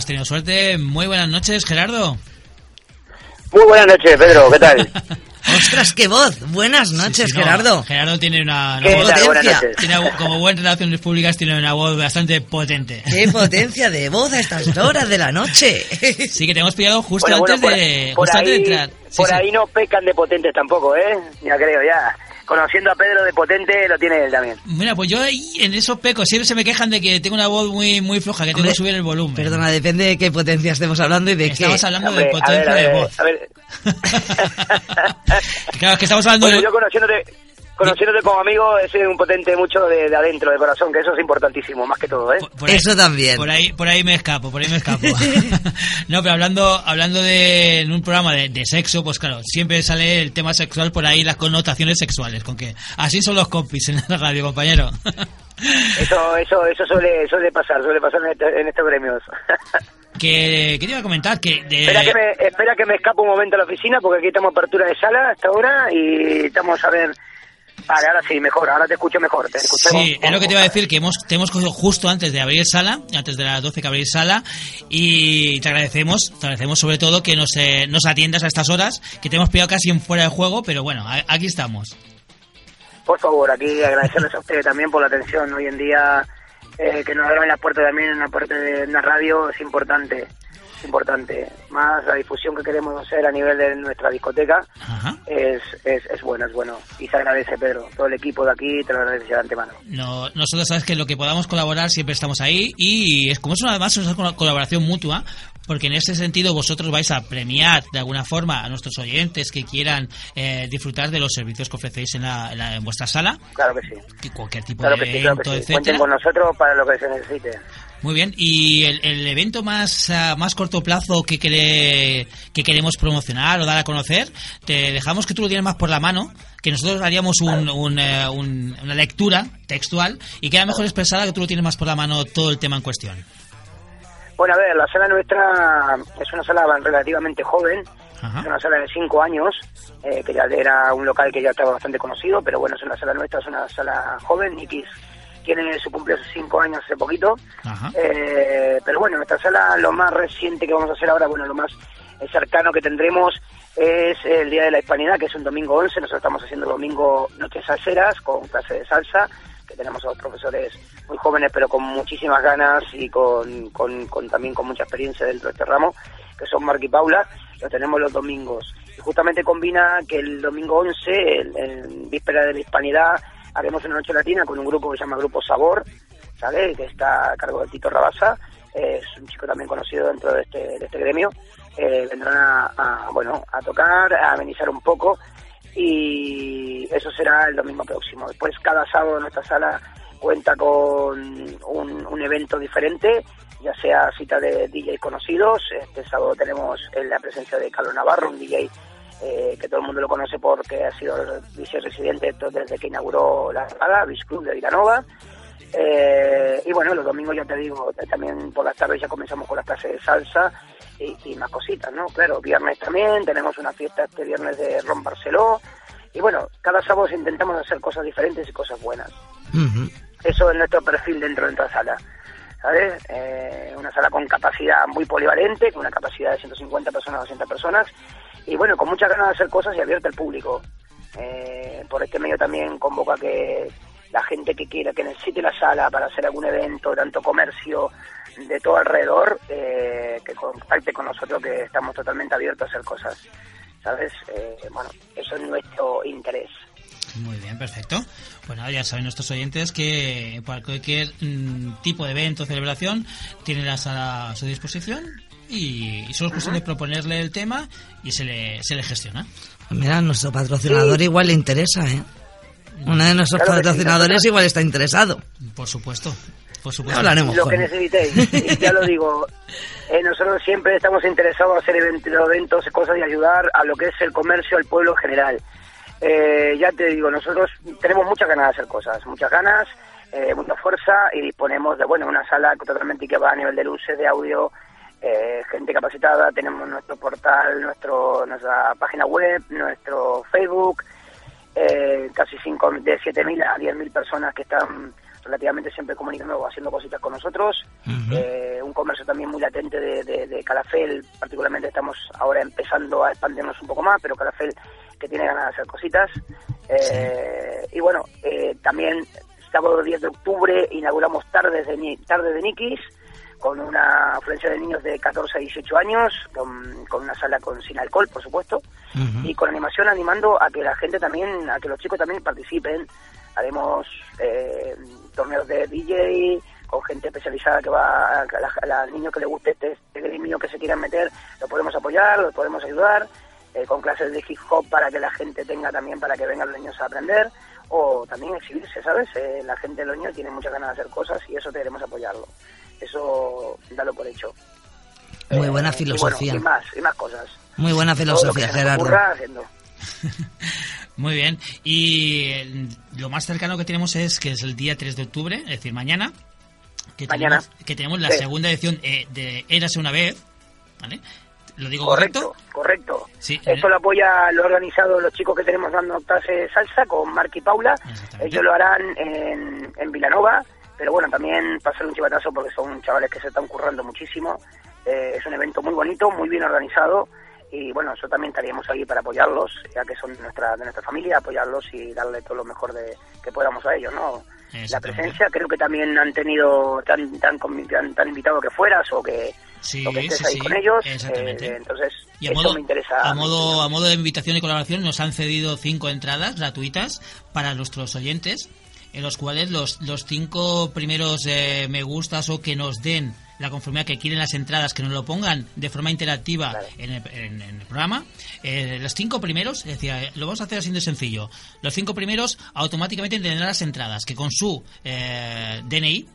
hemos tenido suerte. Muy buenas noches, Gerardo. Muy buenas noches, Pedro, ¿qué tal? ¡Ostras, qué voz! Buenas noches, Sí, sí, no, Gerardo. Gerardo tiene una, una ¿Qué voz- potencia. tiene, como buen relaciones públicas, tiene una voz bastante potente. ¡Qué potencia de voz a estas horas de la noche! Sí, que te hemos pillado justo Bueno, bueno, antes por, de, por justo antes de ahí, entrar. Sí, por sí. ahí no pecan de potentes tampoco, ¿eh? Ya creo, ya. Conociendo a Pedro de potente, lo tiene él también. Mira, pues yo ahí en esos pecos siempre se me quejan de que tengo una voz muy muy floja, que tengo Hombre, que subir el volumen. Perdona, depende de qué potencia estemos hablando y de Estamos qué. hablando Hombre, de a ver, potencia a ver, de voz. a ver. claro, es que estamos hablando Bueno, de... yo conociéndote, conociéndote como amigo, es un potente mucho de, de adentro, de corazón, que eso es importantísimo, más que todo, ¿eh? por- por ahí- Eso también. Por ahí, por ahí me escapo, por ahí me escapo. no, pero hablando, hablando de en un programa de, de sexo, pues claro, siempre sale el tema sexual por ahí, las connotaciones sexuales, con que así son los compis en la radio, compañero. Eso, eso, eso suele, suele pasar, suele pasar en, este- en estos gremios. que, que te iba a comentar que... de- espera, que me, espera que me escape un momento a la oficina, porque aquí estamos apertura de sala hasta ahora y estamos a ver... Vale, ahora sí, mejor, ahora te escucho mejor. Te. Sí, es lo que te iba a decir, que hemos, te hemos cogido justo antes de abrir sala, antes de las 12 que abrir sala, y te agradecemos, te agradecemos sobre todo que nos, eh, nos atiendas a estas horas, que te hemos pillado casi en fuera de juego, pero bueno, a- aquí estamos. Por favor, aquí agradecerles a ustedes también por la atención. Hoy en día eh, que nos abran las puertas también en la parte de una radio es importante. Importante. Más la difusión que queremos hacer a nivel de nuestra discoteca es, es, es bueno, es bueno. Y se agradece, Pedro. Todo el equipo de aquí te lo agradece de antemano. No, nosotros sabes que lo que podamos colaborar siempre estamos ahí y es como es una, además es una colaboración mutua porque en ese sentido vosotros vais a premiar de alguna forma a nuestros oyentes que quieran eh, disfrutar de los servicios que ofrecéis en, la, en, la- en vuestra sala, Claro que sí. cualquier tipo Claro de que sí, claro evento, que sí. Cuenten etcétera. con nosotros para lo que se necesite. Muy bien, y el, el evento más a más corto plazo que, quere- que queremos promocionar o dar a conocer, te dejamos que tú lo tienes más por la mano, que nosotros haríamos un- un, eh, un- una lectura textual y queda mejor expresada que tú lo tienes más por la mano todo el tema en cuestión. Bueno, a ver, la sala nuestra es una sala relativamente joven, Ajá. es una sala de cinco años, eh, que ya era un local que ya estaba bastante conocido, pero bueno, es una sala nuestra, es una sala joven, X tiene su cumpleaños cinco años hace poquito, eh, pero bueno, nuestra sala, lo más reciente que vamos a hacer ahora, bueno, lo más cercano que tendremos es el Día de la Hispanidad, que es un domingo 11, nosotros estamos haciendo domingo noches salseras con clase de salsa, que tenemos a dos profesores muy jóvenes pero con muchísimas ganas y con, con- con- también con mucha experiencia dentro de este ramo, que son Marc y Paula, lo tenemos los domingos. Y justamente combina que el domingo 11, el, el víspera de la Hispanidad, haremos una noche latina con un grupo que se llama Grupo Sabor, ¿sabes? Que está a cargo de Tito Rabasa, es un chico también conocido dentro de este, de este gremio. Eh, vendrán a, a, bueno, a tocar, a amenizar un poco y eso será el domingo próximo. Después cada sábado nuestra sala cuenta con un, un evento diferente, ya sea cita de DJ conocidos. Este sábado tenemos eh, la presencia de Carlos Navarro, un DJ eh, que todo el mundo lo conoce porque ha sido viceresidente desde que inauguró la sala, Club de Villanova. Eh, y bueno, los domingos ya te digo, también por las tardes ya comenzamos con las clases de salsa y, y más cositas, ¿no? Claro, viernes también, tenemos una fiesta este viernes de Ron Barceló. Y bueno, cada sábado intentamos hacer cosas diferentes y cosas buenas. Eso es nuestro perfil dentro de nuestra sala. ¿Sabes? Eh, una sala con capacidad muy polivalente, con una capacidad de 150 personas, 200 personas. Y bueno, con muchas ganas de hacer cosas y abierta al público. Eh, por este medio también convoca que la gente que quiera, que necesite la sala para hacer algún evento, tanto comercio, de todo alrededor, eh, que contacte con nosotros, que estamos totalmente abiertos a hacer cosas. ¿Sabes? Eh, bueno, eso es nuestro interés. Muy bien, perfecto. Bueno, ya saben nuestros oyentes que para cualquier mm, tipo de evento celebración tiene la sala a su disposición y, y solo es cuestión de proponerle el tema y se le, se le gestiona. Mira, nuestro patrocinador igual le interesa, ¿eh? Uno de nuestros Claro sí, patrocinadores igual está interesado. Por supuesto, por supuesto. hablaremos lo que necesitéis. Ya lo digo, eh, nosotros siempre estamos interesados en hacer eventos, eventos, cosas y ayudar a lo que es el comercio, al pueblo en general. Eh, ya te digo, nosotros tenemos muchas ganas de hacer cosas, muchas ganas, eh, mucha fuerza y disponemos de, bueno, una sala totalmente que va a nivel de luces, de audio, eh, gente capacitada, tenemos nuestro portal, nuestro nuestra página web, nuestro Facebook, eh, casi cinco, de 7.000 a 10.000 personas que están relativamente siempre comunicando o haciendo cositas con nosotros. Eh, un comercio también muy latente de, de, de Calafel, particularmente estamos ahora empezando a expandirnos un poco más, pero Calafel que tiene ganas de hacer cositas. Eh, Y bueno, eh, también sábado 10 de octubre inauguramos Tardes de, Tardes de Nikis con una afluencia de niños de 14 a 18 años, con, con una sala con sin alcohol, por supuesto, y con animación animando a que la gente también, a que los chicos también participen. Haremos eh, torneos de DJ con gente especializada que va a, a a la- al niño que le guste este, este gremio que se quieran meter, lo podemos apoyar, lo podemos ayudar, eh, con clases de hip hop para que la gente tenga también, para que vengan los niños a aprender, o también exhibirse, ¿sabes? Eh, la gente de los niños tiene muchas ganas de hacer cosas y eso queremos apoyarlo. Eso, dalo por hecho. Muy buena Eh, filosofía. Y, bueno, y más, y más cosas. Muy buena filosofía, Gerardo. Muy bien. Y eh, lo más cercano que tenemos es que es el día 3 de octubre, es decir, mañana. Que Mañana. Tenemos, que tenemos la Sí. segunda edición eh, de Érase una vez. ¿Vale? ¿Lo digo Correcto, correcto? correcto. Sí. Esto lo apoya, lo ha organizado los chicos que tenemos dando clases de salsa con Mark y Paula. Ellos lo harán en, en Vilanova, pero bueno, también pasar un chivatazo porque son chavales que se están currando muchísimo. Eh, es un evento muy bonito, muy bien organizado y bueno, nosotros también estaríamos ahí para apoyarlos, ya que son de nuestra, de nuestra familia, apoyarlos y darle todo lo mejor de, que podamos a ellos, ¿no? La presencia, creo que también han tenido, tan, tan, tan, tan invitado que fueras o que, Sí, o que estés sí, ahí sí, con ellos. exactamente. eh, entonces, Y a eso modo, me interesa. a, modo, a modo de invitación y colaboración nos han cedido cinco entradas gratuitas para nuestros oyentes, en los cuales los, los cinco primeros eh, me gustas o que nos den la conformidad que quieren las entradas, que nos lo pongan de forma interactiva Vale. en, el, en- en el programa, eh, los cinco primeros, es decir, eh, lo vamos a hacer así de sencillo, los cinco primeros automáticamente tendrán las entradas que con su eh, DNI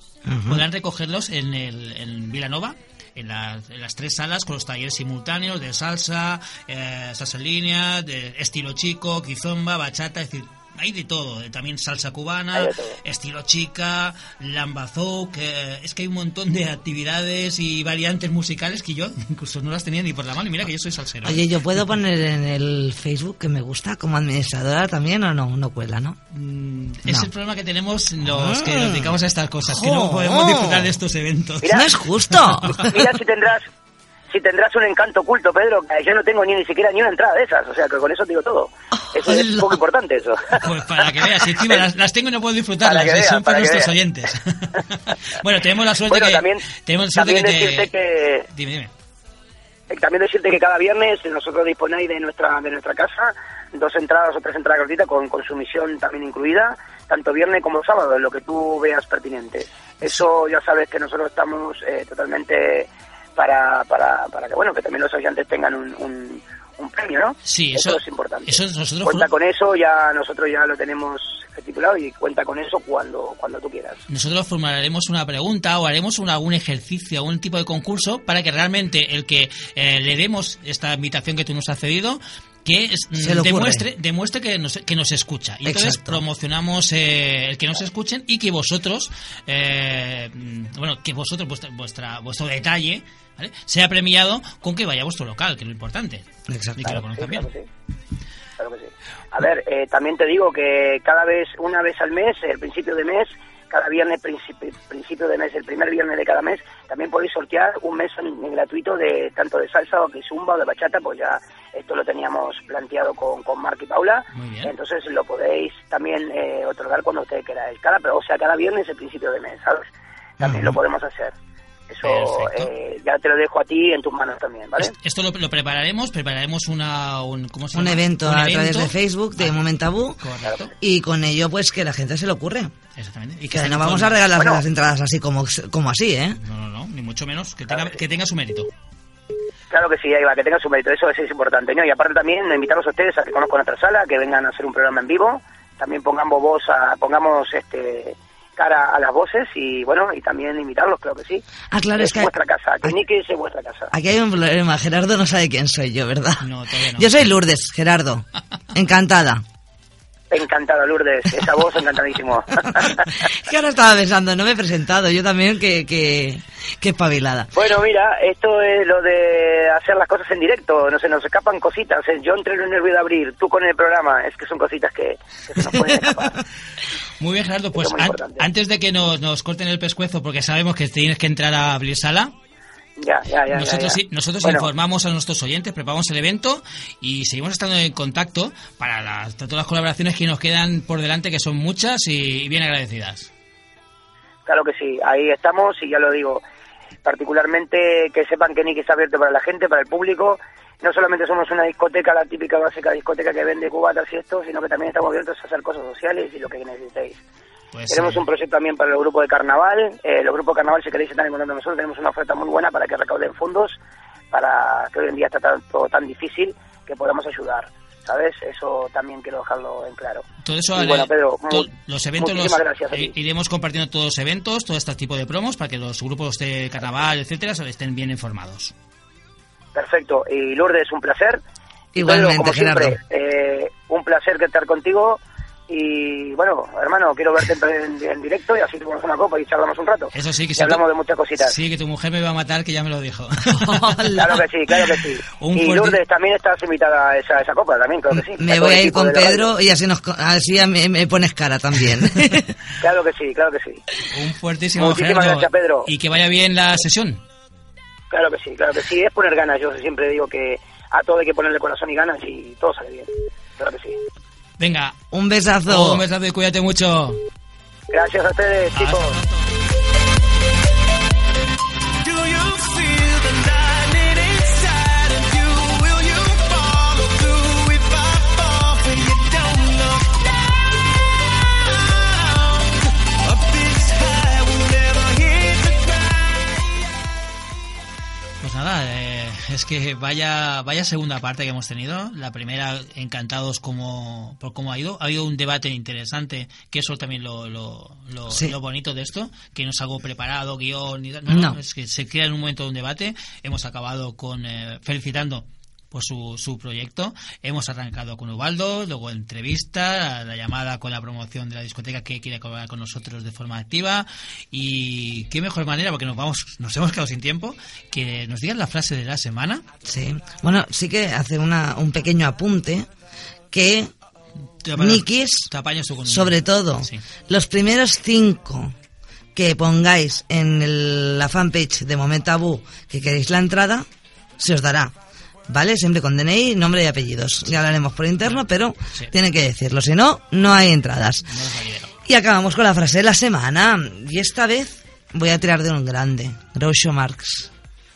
podrán recogerlos en, el, en Vilanova en, las- en las tres salas con los talleres simultáneos de salsa, eh, salsa en línea, de estilo chico, kizomba, bachata, es decir, hay de todo, eh, también salsa cubana, estilo chica, lambazou, que es que hay un montón de actividades y variantes musicales que yo incluso no las tenía ni por la mano y mira que yo soy salsero. ¿eh? Oye, ¿yo puedo poner en el Facebook que me gusta como administradora también o no? No cuela, ¿no? Mm, Es No. el problema que tenemos los que Ah. nos dedicamos a estas cosas, que no podemos disfrutar de estos eventos. Mira. ¡No es justo! Mira si tendrás si tendrás un encanto oculto, Pedro, que yo no tengo ni, ni siquiera ni una entrada de esas, o sea que con eso te digo todo. Eso es un poco importante eso. Pues para que veas, encima las, las tengo y no puedo disfrutarlas, Para que veas, son para, nuestros oyentes. bueno, tenemos la suerte Bueno, que... también, tenemos la suerte también que te- decirte que Dime, dime. Eh, También decirte que cada viernes nosotros disponéis de nuestra de nuestra casa dos entradas o tres entradas gratuitas con consumición también incluida. tanto viernes como sábado, lo que tú veas pertinente. Eso ya sabes que nosotros estamos eh, totalmente para, para, para que bueno que también los oyentes tengan un, un, un premio, ¿no? Sí, eso, eso- es importante. eso nosotros cuenta con eso, ya nosotros ya lo tenemos estipulado y cuenta con eso cuando cuando tú quieras. Nosotros formularemos una pregunta o haremos un, algún ejercicio, algún tipo de concurso para que realmente el que eh, le demos esta invitación que tú nos has cedido que Se demuestre, demuestre que nos, que nos escucha. Y entonces Exacto. promocionamos eh, el que nos escuchen y que vosotros, eh, bueno, que vosotros, vuestra, vuestra, vuestro detalle, ¿vale? sea premiado con que vaya a vuestro local, que es lo importante. Exacto. Y que lo conozcan claro bien. que sí. Claro que sí. A ver, eh, también te digo que cada vez, una vez al mes, el principio de mes, cada viernes, principi- principio de mes, el primer viernes de cada mes, también podéis sortear un mes en, en gratuito de tanto de salsa o que zumba o de bachata, pues ya esto lo teníamos planteado con, con Marc y Paula. Muy bien. Entonces lo podéis también eh, otorgar cuando ustedes queráis. Cada, o sea, cada viernes el principio de mes, ¿sabes? También lo podemos hacer. Eso eh, ya te lo dejo a ti en tus manos también, ¿vale? Es- Esto lo, lo prepararemos, prepararemos una, un, ¿cómo se Un llama? evento Un a través de Facebook de Ah, Momentabú Correcto, y con ello pues que la gente se le ocurre. exactamente. Y Que no vamos a regalar Bueno. las entradas así como, como así, ¿eh? No, no, no, ni mucho menos. Que tenga, que tenga su mérito. Claro que sí, ahí va, que tenga su mérito, eso, eso es importante, ¿no? Y aparte también invitarlos a ustedes a que conozcan nuestra sala, que vengan a hacer un programa en vivo, también pongamos voz a, pongamos este cara a las voces y bueno, y también invitarlos, creo que sí. Ah, claro, es que- vuestra casa, que. Nicky es vuestra casa. Aquí hay un problema, Gerardo no sabe quién soy yo, ¿verdad? No, todavía no. Yo soy Lourdes, Gerardo. Encantada. Encantado, Lourdes, esa voz encantadísimo. que ahora estaba pensando, no me he presentado, yo también que, que, que espabilada. Bueno, mira, esto es lo de hacer las cosas en directo, no se nos escapan cositas. ¿eh? Yo entre el nervio de abrir, tú con el programa, es que son cositas que, que se nos pueden escapar. Muy bien, Gerardo. Pues an- importante. antes de que nos, nos corten el pescuezo, porque sabemos que tienes que entrar a abrir sala, Ya, ya, ya. nosotros, nosotros Bueno, informamos a nuestros oyentes, preparamos el evento y seguimos estando en contacto para las, todas las colaboraciones que nos quedan por delante, que son muchas y, y bien agradecidas. Claro que sí, ahí estamos y ya lo digo, particularmente que sepan que Nicky está abierto para la gente, para el público. No solamente somos una discoteca, la típica básica discoteca que vende cubatas y esto, sino que también estamos abiertos a hacer cosas sociales y lo que necesitéis. Pues, Tenemos eh, un proyecto también para el grupo de carnaval. Eh, los grupos de carnaval, si queréis estar en contacto con nosotros, tenemos una oferta muy buena para que recauden fondos, para que hoy en día está tan- todo tan difícil que podamos ayudar. ¿Sabes? Eso también quiero dejarlo en claro. Todo eso, Y bueno, Pedro, los eventos los gracias a ti. eh, iremos compartiendo todos los eventos, todo este tipo de promos para que los grupos de carnaval, etcétera, estén bien informados. Perfecto. Y Lourdes, un placer. Igualmente, Pedro, como siempre, Gerardo. eh, un placer que estar contigo. Y bueno, hermano, quiero verte en, directo y así tomamos una copa y charlamos un rato. Eso sí que y sí. hablamos de muchas cositas. Sí, que tu mujer me va a matar, que ya me lo dijo. Claro que sí, claro que sí. Un y fuerte- Lourdes, también estás invitada a esa, esa copa, también, claro que sí. Me voy a ir con. Pedro y así, nos, así mí me pones cara también. Claro que sí, claro que sí. Un fuertísimo Muchísimas Gerardo. gracias, Pedro. Y que vaya bien la sesión. Claro que sí, claro que sí. Es poner ganas. Yo siempre digo que a todo hay que ponerle corazón y ganas y todo sale bien. Claro que sí. Venga, Un besazo. un besazo y cuídate mucho. Gracias a ustedes, Hasta chicos. Es que vaya vaya segunda parte que hemos tenido. La primera, encantados como, por cómo ha ido. Ha habido un debate interesante, que eso también lo, lo, lo, Sí. lo bonito de esto, que no es algo preparado, guion, ni. No, No. no, es que se crea en un momento un debate. Hemos acabado con eh, felicitando por su, su proyecto. Hemos arrancado con Ubaldo, luego entrevista, la llamada con la promoción de la discoteca que quiere colaborar con nosotros de forma activa. Y qué mejor manera, porque nos vamos, nos hemos quedado sin tiempo, que nos digan la frase de la semana. Sí. Bueno, sí que hace una, un pequeño apunte que Nikis, sobre todo, Sí. los primeros cinco que pongáis en el- la fanpage de Momentabú que queréis la entrada, se os dará. ¿Vale? Siempre con DNI, nombre y apellidos. Ya hablaremos por interno, pero Sí. tienen que decirlo. Si no, no hay entradas. No. Y acabamos con la frase de la semana. Y esta vez voy a tirar de un grande. Groucho Marx.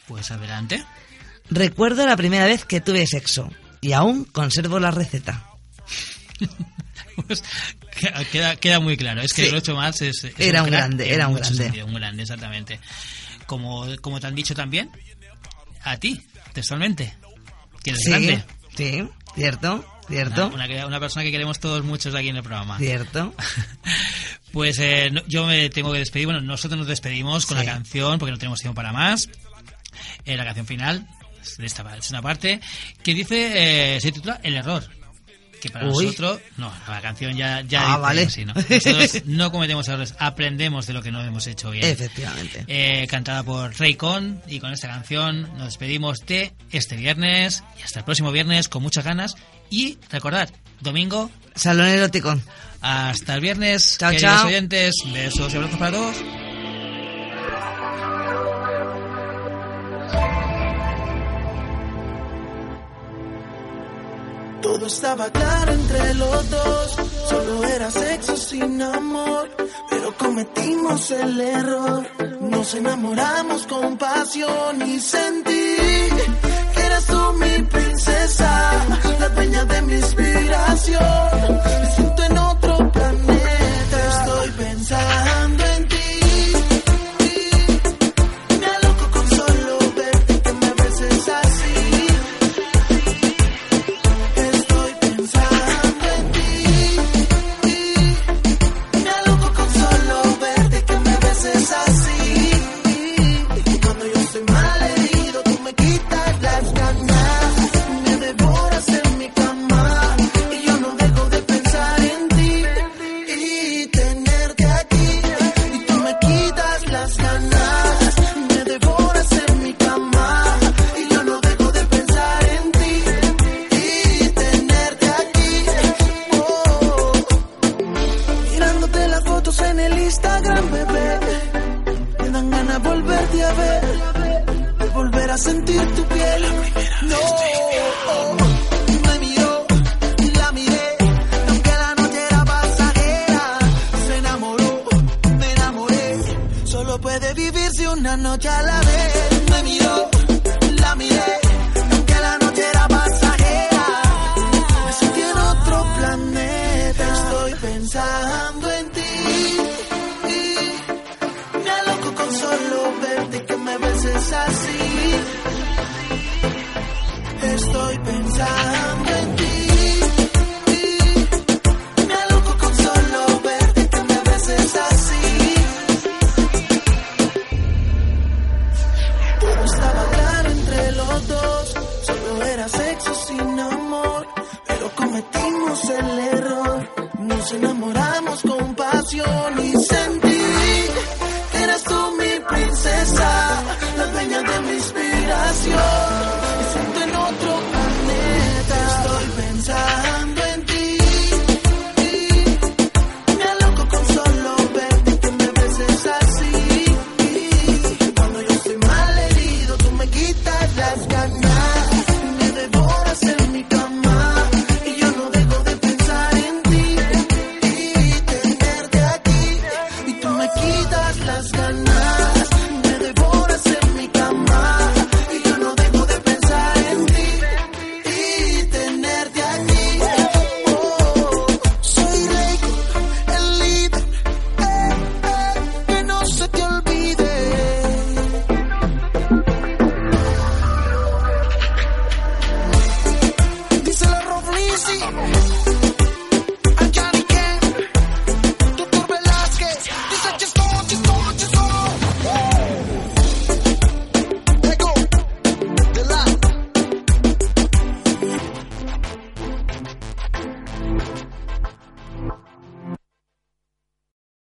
Pues adelante. Recuerdo la primera vez que tuve sexo. Y aún conservo la receta. Pues, Queda, queda muy claro. Es que Sí. Groucho Marx es, es Era un grande, era un grande. sentido, un grande, exactamente. Como, como te han dicho también, a ti, textualmente. Eres Sí, grande. sí, cierto, cierto, Una, una, una persona que queremos todos muchos aquí en el programa. cierto. Pues eh, no- yo me tengo que despedir. Bueno, nosotros nos despedimos con Sí. la canción porque no tenemos tiempo para más. Eh, la canción final de esta es una parte que dice eh, se titula El error. Que para Uy. nosotros, no, la canción ya, ya Ah, vale. así, ¿no? Nosotros no cometemos errores, aprendemos de lo que no hemos hecho bien. Efectivamente. Eh, cantada por Raycon y con esta canción nos despedimos de este viernes y hasta el próximo viernes con muchas ganas y recordad, domingo Salón erótico. hasta el viernes, Chao, queridos chao. oyentes. Besos y abrazos para todos. Todo estaba claro entre los dos, solo era sexo sin amor, pero cometimos el error. Nos enamoramos con pasión y sentí que eras tú mi princesa, la dueña de mi inspiración. Me siento en otro